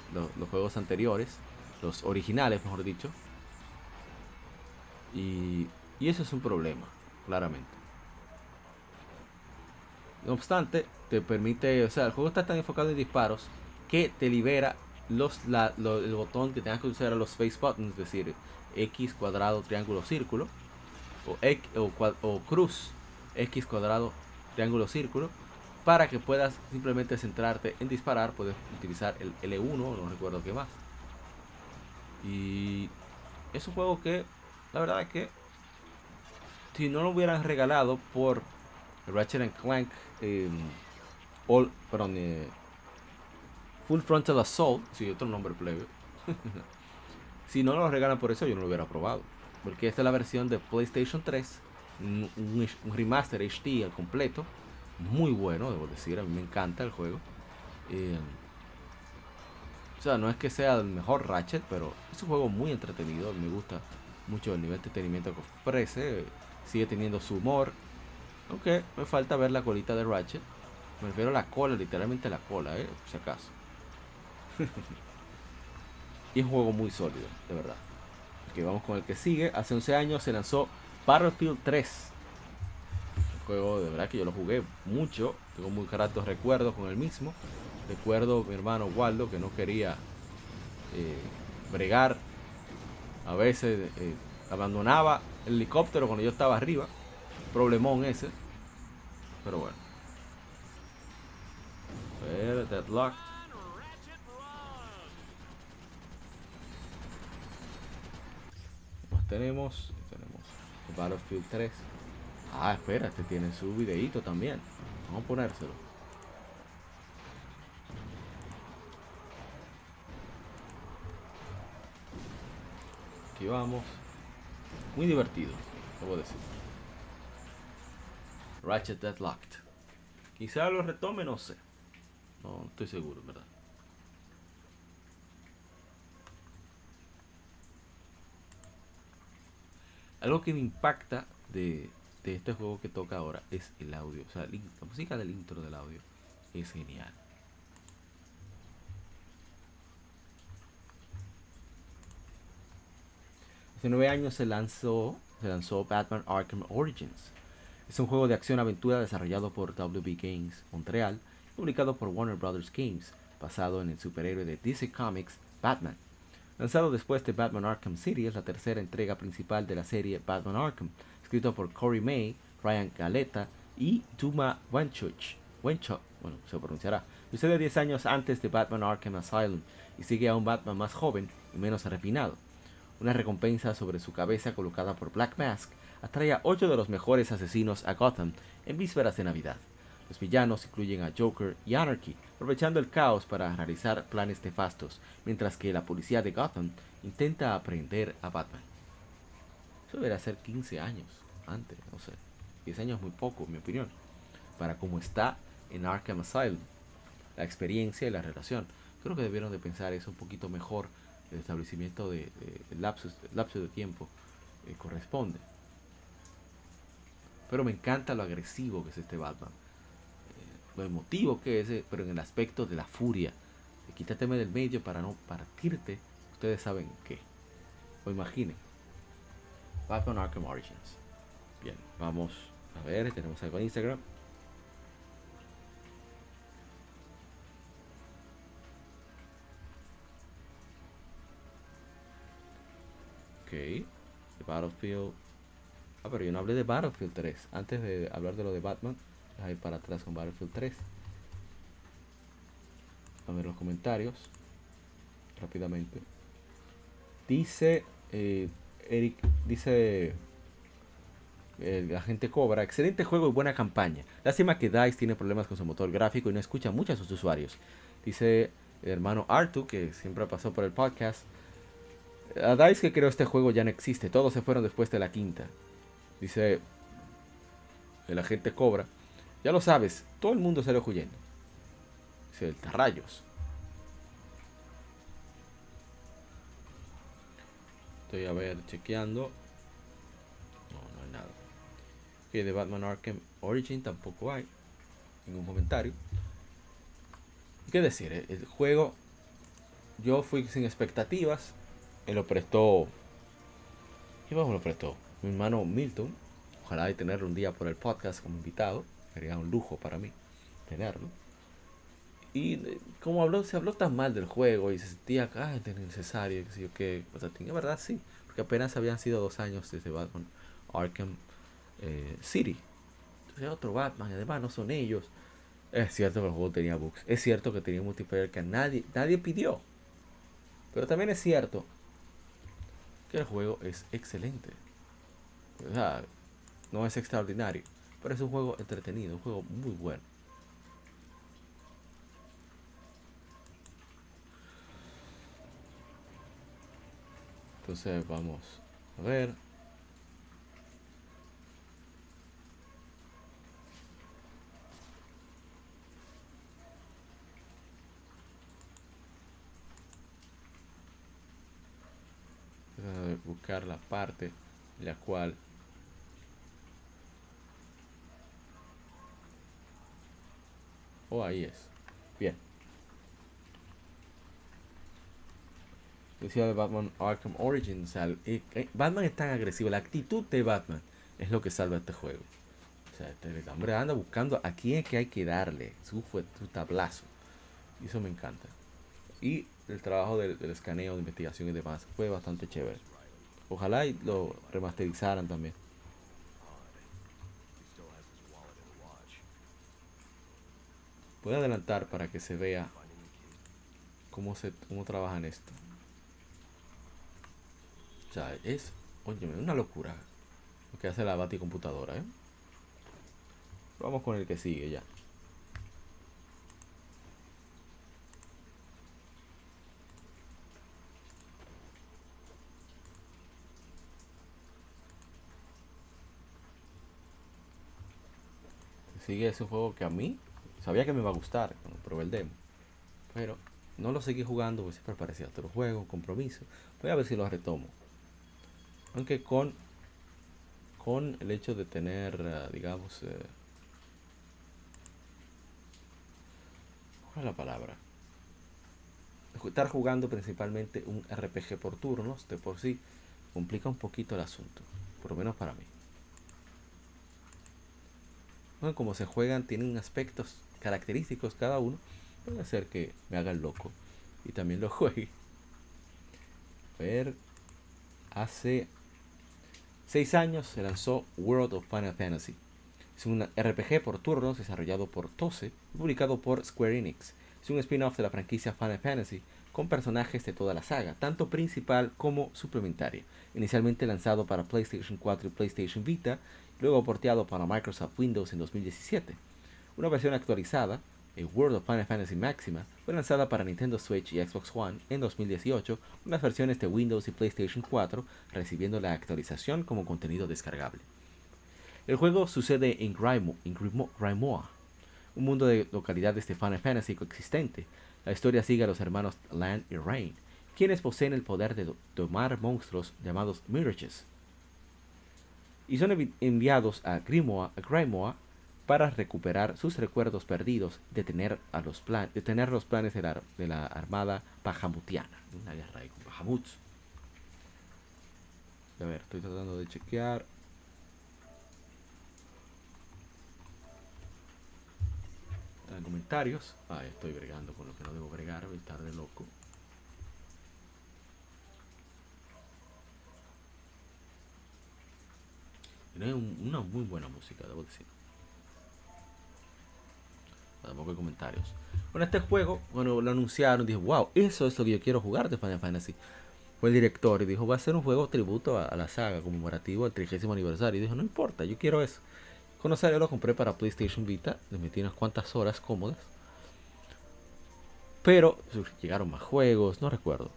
juegos anteriores, los originales mejor dicho. Y, y eso es un problema, claramente. No obstante, te permite, o sea, el juego está tan enfocado en disparos que te libera los, el botón que tengas que usar a los face buttons, es decir, X, cuadrado, triángulo, círculo, o, X, o, cruz, X cuadrado, triángulo, círculo, para que puedas simplemente centrarte en disparar. Puedes utilizar el L1, no recuerdo qué más. Y es un juego que, la verdad es que, si no lo hubieran regalado por Ratchet and Clank, eh, All, perdón, eh, Full Frontal Assault, sí, otro nombre plebe. si no lo regalan por eso, yo no lo hubiera probado. Porque esta es la versión de PlayStation 3, un, remaster HD al completo. Muy bueno, debo decir, a mí me encanta el juego. Eh, o sea, no es que sea el mejor Ratchet, pero es un juego muy entretenido. Me gusta mucho el nivel de entretenimiento que ofrece. Sigue teniendo su humor. Aunque me falta ver la colita de Ratchet. Me refiero a la cola, literalmente la cola, eh, si acaso. y es un juego muy sólido, de verdad. Ok, vamos con el que sigue. Hace 11 años se lanzó Battlefield 3. Un juego de verdad que yo lo jugué mucho. Tengo muy gratos recuerdos con el mismo. Recuerdo mi hermano Waldo que no quería eh, bregar. A veces eh, abandonaba el helicóptero cuando yo estaba arriba. Problemón ese. Pero bueno. A ver, Deadlocked. ¿Qué más tenemos? Tenemos Battlefield 3. Ah, espera, este tiene su videíto también. Vamos a ponérselo. Aquí vamos. Muy divertido, debo decir. Ratchet Deadlocked. Quizá lo retome, no sé. No, no estoy seguro, ¿verdad? Algo que me impacta de, de este juego que toca ahora es el audio. O sea, la música del intro del audio es genial. Hace nueve años se lanzó, se lanzó Batman Arkham Origins. Es un juego de acción-aventura desarrollado por WB Games Montreal publicado por Warner Brothers Games, basado en el superhéroe de DC Comics, Batman. Lanzado después de Batman Arkham City, es la tercera entrega principal de la serie Batman Arkham, escrito por Corey May, Ryan Galetta y Duma Wenchuch. Wenchuch, bueno, se pronunciará. Sucede 10 años antes de Batman Arkham Asylum y sigue a un Batman más joven y menos refinado. Una recompensa sobre su cabeza colocada por Black Mask atrae a 8 de los mejores asesinos a Gotham en vísperas de Navidad. Los villanos incluyen a Joker y Anarchy, aprovechando el caos para realizar planes nefastos, mientras que la policía de Gotham intenta aprehender a Batman. Eso debería ser 15 años antes, no sé. 10 años es muy poco, en mi opinión, para cómo está en Arkham Asylum. La experiencia y la relación. Creo que debieron de pensar eso un poquito mejor. El establecimiento de, de- lapso de tiempo eh, corresponde. Pero me encanta lo agresivo que es este Batman. Lo emotivo que es, eh, pero en el aspecto de la furia. De quítateme del medio para no partirte. Ustedes saben qué. O imaginen. Batman Arkham Origins. Bien, vamos a ver. Tenemos algo en Instagram. Ok. The Battlefield. Ah, pero yo no hablé de Battlefield 3. Antes de hablar de lo de Batman, voy a ir para atrás con Battlefield 3. A ver los comentarios. Rápidamente. Dice eh, Eric, dice eh, la gente cobra. Excelente juego y buena campaña. Lástima que DICE tiene problemas con su motor gráfico y no escucha mucho a sus usuarios. Dice el hermano Artu, que siempre pasó por el podcast. A DICE que creó este juego ya no existe. Todos se fueron después de la quinta. Dice el agente cobra. Ya lo sabes, todo el mundo salió huyendo. El rayos. Estoy a ver, chequeando. No, no hay nada. Que de Batman Arkham Origin tampoco hay. Ningún comentario. ¿Y ¿Qué decir? El, juego. Yo fui sin expectativas. Él lo prestó. ¿Quién más me lo prestó? Mi hermano Milton. Ojalá de tenerlo un día por el podcast como invitado. Sería un lujo para mí tenerlo. Y eh, como habló, se habló tan mal del juego y se sentía ah, es innecesario, que yo qué. O sea, tiene verdad sí, porque apenas habían sido dos años desde Batman Arkham eh, City. Entonces otro Batman, además no son ellos. Es cierto que el juego tenía bugs. Es cierto que tenía multiplayer que nadie, nadie pidió. Pero también es cierto que el juego es excelente. O sea, no es extraordinario. Pero es un juego entretenido, un juego muy bueno. Entonces vamos a ver. buscar la parte en la cual oh ahí es. Bien. Decía de Batman Arkham Origins eh, eh, Batman es tan agresivo la actitud de Batman es lo que salva este juego. O sea este hombre anda buscando a quién es que hay que darle su, su tablazo. Y eso me encanta. Y el trabajo del, escaneo, de investigación y demás fue bastante chévere. Ojalá y lo remasterizaran también. Voy a adelantar para que se vea cómo se cómo trabajan esto. O sea, es, oye, una locura lo que hace la Bati computadora, ¿eh? Vamos con el que sigue ya. sigue ese juego que a mí sabía que me iba a gustar cuando probé el demo. Pero no lo seguí jugando porque siempre parecía otro juego, compromiso. Voy a ver si lo retomo. Aunque con, con el hecho de tener, eh, digamos, eh, ¿cuál es la palabra? Estar jugando principalmente un RPG por turnos, de por sí, complica un poquito el asunto, por lo menos para mí como se juegan, tienen aspectos característicos cada uno, puede ser que me haga loco y también lo juegue. Ver, hace 6 años se lanzó World of Final Fantasy. Es un RPG por turnos desarrollado por Tose y publicado por Square Enix. Es un spin-off de la franquicia Final Fantasy con personajes de toda la saga, tanto principal como suplementaria. Inicialmente lanzado para PlayStation 4 y PlayStation Vita, luego porteado para Microsoft Windows en 2017. Una versión actualizada, el World of Final Fantasy Maxima, fue lanzada para Nintendo Switch y Xbox One en 2018, con las versiones de Windows y PlayStation 4 recibiendo la actualización como contenido descargable. El juego sucede en, Grimoire, un mundo de localidades de Final Fantasy coexistente. La historia sigue a los hermanos Land y Rain, quienes poseen el poder de domar monstruos llamados Mirages, y son enviados a Grimoire, para recuperar sus recuerdos perdidos de tener, a los, de tener los planes de la, de la armada Bahamutiana, una guerra con Bahamuts. A ver, estoy tratando de chequear. En comentarios. Ah, estoy bregando con lo que no debo bregar, voy a estar de loco. Tiene una muy buena música, debo decir. Tampoco hay comentarios. Bueno, este juego, cuando lo anunciaron, dije, wow, eso es lo que yo quiero jugar de Final Fantasy. Fue el director y dijo, va a ser un juego tributo a, la saga, conmemorativo al 30 aniversario. Y dijo, no importa, yo quiero eso. Conocer, yo lo compré para PlayStation Vita, le metí unas cuantas horas cómodas. Pero llegaron más juegos, no recuerdo.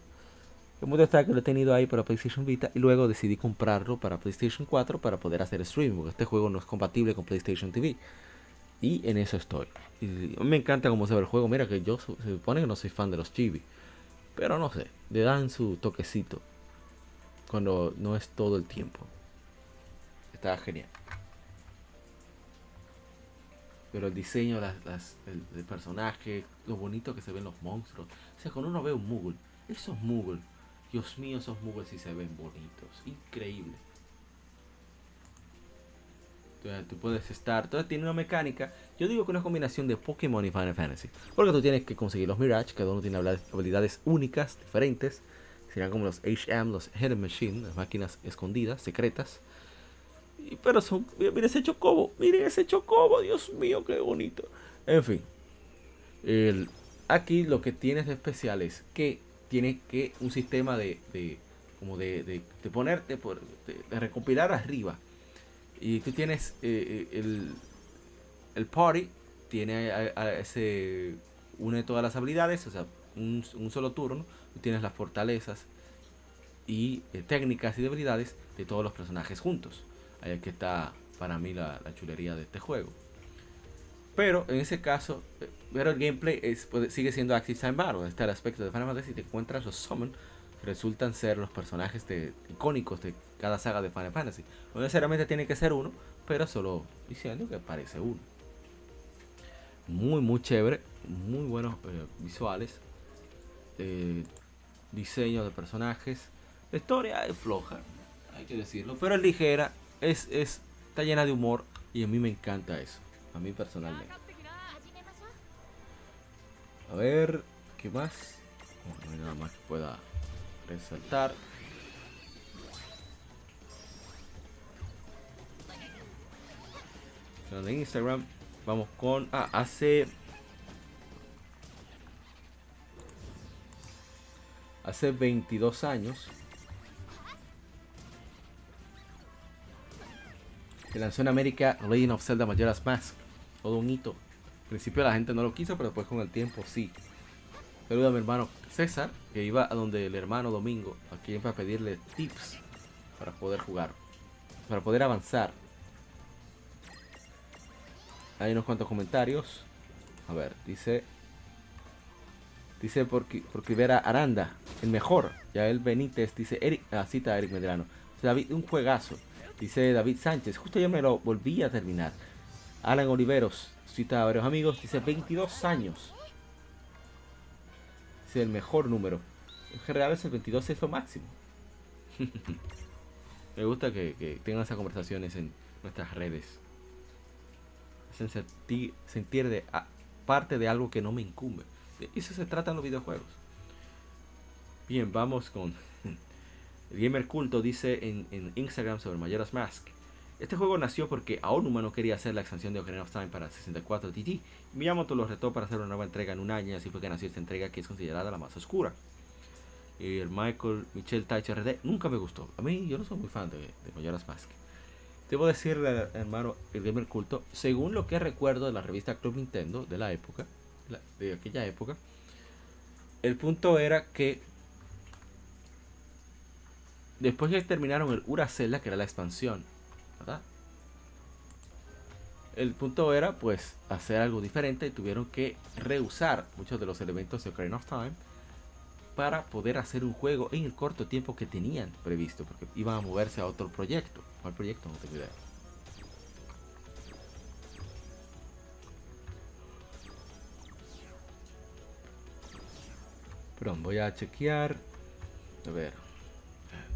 El mundo está que lo he tenido ahí para PlayStation Vita y luego decidí comprarlo para PlayStation 4 para poder hacer streaming, porque este juego no es compatible con PlayStation TV. Y en eso estoy. Me encanta cómo se ve el juego. Mira que yo se supone que no soy fan de los chibi. Pero no sé, le dan su toquecito. Cuando no es todo el tiempo. Está genial. Pero el diseño, las, el, personaje, lo bonito que se ven los monstruos. O sea, cuando uno ve un Moogle, esos Moogle Dios mío, esos moves sí se ven bonitos. Increíble. Entonces, tú puedes estar. Entonces tiene una mecánica. Yo digo que una combinación de Pokémon y Final Fantasy. Porque tú tienes que conseguir los Mirage. Cada uno tiene habilidades únicas, diferentes. Serán como los HM, los Hidden Machine, las máquinas escondidas, secretas. pero son, miren ese chocobo, miren ese chocobo, Dios mío, qué bonito. En fin, aquí lo que tienes de especial es que tiene que un sistema de, como de, de, ponerte, por, de, recompilar arriba. Y tú tienes eh, eh, el, el party, tiene a, ese, une todas las habilidades, o sea, un, un solo turno, tienes las fortalezas y eh, técnicas y debilidades de todos los personajes juntos. Ahí que está para mí la, chulería de este juego. Pero en ese caso, pero el gameplay es, sigue siendo Active Time Battle. Está el aspecto de Final Fantasy. Te encuentras los Summon, resultan ser los personajes de, icónicos de cada saga de Final Fantasy. No necesariamente tiene que ser uno, pero solo diciendo que parece uno. Muy, muy chévere. Muy buenos eh, visuales. diseño de personajes. La historia es floja, hay que decirlo, pero es ligera, es, es, está llena de humor y a mí me encanta eso, a mí personalmente. A ver, ¿qué más? no hay nada más que pueda resaltar. De Instagram, vamos con. Ah, hace. Hace 22 años que lanzó en América Legend of Zelda Majora's Mask. Todo un hito. Al principio la gente no lo quiso, pero después con el tiempo sí. Saluda mi hermano César, que iba a donde el hermano Domingo, aquí para pedirle tips para poder jugar, para poder avanzar. Hay unos cuantos comentarios. A ver, dice. Dice porque, porque ver a Aranda, el mejor. Ya el Benítez dice Eric, ah, cita a Eric Medrano. David, un juegazo. Dice David Sánchez, justo ya me lo volví a terminar. Alan Oliveros, cita a varios amigos, dice 22 años. El mejor número. En general es el 22 es lo máximo. me gusta que, tengan esas conversaciones en nuestras redes. Hacen sentir, de parte de algo que no me incumbe. Eso se trata en los videojuegos. Bien, vamos con Gamer Culto dice en, Instagram sobre Majora's Mask. Este juego nació porque Aonuma no quería hacer la expansión de Ocarina of Time para 64 TT. Miyamoto lo retó para hacer una nueva entrega en un año así fue que nació esta entrega que es considerada la más oscura. Y el Michael Michel Taich RD nunca me gustó. A mí yo no soy muy fan de, de Majora's Mask. Debo decirle, hermano, el Gamer Culto, según lo que recuerdo de la revista Club Nintendo de la época, de aquella época, el punto era que Después que terminaron el Uracela, que era la expansión, ¿verdad? El punto era pues hacer algo diferente y tuvieron que reusar muchos de los elementos de Ocarina of Time para poder hacer un juego en el corto tiempo que tenían previsto, porque iban a moverse a otro proyecto. ¿Cuál proyecto? No tengo idea. Perdón, voy a chequear. A ver.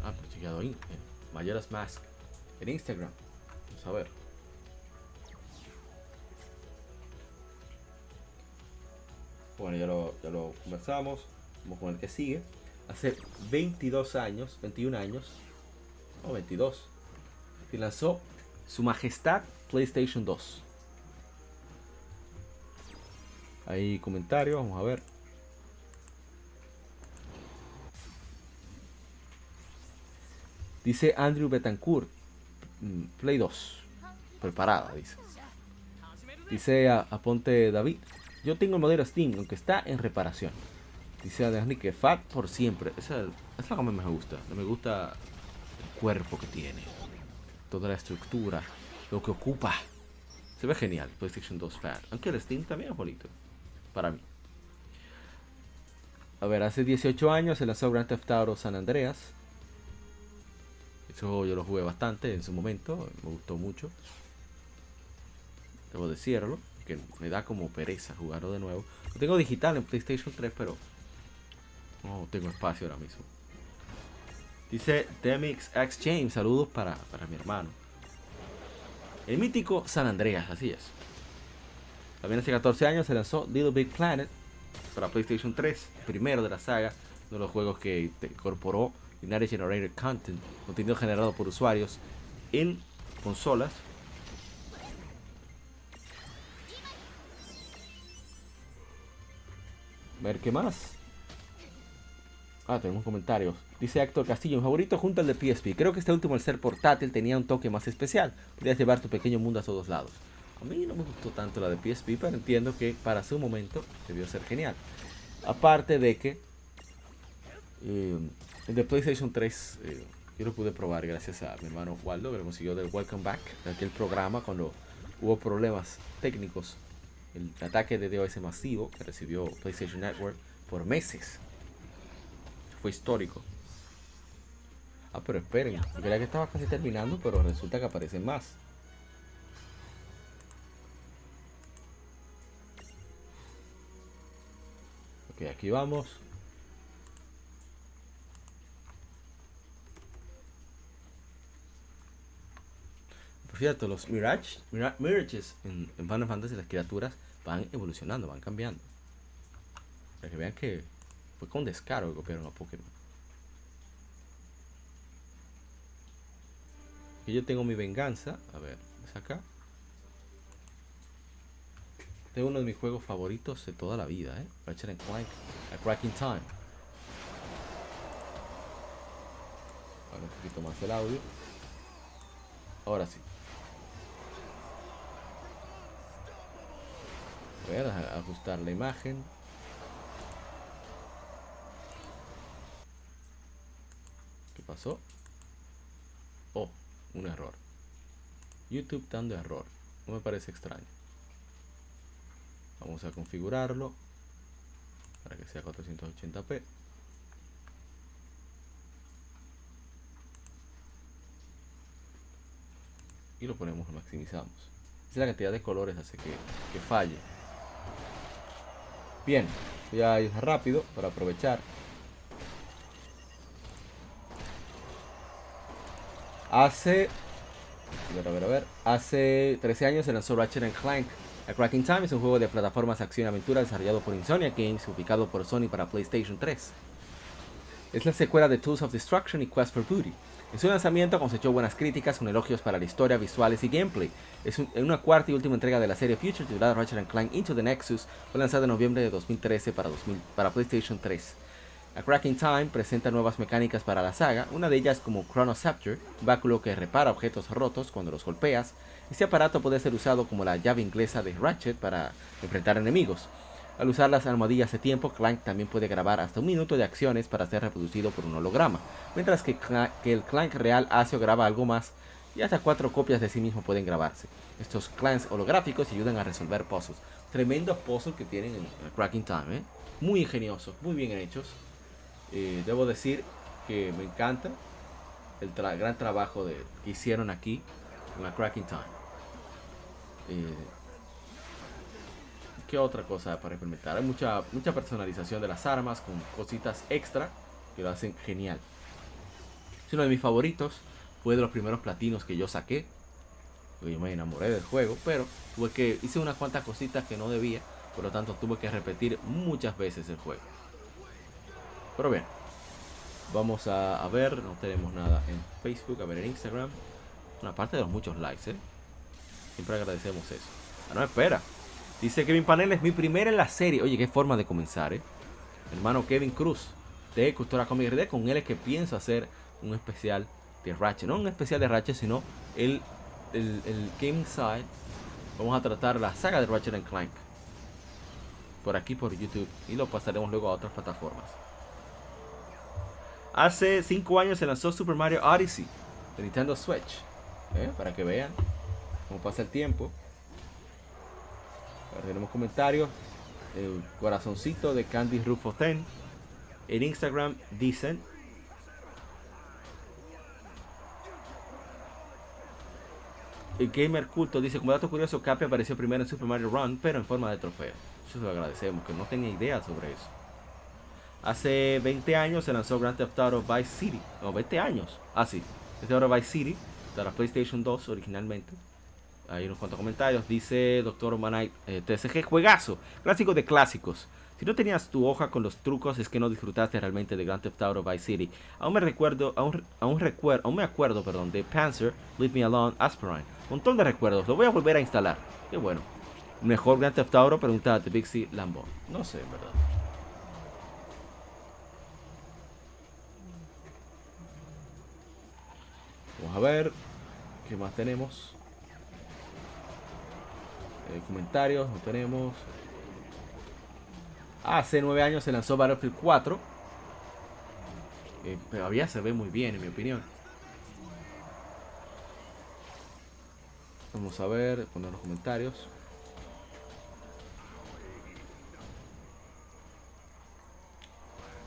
Ah, pues chequeado ahí. Mayoras Mask. En Instagram. Vamos a ver. Bueno, ya lo, ya lo conversamos. Vamos con el que sigue. Hace 22 años, 21 años, o 22, que lanzó Su Majestad PlayStation 2. Hay comentarios, vamos a ver. Dice Andrew Betancourt, mm, Play 2, preparada, dice. Dice a, Ponte David, yo tengo el modelo Steam, aunque está en reparación. Dice a que Fat por siempre. Esa, es la que me gusta. Me gusta el cuerpo que tiene. Toda la estructura. Lo que ocupa. Se ve genial. PlayStation 2 Fat. Aunque el Steam también es bonito. Para mí. A ver, hace 18 años se lanzó Grand Theft Auto San Andreas. Eso yo lo jugué bastante en su momento, me gustó mucho. Debo decirlo, me da como pereza jugarlo de nuevo. Lo tengo digital en PlayStation 3, pero no tengo espacio ahora mismo. Dice Demix James, saludos para, para mi hermano. El mítico San Andreas, así es. También hace 14 años se lanzó Little Big Planet para PlayStation 3, primero de la saga, uno de los juegos que incorporó Binary Generated Content, contenido generado por usuarios, en consolas. Ver qué más. Ah, tenemos comentarios. Dice Héctor Castillo, mi favorito junto al de PSP. Creo que este último, al ser portátil, tenía un toque más especial. Podías llevar tu pequeño mundo a todos lados. A mí no me gustó tanto la de PSP, pero entiendo que para su momento debió ser genial. Aparte de que eh, el de PlayStation 3 eh, yo lo pude probar gracias a mi hermano Waldo, que lo consiguió del Welcome Back, de aquel programa cuando hubo problemas técnicos. El ataque de DOS masivo que recibió PlayStation Network por meses. Fue histórico. Ah, pero esperen, yo creía que estaba casi terminando, pero resulta que aparecen más. Ok, aquí vamos. Cierto, los Mirage, Mira- Mirages en, en Final Fantasy, las criaturas van evolucionando, van cambiando. Para que vean que fue con descaro que copiaron a Pokémon. Aquí yo tengo mi venganza. A ver, es acá. Es uno de mis juegos favoritos de toda la vida, ¿eh? Ratchet Clank, A Cracking Time. Ahora un poquito más el audio. Ahora sí. Voy ajustar la imagen. ¿Qué pasó? Oh, un error. YouTube dando error. No me parece extraño. Vamos a configurarlo para que sea 480p. Y lo ponemos, lo maximizamos. Es la cantidad de colores hace que, que falle. Bien, voy a ir rápido para aprovechar. Hace. A ver, a ver, a ver. Hace 13 años se lanzó Ratchet Clank. A Cracking Time es un juego de plataformas acción y aventura desarrollado por Insomnia Games, ubicado por Sony para PlayStation 3. Es la secuela de Tools of Destruction y Quest for Booty. En su lanzamiento cosechó buenas críticas con elogios para la historia, visuales y gameplay. Es un- una cuarta y última entrega de la serie Future titulada Ratchet Clank Into the Nexus, fue lanzada en noviembre de 2013 para, 2000 para PlayStation 3. A Cracking Time presenta nuevas mecánicas para la saga, una de ellas como Chronoceptor, un báculo que repara objetos rotos cuando los golpeas. Este aparato puede ser usado como la llave inglesa de Ratchet para enfrentar enemigos. Al usar las almohadillas de tiempo, Clank también puede grabar hasta un minuto de acciones para ser reproducido por un holograma, mientras que, el Clank real hace o graba algo más y hasta cuatro copias de sí mismo pueden grabarse. Estos Clanks holográficos ayudan a resolver puzzles. Tremendos puzzles que tienen en, Cracking Time, ¿eh? muy ingeniosos, muy bien hechos. Eh, debo decir que me encanta el gran trabajo que hicieron aquí en A Cracking Time. Eh, ¿Qué otra cosa para implementar? Hay mucha, mucha personalización de las armas con cositas extra que lo hacen genial. Es uno de mis favoritos. Fue de los primeros platinos que yo saqué. Yo me enamoré del juego, pero tuve que hice unas cuantas cositas que no debía. Por lo tanto, tuve que repetir muchas veces el juego. Pero bien, vamos a, a ver. No tenemos nada en Facebook, a ver en Instagram. Una parte de los muchos likes, ¿eh? Siempre agradecemos eso. Ah, no, espera. Dice Kevin Panel es mi primera en la serie. Oye, qué forma de comenzar, ¿eh? Hermano Kevin Cruz de Cultura Comic RD. Con él es que pienso hacer un especial de Ratchet. No un especial de Ratchet, sino el, el, el Game Side. Vamos a tratar la saga de Ratchet and Clank. Por aquí, por YouTube. Y lo pasaremos luego a otras plataformas. Hace 5 años se lanzó Super Mario Odyssey de Nintendo Switch. ¿eh? Para que vean cómo pasa el tiempo. Tenemos comentarios. El corazoncito de Candy Rufo 10. En Instagram dicen. El Gamer Culto dice, como dato curioso, Capi apareció primero en Super Mario Run, pero en forma de trofeo. Eso se lo agradecemos, que no tenía idea sobre eso. Hace 20 años se lanzó Grand Theft Auto Vice City. No, 20 años. Ah, sí. Grand Theft Auto Vice City, la PlayStation 2 originalmente. Hay unos cuantos comentarios. Dice Doctor Manite, eh, TSG, juegazo. Clásico de clásicos. Si no tenías tu hoja con los trucos es que no disfrutaste realmente de Grand Theft Auto Vice City. Aún me recuerdo, aún, aún recuerdo, aún me acuerdo, perdón, de Panzer, Leave Me Alone, Aspirine. Un montón de recuerdos. Lo voy a volver a instalar. Qué bueno. Mejor Grand Theft Auto, pregunta de Bixie Lambo. No sé, en verdad. Vamos a ver qué más tenemos. Eh, comentarios, no tenemos. Hace nueve años se lanzó Battlefield 4. Eh, todavía se ve muy bien, en mi opinión. Vamos a ver, poner los comentarios.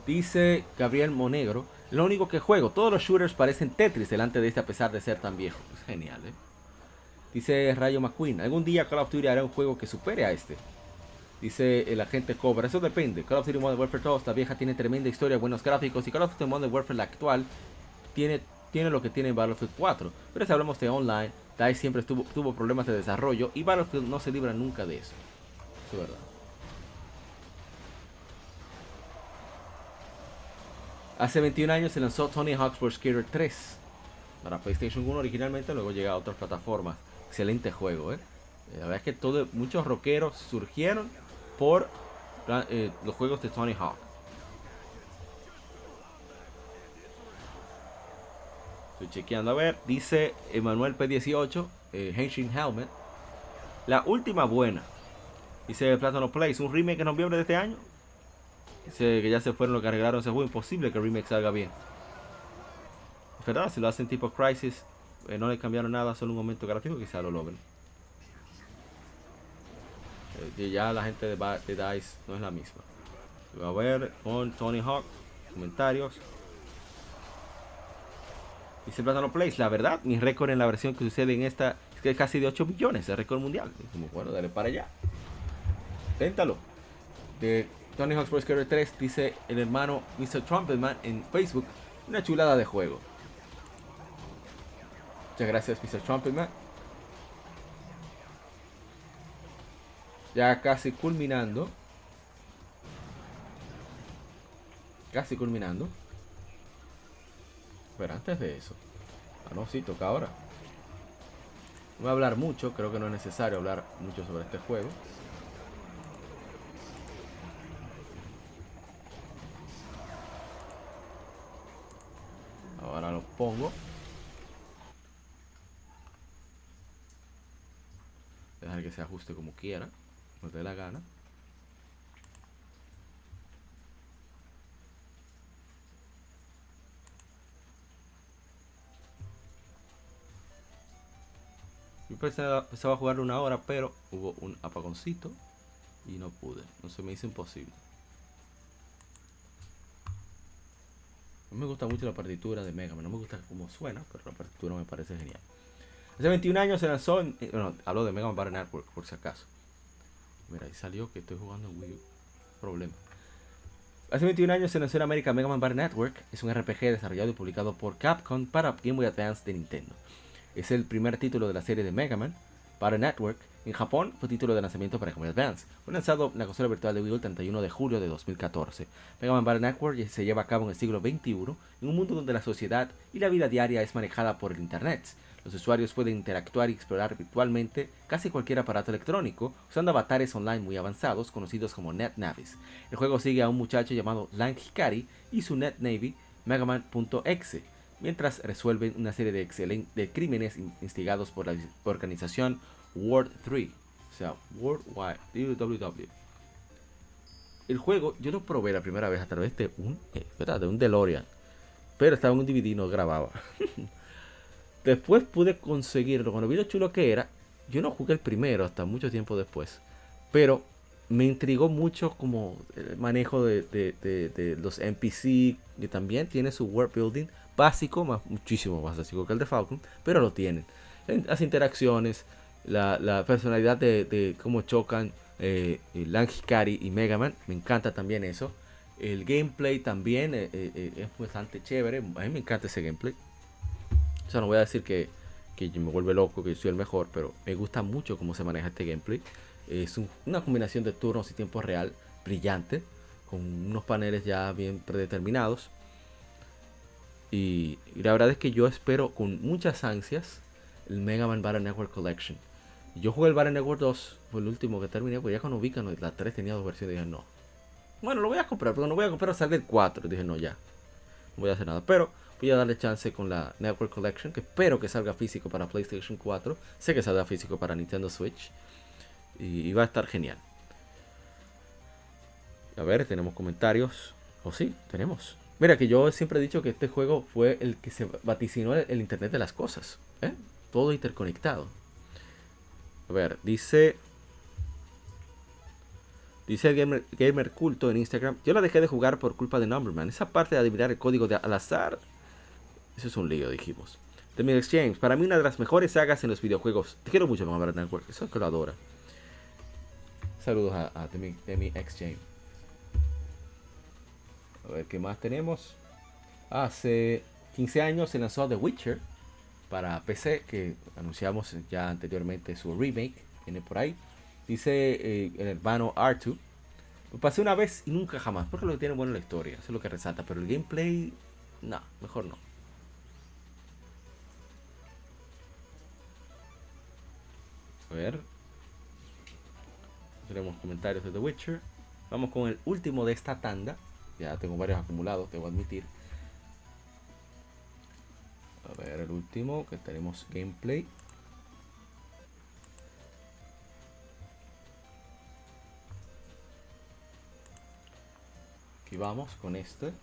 Dice Gabriel Monegro, lo único que juego, todos los shooters parecen Tetris delante de este a pesar de ser tan viejo. Es genial, ¿eh? Dice Rayo McQueen, algún día Call of Duty hará un juego que supere a este. Dice el agente Cobra, eso depende. Call of Duty Modern Warfare 2, la vieja tiene tremenda historia, buenos gráficos. Y Call of Duty Modern Warfare, la actual, tiene, tiene lo que tiene Battlefield 4. Pero si hablamos de online, DICE siempre tuvo, tuvo problemas de desarrollo y Battlefield no se libra nunca de eso. Eso es verdad. Hace 21 años se lanzó Tony Hawk's Pro Skater 3 para PlayStation 1 originalmente, luego llega a otras plataformas. Excelente juego, ¿eh? La verdad es que todo, muchos rockeros surgieron por eh, los juegos de Tony Hawk. Estoy chequeando a ver. Dice Emanuel P18, eh, Henshin Helmet. La última buena. Dice Plátano Place, un remake en noviembre de este año. Dice que ya se fueron los que arreglaron ese juego. Imposible que el remake salga bien. Es verdad, si lo hacen tipo Crisis, eh, no le cambiaron nada, solo un momento gráfico, quizá lo logren. Eh, ya la gente de, de, DICE no es la misma. A ver con Tony Hawk, comentarios. Dice Plátano Place, la verdad, mi récord en la versión que sucede en esta es que es casi de 8 millones, el récord mundial. bueno, dale para allá. Téntalo. De Tony Hawk's Pro Skater 3 dice el hermano Mr. Trumpetman en Facebook, una chulada de juego. Muchas gracias Mr. Trumpetman. Ya casi culminando. Casi culminando. Pero antes de eso. Ah, no, sí, toca ahora. No voy a hablar mucho, creo que no es necesario hablar mucho sobre este juego. Ahora lo pongo. Dejar que ajuste como quiera. No te dé la gana. Yo pensaba, pensaba jugar una hora, pero hubo un apagoncito y no pude. No se me hizo imposible. No me gusta mucho la partitura de Mega Man. No me gusta cómo suena, pero la partitura me parece genial. Hace 21 años se lanzó. En, bueno, hablo de Mega Man Battle Network, por si acaso. Mira, ahí salió que estoy jugando en Wii U. Problema. Hace 21 años se lanzó en América Mega Man Battle Network. Es un RPG desarrollado y publicado por Capcom para Game Boy Advance de Nintendo. Es el primer título de la serie de Mega Man Battle Network. En Japón fue título de lanzamiento para Game Boy Advance. Fue lanzado en la consola virtual de Wii U el 31 de julio de 2014. Mega Man Battle Network se lleva a cabo en el siglo XXI, en un mundo donde la sociedad y la vida diaria es manejada por el Internet. Los usuarios pueden interactuar y explorar virtualmente casi cualquier aparato electrónico usando avatares online muy avanzados conocidos como NetNavis. El juego sigue a un muchacho llamado Lang Hikari y su NetNavy Megaman.exe mientras resuelven una serie de, de crímenes instigados por la organización World 3, o sea, World Wide, WWW. El juego yo lo probé la primera vez a través de un, eh, un DeLorean, pero estaba en un DVD y no grababa. Después pude conseguirlo. Cuando vi lo chulo que era, yo no jugué el primero hasta mucho tiempo después. Pero me intrigó mucho como el manejo de, los NPC. Que también tiene su world building básico, más, muchísimo más básico que el de Falcon. Pero lo tienen. Las interacciones, la, personalidad de, cómo chocan eh, Lang Hikari y Mega Man. Me encanta también eso. El gameplay también eh, eh, es bastante chévere. A mí me encanta ese gameplay. O sea, no voy a decir que, que me vuelve loco, que soy el mejor, pero me gusta mucho cómo se maneja este gameplay. Es una combinación de turnos y tiempo real brillante, con unos paneles ya bien predeterminados. Y, y la verdad es que yo espero con muchas ansias el Mega Man Battle Network Collection. Yo jugué el Battle Network 2, fue el último que terminé, porque ya cuando vi que la 3 tenía dos versiones, dije no. Bueno, lo voy a comprar, pero no voy a comprar hasta el 4. Dije no, ya. No voy a hacer nada. Pero voy a darle chance con la Network Collection, que espero que salga físico para PlayStation 4. Sé que saldrá físico para Nintendo Switch. Y, va a estar genial. A ver, tenemos comentarios. O sí, tenemos. Mira que yo siempre he dicho que este juego fue el que se vaticinó el, el Internet de las cosas. ¿eh? Todo interconectado. A ver, dice. Dice el gamer, gamer culto en Instagram. Yo la dejé de jugar por culpa de Numberman. Esa parte de adivinar el código de al azar. Eso es un lío, dijimos. The James. Para mí una de las mejores sagas en los videojuegos. Te quiero mucho, Mamá Network. Eso es que lo adora. Saludos a, a The James. A ver qué más tenemos. Hace 15 años se lanzó The Witcher para PC, que anunciamos ya anteriormente su remake. Viene por ahí. Dice eh, el hermano R2. Lo pasé una vez y nunca jamás. Porque lo que tiene bueno la historia. Eso es lo que resalta. Pero el gameplay. No, mejor no. A ver. Tenemos comentarios de The Witcher. Vamos con el último de esta tanda. Ya tengo varios acumulados, debo admitir. A ver, el último que tenemos gameplay. Aquí vamos con este.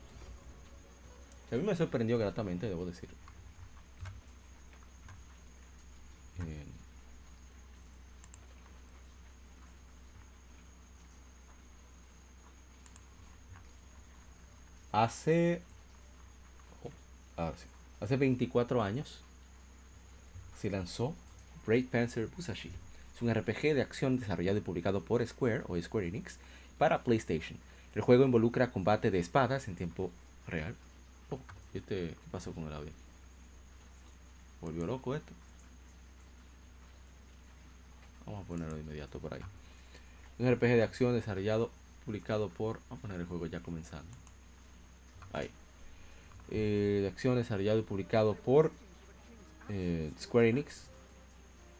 A mí me sorprendió gratamente, debo decir. Bien. Hace. oh, sí. Hace 24 años se lanzó Great Panzer Musashi. Es un RPG de acción desarrollado y publicado por Square o Square Enix para PlayStation. El juego involucra combate de espadas en tiempo real. Oh, ¿y este, ¿Qué pasó con el audio? Volvió loco esto. Vamos a ponerlo de inmediato por ahí. Un RPG de acción desarrollado, publicado por. Vamos a poner el juego ya comenzando. Ahí. Eh, de acción desarrollado y publicado por eh, Square Enix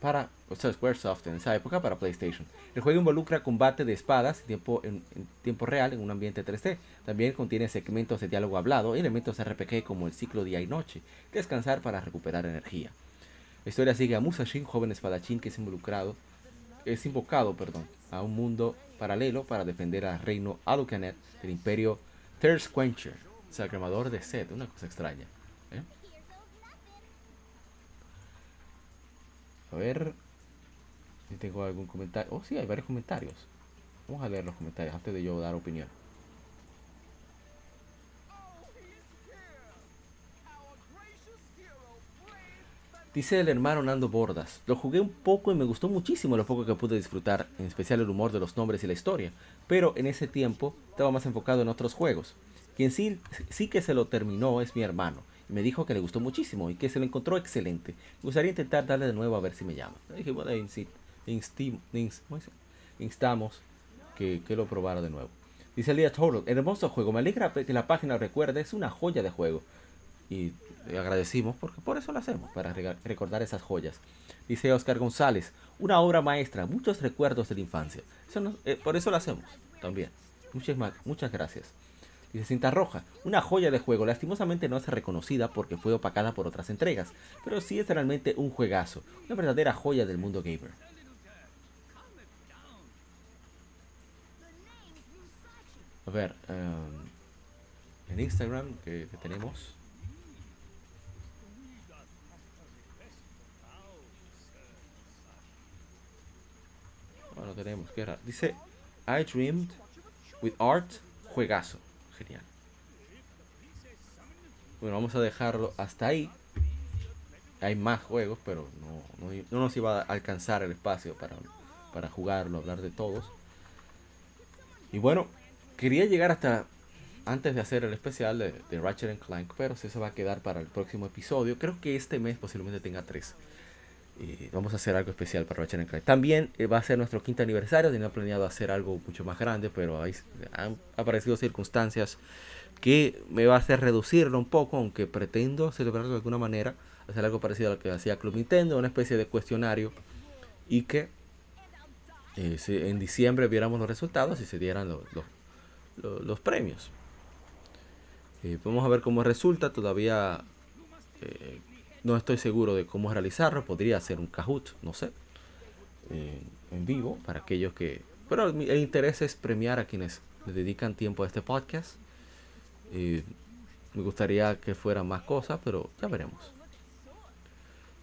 para, o sea, Squaresoft en esa época para PlayStation. El juego involucra combate de espadas en tiempo, real en un ambiente 3D. También contiene segmentos de diálogo hablado y elementos RPG como el ciclo día y noche, descansar para recuperar energía. La historia sigue a Musashi, un joven espadachín que es involucrado, es invocado, perdón, a un mundo paralelo para defender al reino Alucanet del imperio Thirst Cremador de sed, una cosa extraña. ¿eh? A ver si tengo algún comentario. Oh, sí, hay varios comentarios. Vamos a leer los comentarios antes de yo dar opinión. Dice el hermano Nando Bordas. Lo jugué un poco y me gustó muchísimo lo poco que pude disfrutar, en especial el humor de los nombres y la historia. Pero en ese tiempo estaba más enfocado en otros juegos. Quien sí, sí que se lo terminó es mi hermano. Me dijo que le gustó muchísimo y que se lo encontró excelente. Me gustaría intentar darle de nuevo a ver si me llama. Le dije, bueno, instamos que, que lo probara de nuevo. Dice Elia Total, hermoso juego. Me alegra que la página recuerde, es una joya de juego. Y agradecimos porque por eso lo hacemos, para recordar esas joyas. Dice Oscar González, una obra maestra, muchos recuerdos de la infancia. Eso eh, por eso lo hacemos también. Muchas, muchas gracias. Dice Cinta Roja, una joya de juego, lastimosamente no es reconocida porque fue opacada por otras entregas, pero sí es realmente un juegazo, una verdadera joya del mundo gamer. A ver, em, en Instagram que, que tenemos. Bueno, tenemos, ¿qué era? Dice, I dreamed with art, juegazo. Bueno, vamos a dejarlo hasta ahí. Hay más juegos, pero no, no, no nos iba a alcanzar el espacio para, para jugarlo, hablar de todos. Y bueno, quería llegar hasta antes de hacer el especial de, de Ratchet Clank, pero si eso va a quedar para el próximo episodio. Creo que este mes posiblemente tenga tres. Eh, vamos a hacer algo especial para Ratchet Clank. También eh, va a ser nuestro quinto aniversario. Tenía planeado hacer algo mucho más grande, pero hay, han aparecido circunstancias que me va a hacer reducirlo un poco, aunque pretendo celebrarlo de alguna manera. Hacer algo parecido a lo que hacía Club Nintendo, una especie de cuestionario. Y que eh, en diciembre viéramos los resultados y se dieran los, los, los premios. vamos a ver cómo resulta. Todavía no estoy seguro de cómo realizarlo. Podría hacer un Kahoot, no sé. en vivo para aquellos que... Pero el interés es premiar a quienes dedican tiempo a este podcast. me gustaría que fueran más cosas, pero ya veremos.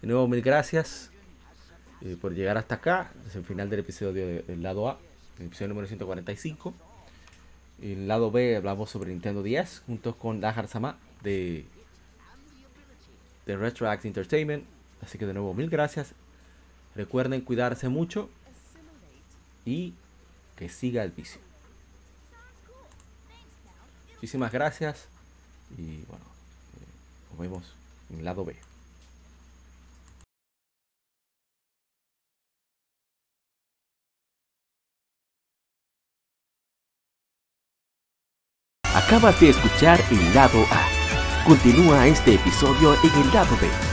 De nuevo, mil gracias eh, por llegar hasta acá. Es el final del episodio del lado A, el episodio número 145. En el lado B hablamos sobre Nintendo 10 junto con Lahar Sama de de Retroact Entertainment. Así que de nuevo, mil gracias. Recuerden cuidarse mucho y que siga el vicio. Muchísimas gracias y bueno, eh, nos vemos en el lado B. Acabas de escuchar el lado A. Continúa este episodio en el lado B